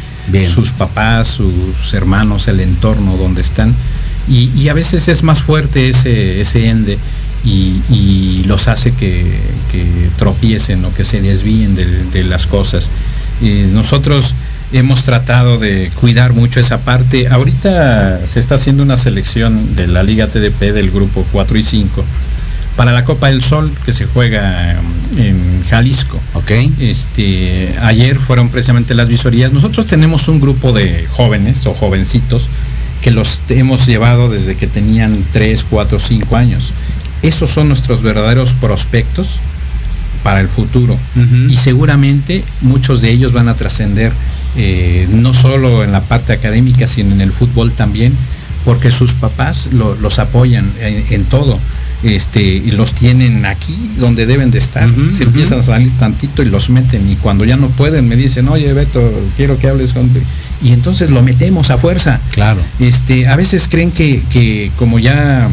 Speaker 8: sus papás, sus hermanos, el entorno donde están. Y, y a veces es más fuerte ese, ese ende y, y los hace que, que tropiecen o que se desvíen de, de las cosas. Eh, nosotros hemos tratado de cuidar mucho esa parte. Ahorita se está haciendo una selección de la Liga TDP del grupo 4 y 5 para la Copa del Sol que se juega mm, en Jalisco.
Speaker 1: Ok.
Speaker 8: Este, ayer fueron precisamente las visorías. Nosotros tenemos un grupo de jóvenes o jovencitos que los hemos llevado desde que tenían 3, 4, 5 años. Esos son nuestros verdaderos prospectos para el futuro. Y seguramente muchos de ellos van a trascender eh, no solo en la parte académica, sino en el fútbol también, porque sus papás lo- los apoyan en, en todo. Este, y los tienen aquí donde deben de estar. Se empiezan a salir tantito y los meten. Y cuando ya no pueden, me dicen, oye Beto, quiero que hables con. Y entonces lo metemos a fuerza.
Speaker 1: Claro.
Speaker 8: Este, a veces creen que, que como ya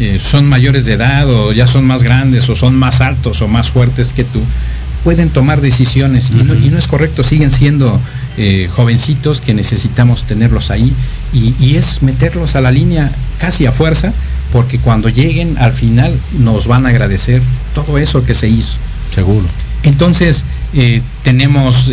Speaker 8: eh, son mayores de edad o ya son más grandes o son más altos o más fuertes que tú, pueden tomar decisiones y, no, y no es correcto, siguen siendo eh, jovencitos que necesitamos tenerlos ahí y, y es meterlos a la línea casi a fuerza porque cuando lleguen al final nos van a agradecer todo eso que se hizo.
Speaker 1: Seguro.
Speaker 8: Entonces, eh, tenemos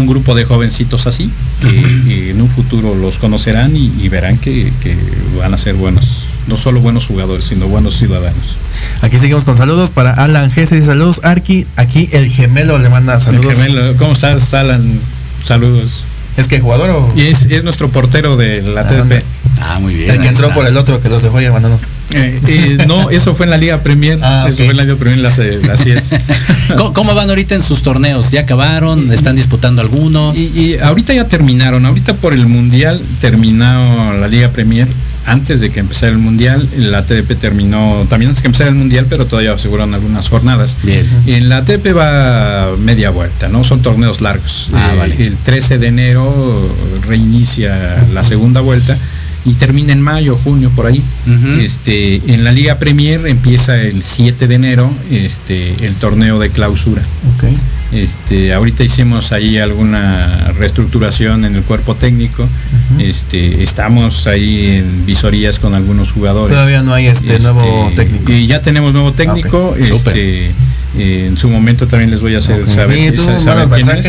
Speaker 8: un grupo de jovencitos así, que en un futuro los conocerán y, y verán que, que van a ser buenos, no solo buenos jugadores, sino buenos ciudadanos.
Speaker 2: Aquí seguimos con saludos para Alan G. Dice saludos, Arki. Aquí el gemelo le manda saludos.
Speaker 8: El gemelo, ¿Cómo estás, Alan? Saludos.
Speaker 2: ¿Es que jugador o?
Speaker 8: Y es, es nuestro portero de la TDP.
Speaker 1: Ah, muy bien.
Speaker 2: El que entró
Speaker 1: está.
Speaker 2: por el otro que lo se fue y abandonó.
Speaker 8: Eh, eh, no, eso fue en la Liga Premier.
Speaker 2: Ah,
Speaker 8: Eso fue en la Liga Premier, las, eh, así es.
Speaker 1: ¿Cómo, cómo van ahorita en sus torneos? ¿Ya acabaron? ¿Están disputando alguno?
Speaker 8: Y, y ahorita ya terminaron. Ahorita por el Mundial terminó la Liga Premier. Antes de que empezara el Mundial, la TDP terminó también antes que empezara el Mundial, pero todavía aseguraron algunas jornadas.
Speaker 1: Bien.
Speaker 8: En la TDP va media vuelta, ¿no? Son torneos largos.
Speaker 1: Ah,
Speaker 8: Eh,
Speaker 1: vale.
Speaker 8: El 13 de enero reinicia la segunda vuelta y termina en mayo, junio, por ahí. Este, en la Liga Premier empieza el 7 de enero este, el torneo de clausura.
Speaker 2: Ok.
Speaker 8: Este, ahorita hicimos ahí alguna reestructuración en el cuerpo técnico. Este, estamos ahí en visorías con algunos jugadores.
Speaker 2: Todavía no hay este nuevo técnico.
Speaker 8: Y ya tenemos nuevo técnico.
Speaker 2: súper.
Speaker 8: este, eh, en su momento también les voy a hacer saber,
Speaker 2: Sí, tú
Speaker 8: saber quién es.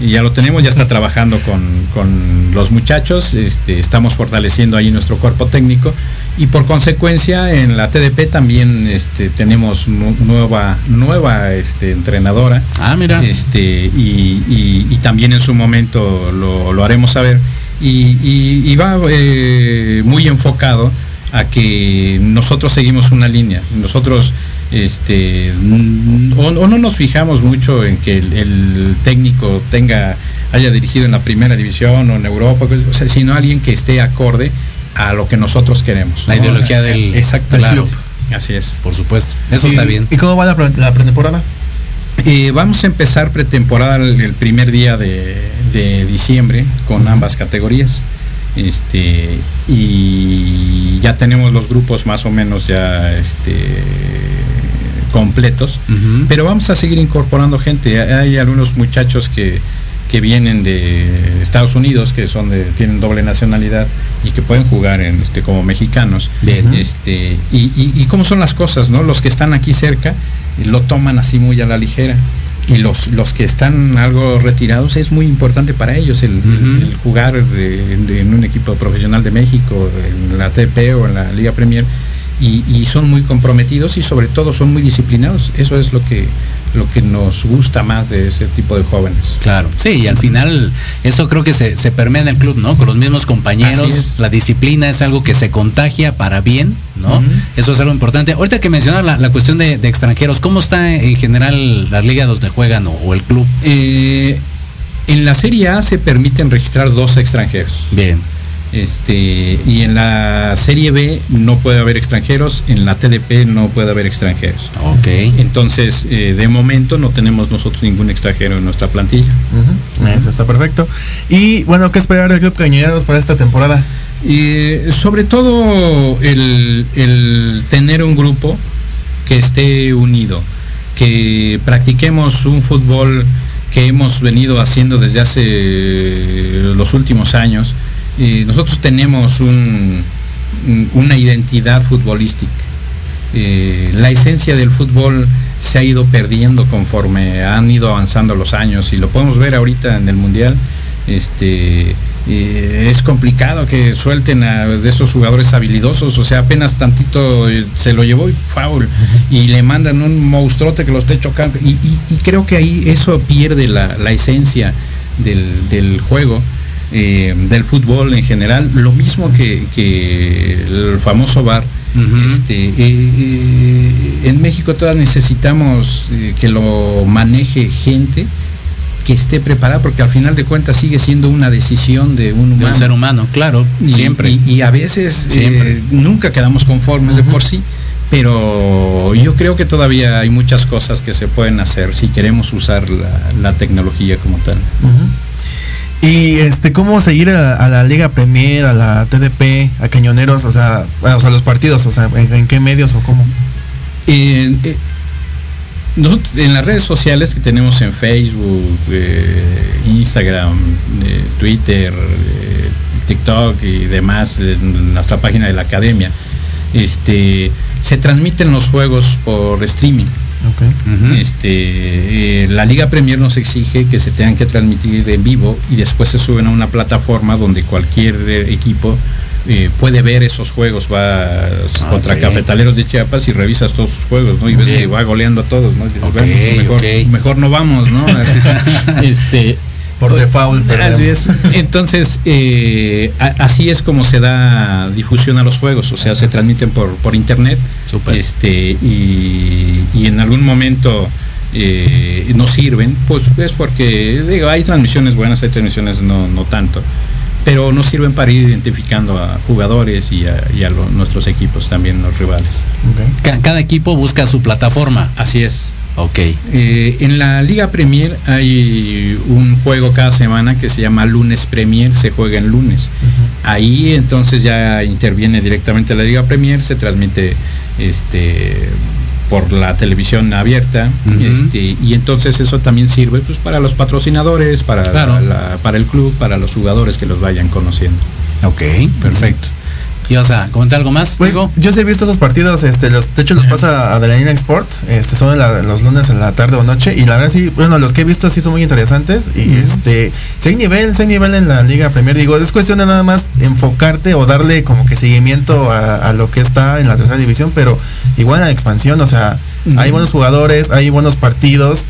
Speaker 2: Y
Speaker 8: ya lo tenemos, ya está trabajando con, con los muchachos, este, estamos fortaleciendo ahí nuestro cuerpo técnico y por consecuencia en la TDP también este, tenemos nu- nueva, nueva este, entrenadora.
Speaker 1: Ah, mira.
Speaker 8: Este, y, y- y también en su momento lo, lo haremos saber. Y, va eh, muy enfocado a que nosotros seguimos una línea. Nosotros este, o, o no nos fijamos mucho en que el, el técnico tenga haya dirigido en la primera división o en Europa, o sea, sino alguien que esté acorde a lo que nosotros queremos.
Speaker 1: La
Speaker 8: ¿no?
Speaker 1: ideología del-
Speaker 8: Exacto,
Speaker 1: del club.
Speaker 8: Así es.
Speaker 1: Por supuesto. Eso
Speaker 2: ¿Y-
Speaker 1: está bien.
Speaker 2: ¿Y cómo va la, pre- la pretemporada?
Speaker 8: Eh, vamos a empezar pretemporada el, primer día de, de diciembre con ambas categorías. Este, y ya tenemos los grupos más o menos ya este, completos. Pero vamos a seguir incorporando gente. Hay algunos muchachos que, que vienen de Estados Unidos, que son de, tienen doble nacionalidad y que pueden jugar en, este, como mexicanos.
Speaker 1: Bien.
Speaker 8: Este, y, y, y cómo son las cosas, ¿no? Los que están aquí cerca eh, lo toman así muy a la ligera. Y los, los que están algo retirados es muy importante para ellos el, jugar de- de- en un equipo profesional de México, en la TP o en la Liga Premier. Y, y son muy comprometidos y sobre todo son muy disciplinados. Eso es lo que, lo que nos gusta más de ese tipo de jóvenes.
Speaker 1: Claro, sí, y al final eso creo que se, se permea en el club, ¿no? Con los mismos compañeros, la disciplina es algo que se contagia para bien, ¿no? Eso es algo importante. Ahorita que mencionas la, la cuestión de, de extranjeros, ¿cómo está en general las ligas donde juegan o, o el club?
Speaker 8: Eh, en la Serie A se permiten registrar dos extranjeros.
Speaker 1: Bien,
Speaker 8: Este, y en la Serie B no puede haber extranjeros, en la TDP no puede haber extranjeros.
Speaker 1: ok.
Speaker 8: Entonces, eh, de momento no tenemos nosotros ningún extranjero en nuestra plantilla.
Speaker 2: Eso está perfecto. Y bueno, ¿qué esperar del Club Cañoneros para esta temporada?
Speaker 8: Y sobre todo el, el tener un grupo que esté unido, que practiquemos un fútbol que hemos venido haciendo desde hace los últimos años. Nosotros tenemos un- un- una identidad futbolística. Eh, la esencia del fútbol se ha ido perdiendo conforme han ido avanzando los años y lo podemos ver ahorita en el mundial. Este eh, es complicado que suelten a de esos jugadores habilidosos, o sea, apenas tantito eh, se lo llevó y foul y le mandan un monstruote que lo esté chocando y, y- y creo que ahí eso pierde la, la esencia del, del juego. Eh, del fútbol en general, lo mismo que, que el famoso bar, este, eh, eh, en México todavía necesitamos que lo maneje gente que esté preparada, porque al final de cuentas sigue siendo una decisión de un
Speaker 1: De
Speaker 8: humano.
Speaker 1: un ser humano, claro,
Speaker 8: Y-
Speaker 1: siempre.
Speaker 8: Y, y a veces eh, nunca quedamos conformes de por sí, pero yo creo que todavía hay muchas cosas que se pueden hacer si queremos usar la, la tecnología como tal.
Speaker 2: Y este, ¿cómo seguir a, a la Liga Premier, a la TDP, a Cañoneros? O sea, bueno, o sea los partidos, o sea, ¿en, en qué medios o cómo?
Speaker 8: Eh, eh, nosotros en las redes sociales que tenemos en Facebook, eh, Instagram, eh, Twitter, eh, TikTok y demás, en nuestra página de la academia, este, se transmiten los juegos por streaming. Este, eh, la Liga Premier nos exige que se tengan que transmitir en vivo y después se suben a una plataforma donde cualquier eh, equipo eh, puede ver esos juegos, va contra
Speaker 1: ok.
Speaker 8: Cafetaleros de Chiapas y revisas todos sus juegos, ¿no? Y ves que va goleando a todos, ¿no? Dices, bueno, mejor, mejor no vamos, ¿no? este,
Speaker 2: Por default, perdemos.
Speaker 8: Así es. Entonces, eh, a- así es como se da difusión a los juegos, o sea, se transmiten por, por internet. Este, y, y en algún momento eh, no sirven, pues es porque digo, hay transmisiones buenas, hay transmisiones no, no tanto. Pero no sirven para ir identificando a jugadores y a, y a lo- nuestros equipos también, los rivales.
Speaker 1: Ca- cada equipo busca su plataforma.
Speaker 8: Así es.
Speaker 1: Ok.
Speaker 8: Eh, en la Liga Premier hay un juego cada semana que se llama Lunes Premier, se juega en lunes. Ahí entonces ya interviene directamente la Liga Premier, se transmite este por la televisión abierta este, y entonces eso también sirve pues para los patrocinadores, para,
Speaker 1: Claro.
Speaker 8: la- para el club, para los jugadores que los vayan conociendo.
Speaker 1: Ok, perfecto. ¿Y vas a comentar algo más?
Speaker 2: Pues yo sí he visto esos partidos, este, los, de hecho los pasa Adrenalina Sports, este, son la- los lunes en la tarde o noche, y la verdad sí, bueno, los que he visto sí son muy interesantes, y este, si hay nivel, si hay nivel en la Liga Premier, digo, es cuestión de nada más enfocarte o darle como que seguimiento a, a lo que está en la tercera división, pero igual en la expansión, o sea, hay buenos jugadores, hay buenos partidos,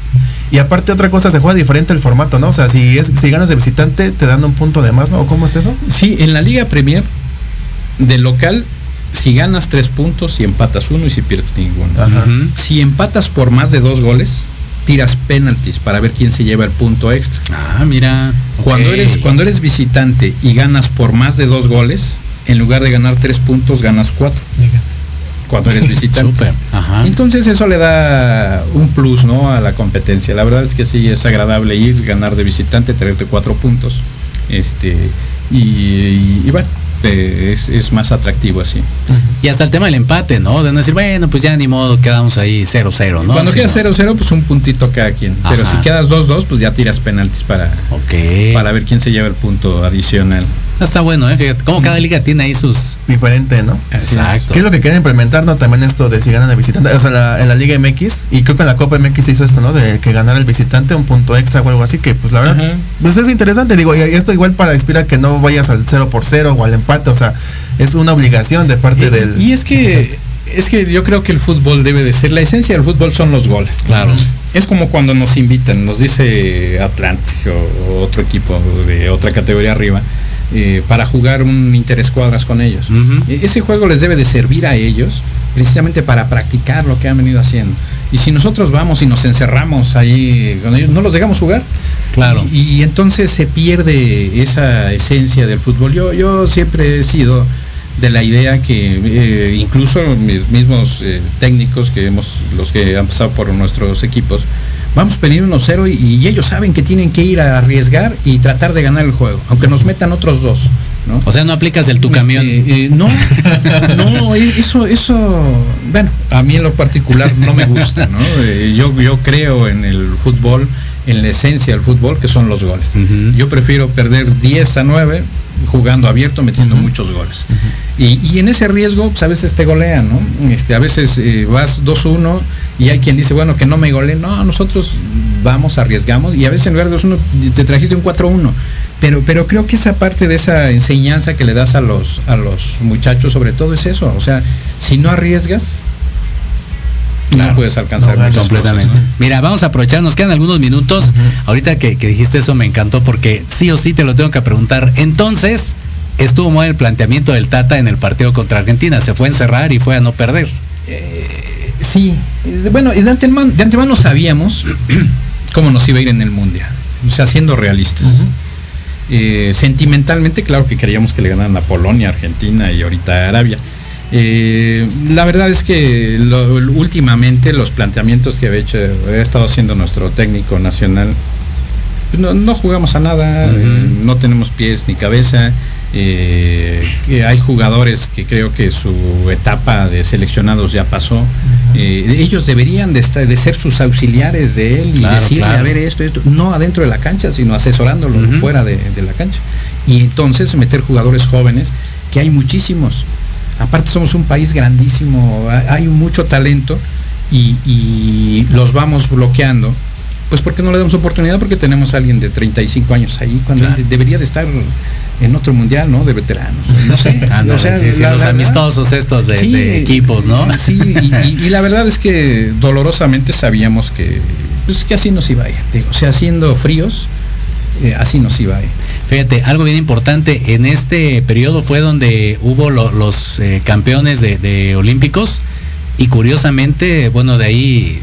Speaker 2: y aparte otra cosa, se juega diferente el formato, ¿no? O sea, si es, si ganas de visitante, te dan un punto de más, ¿no? ¿O ¿Cómo es eso?
Speaker 8: Sí, en la Liga Premier, de local, si ganas tres puntos, si empatas uno y si pierdes ninguno. Si empatas por más de dos goles, tiras penaltis para ver quién se lleva el punto extra.
Speaker 1: Ah, mira.
Speaker 8: Cuando eres, cuando eres visitante y ganas por más de dos goles, en lugar de ganar tres puntos, ganas cuatro. Cuando eres visitante.
Speaker 1: Ajá.
Speaker 8: Entonces eso le da un plus, ¿no? A la competencia. La verdad es que sí es agradable ir, ganar de visitante, traerte cuatro puntos. Este, y, y- y bueno, eh, es, es más atractivo así.
Speaker 1: Y hasta el tema del empate, ¿no? De no decir, bueno, pues ya ni modo, quedamos ahí 0-0, ¿no?
Speaker 8: Cuando
Speaker 1: Sí,
Speaker 8: quedas
Speaker 1: ¿no?
Speaker 8: 0-0, pues un puntito cada quien. Pero si quedas 2-2, pues ya tiras penaltis para, para ver quién se lleva el punto adicional.
Speaker 1: Está bueno, ¿eh? Fíjate, como cada liga tiene ahí sus...
Speaker 2: Diferente, ¿no?
Speaker 1: Exacto.
Speaker 2: ¿Qué es lo que quieren implementar, no? También esto de si ganan el visitante, o sea, la- en la Liga MX, y creo que en la Copa MX se hizo esto, ¿no? De que ganara el visitante un punto extra o algo así, que pues la verdad,
Speaker 8: Ajá.
Speaker 2: pues es interesante, digo, y esto igual para inspirar que no vayas al 0 por 0 o al empate, o sea, es una obligación de parte del...
Speaker 8: Y es que es que yo creo que el fútbol debe de ser, la esencia del fútbol son los goles.
Speaker 1: Claro.
Speaker 8: Es como cuando nos invitan, nos dice Atlantic o, o otro equipo de otra categoría arriba, eh, para jugar un interescuadras con ellos. E- Ese juego les debe de servir a ellos precisamente para practicar lo que han venido haciendo. Y si nosotros vamos y nos encerramos ahí con ellos, no los dejamos jugar.
Speaker 1: Claro.
Speaker 8: Y, y entonces se pierde esa esencia del fútbol. Yo, yo siempre he sido de la idea que eh, incluso mis mismos eh, técnicos que hemos, los que han pasado por nuestros equipos, vamos perdiendo 1-0 y, y ellos saben que tienen que ir a arriesgar y tratar de ganar el juego, aunque nos metan otros dos. ¿No?
Speaker 1: O sea, no aplicas el tu
Speaker 8: Este,
Speaker 1: camión.
Speaker 8: eh, no, no, eso, eso, bueno, a mí en lo particular no me gusta, ¿no? Eh, yo, yo creo en el fútbol, en la esencia del fútbol, que son los goles. Yo prefiero perder 10 a 9 jugando abierto, metiendo muchos goles. y, y en ese riesgo, pues a veces te golean, ¿no? Este, a veces eh, vas 2-1 y hay quien dice, bueno, que no me goleen. No, nosotros vamos, arriesgamos y a veces en lugar de 2-1 te trajiste un 4-1. Pero, pero creo que esa parte de esa enseñanza que le das a los, a los muchachos, sobre todo, es eso. O sea, si no arriesgas, no puedes alcanzar
Speaker 1: No, completamente.
Speaker 8: cosas, ¿no?
Speaker 1: Mira, vamos a aprovechar, nos quedan algunos minutos. Ahorita que, que dijiste eso me encantó porque sí o sí te lo tengo que preguntar. Entonces, estuvo mal el planteamiento del Tata en el partido contra Argentina. Se fue a encerrar y fue a no perder.
Speaker 8: Sí, eh, bueno, de antemano, de antemano sabíamos cómo nos iba a ir en el Mundial, o sea, siendo realistas. Eh, sentimentalmente, claro que queríamos que le ganaran a Polonia, Argentina y ahorita Arabia. Eh, la verdad es que lo- últimamente los planteamientos que había, hecho, había estado haciendo nuestro técnico nacional, pues no, no jugamos a nada, eh, no tenemos pies ni cabeza. Eh, que hay jugadores que creo que su etapa de seleccionados ya pasó. Eh, ellos deberían de, estar- de ser sus auxiliares de él y
Speaker 1: Claro,
Speaker 8: decirle,
Speaker 1: claro.
Speaker 8: a ver, esto, esto, no adentro de la cancha, sino asesorándolo fuera de, de la cancha. Y entonces meter jugadores jóvenes, que hay muchísimos. Aparte somos un país grandísimo, ha- hay mucho talento y, y los vamos bloqueando, pues porque no le damos oportunidad porque tenemos a alguien de 35 años ahí cuando
Speaker 1: Claro.
Speaker 8: debería de estar en otro mundial, ¿no? De veteranos. No sé.
Speaker 1: Ándale,
Speaker 8: o sea,
Speaker 1: sí, sí,
Speaker 8: la-
Speaker 1: los
Speaker 8: la-
Speaker 1: amistosos estos de,
Speaker 8: Sí,
Speaker 1: de equipos, ¿no?
Speaker 8: Sí, y, y- y la verdad es que dolorosamente sabíamos que, pues, que así nos iba a ir. O sea, siendo fríos, eh, así nos iba a ir.
Speaker 1: Fíjate, algo bien importante, en este periodo fue donde hubo lo- los eh, campeones de, de olímpicos y curiosamente, bueno, de ahí,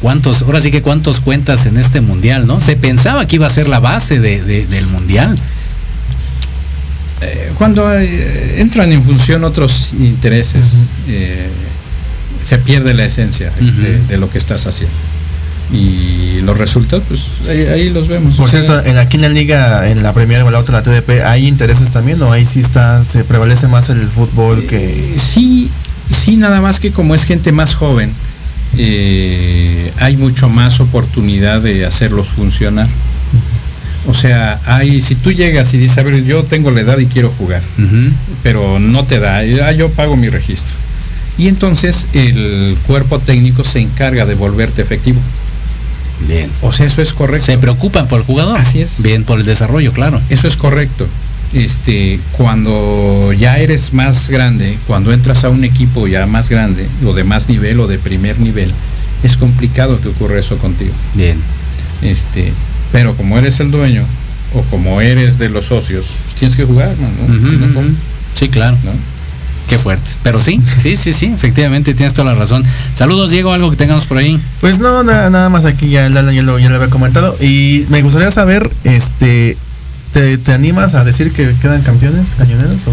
Speaker 1: ¿cuántos, ahora sí que cuántos cuentas en este mundial, ¿no? Se pensaba que iba a ser la base de- de- del mundial.
Speaker 8: Eh, cuando eh, entran en función otros intereses, eh, se pierde la esencia de, de lo que estás haciendo. Y los resultados, pues ahí, ahí los vemos.
Speaker 2: Por
Speaker 8: O sea,
Speaker 2: cierto, en aquí en la liga, en la Premier o la otra, en la TDP, ¿hay intereses también o ahí sí está, se prevalece más el fútbol que...
Speaker 8: sí, sí, nada más que como es gente más joven, eh, hay mucho más oportunidad de hacerlos funcionar. O sea, hay, si tú llegas y dices, a ver, yo tengo la edad y quiero jugar, pero no te da, ah, yo pago mi registro. Y entonces el cuerpo técnico se encarga de volverte efectivo.
Speaker 1: Bien.
Speaker 8: O sea, eso es correcto.
Speaker 1: Se preocupan por el jugador.
Speaker 8: Así es.
Speaker 1: Bien, por el desarrollo, claro.
Speaker 8: Eso es correcto. Este, cuando ya eres más grande, cuando entras a un equipo ya más grande, o de más nivel, o de primer nivel, es complicado que ocurra eso contigo.
Speaker 1: Bien.
Speaker 8: Este, pero como eres el dueño, o como eres de los socios, tienes que jugar, ¿no?
Speaker 1: Sí, claro.
Speaker 8: ¿no?
Speaker 1: Qué fuerte. Pero sí, sí, sí, sí, efectivamente tienes toda la razón. Saludos, Diego, algo que tengamos por ahí.
Speaker 2: Pues no, nada, nada más aquí ya, ya lo, ya lo había comentado. Y me gustaría saber, este, ¿te, te animas a decir que quedan campeones cañoneros? O?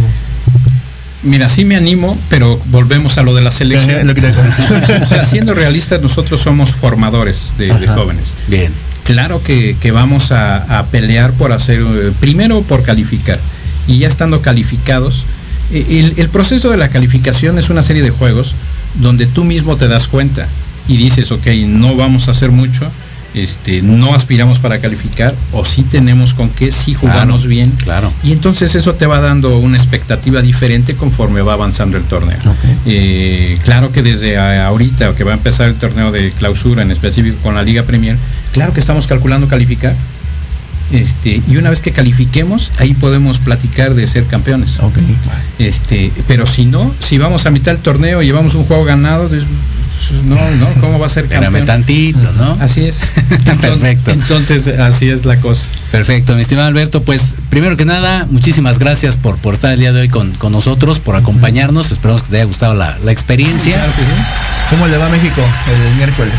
Speaker 8: Mira, sí me animo, pero volvemos a lo de la selección. o sea, siendo realistas, nosotros somos formadores de, jóvenes.
Speaker 1: Bien.
Speaker 8: Claro que, que vamos a, a pelear por hacer, eh, primero por calificar, y ya estando calificados, eh, el, el proceso de la calificación es una serie de juegos donde tú mismo te das cuenta y dices, ok, no vamos a hacer mucho, este, no aspiramos para calificar, o sí tenemos con qué, sí jugamos
Speaker 1: Claro,
Speaker 8: bien.
Speaker 1: Claro.
Speaker 8: Y entonces eso te va dando una expectativa diferente conforme va avanzando el torneo. Eh, claro que desde ahorita que va a empezar el torneo de clausura, en específico con la Liga Premier, claro que estamos calculando calificar. Este, y una vez que califiquemos, ahí podemos platicar de ser campeones. Este, pero si no, si vamos a mitad del torneo y llevamos un juego ganado, no, no, ¿cómo va a ser campeón?
Speaker 1: Espérame tantito, ¿no?
Speaker 8: Así es.
Speaker 1: Perfecto.
Speaker 8: Entonces, así es la cosa.
Speaker 1: Perfecto, mi estimado Alberto, pues primero que nada, muchísimas gracias por, por estar el día de hoy con, con nosotros, por acompañarnos. Esperamos que te haya gustado la, la experiencia.
Speaker 8: Claro que sí.
Speaker 2: ¿Cómo le va a México el miércoles?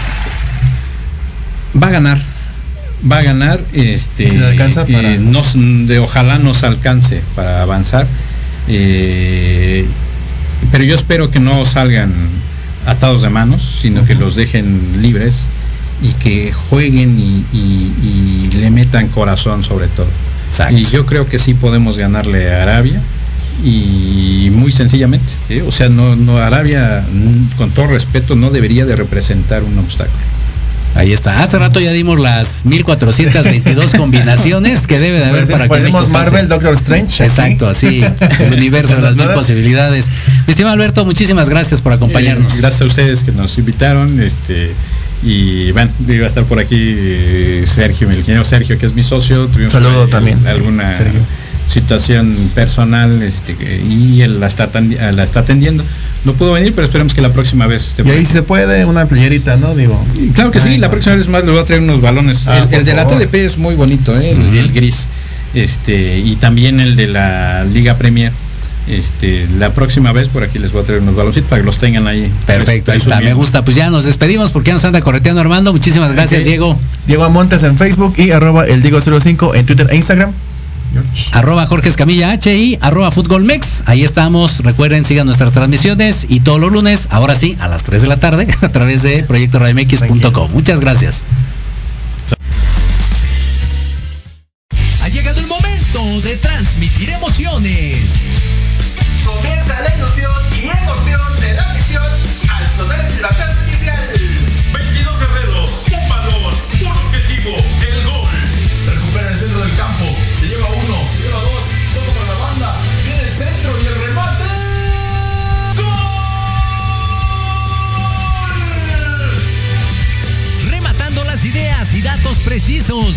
Speaker 8: Va a ganar. Va a ganar. Este,
Speaker 2: le alcanza para-
Speaker 8: eh, nos- de, ojalá nos alcance para avanzar. Eh, pero yo espero que no salgan atados de manos, sino que los dejen libres y que jueguen y, y- y le metan corazón sobre todo.
Speaker 1: Exacto.
Speaker 8: Y yo creo que sí podemos ganarle a Arabia y muy sencillamente. ¿eh? O sea, no, no Arabia, con todo respeto, no debería de representar un obstáculo.
Speaker 1: Ahí está. Hace rato ya dimos las 1422 combinaciones que debe de haber para que
Speaker 2: Parecemos
Speaker 1: México pase.
Speaker 2: Marvel, Doctor Strange.
Speaker 1: Exacto, así, el universo de las mil posibilidades. Mi estimado Alberto, muchísimas gracias por acompañarnos.
Speaker 8: Eh, gracias a ustedes que nos invitaron. Este, y bueno, iba a estar por aquí eh, Sergio, el ingeniero Sergio, que es mi socio. Tuvimos
Speaker 2: Saludo también,
Speaker 8: Alguna
Speaker 2: Sergio.
Speaker 8: Situación personal este, que- y él la está, atendi- la está atendiendo. No pudo venir, pero esperemos que la próxima vez esté
Speaker 2: Y ahí se puede, una playerita, ¿no? Digo.
Speaker 8: Claro que sí, la próxima vez más les voy a traer unos balones.
Speaker 2: Ah,
Speaker 8: el, el de la. TDP es muy bonito, ¿eh? el, gris. Este, y también el de la Liga Premier. Este, la próxima vez por aquí les voy a traer unos baloncitos para que los tengan ahí.
Speaker 1: Perfecto, ahí está, me gusta. Pues ya nos despedimos porque ya nos anda correteando Armando. Muchísimas gracias. Diego.
Speaker 2: Diego Montes en Facebook y arroba el Diego05 en Twitter e Instagram.
Speaker 1: Arroba Jorge Escamilla H arroba Fútbol Mex. Ahí estamos. Recuerden, sigan nuestras transmisiones y todos los lunes, ahora sí, a las 3 de la tarde, a través de proyectoradiomx.com. Muchas gracias.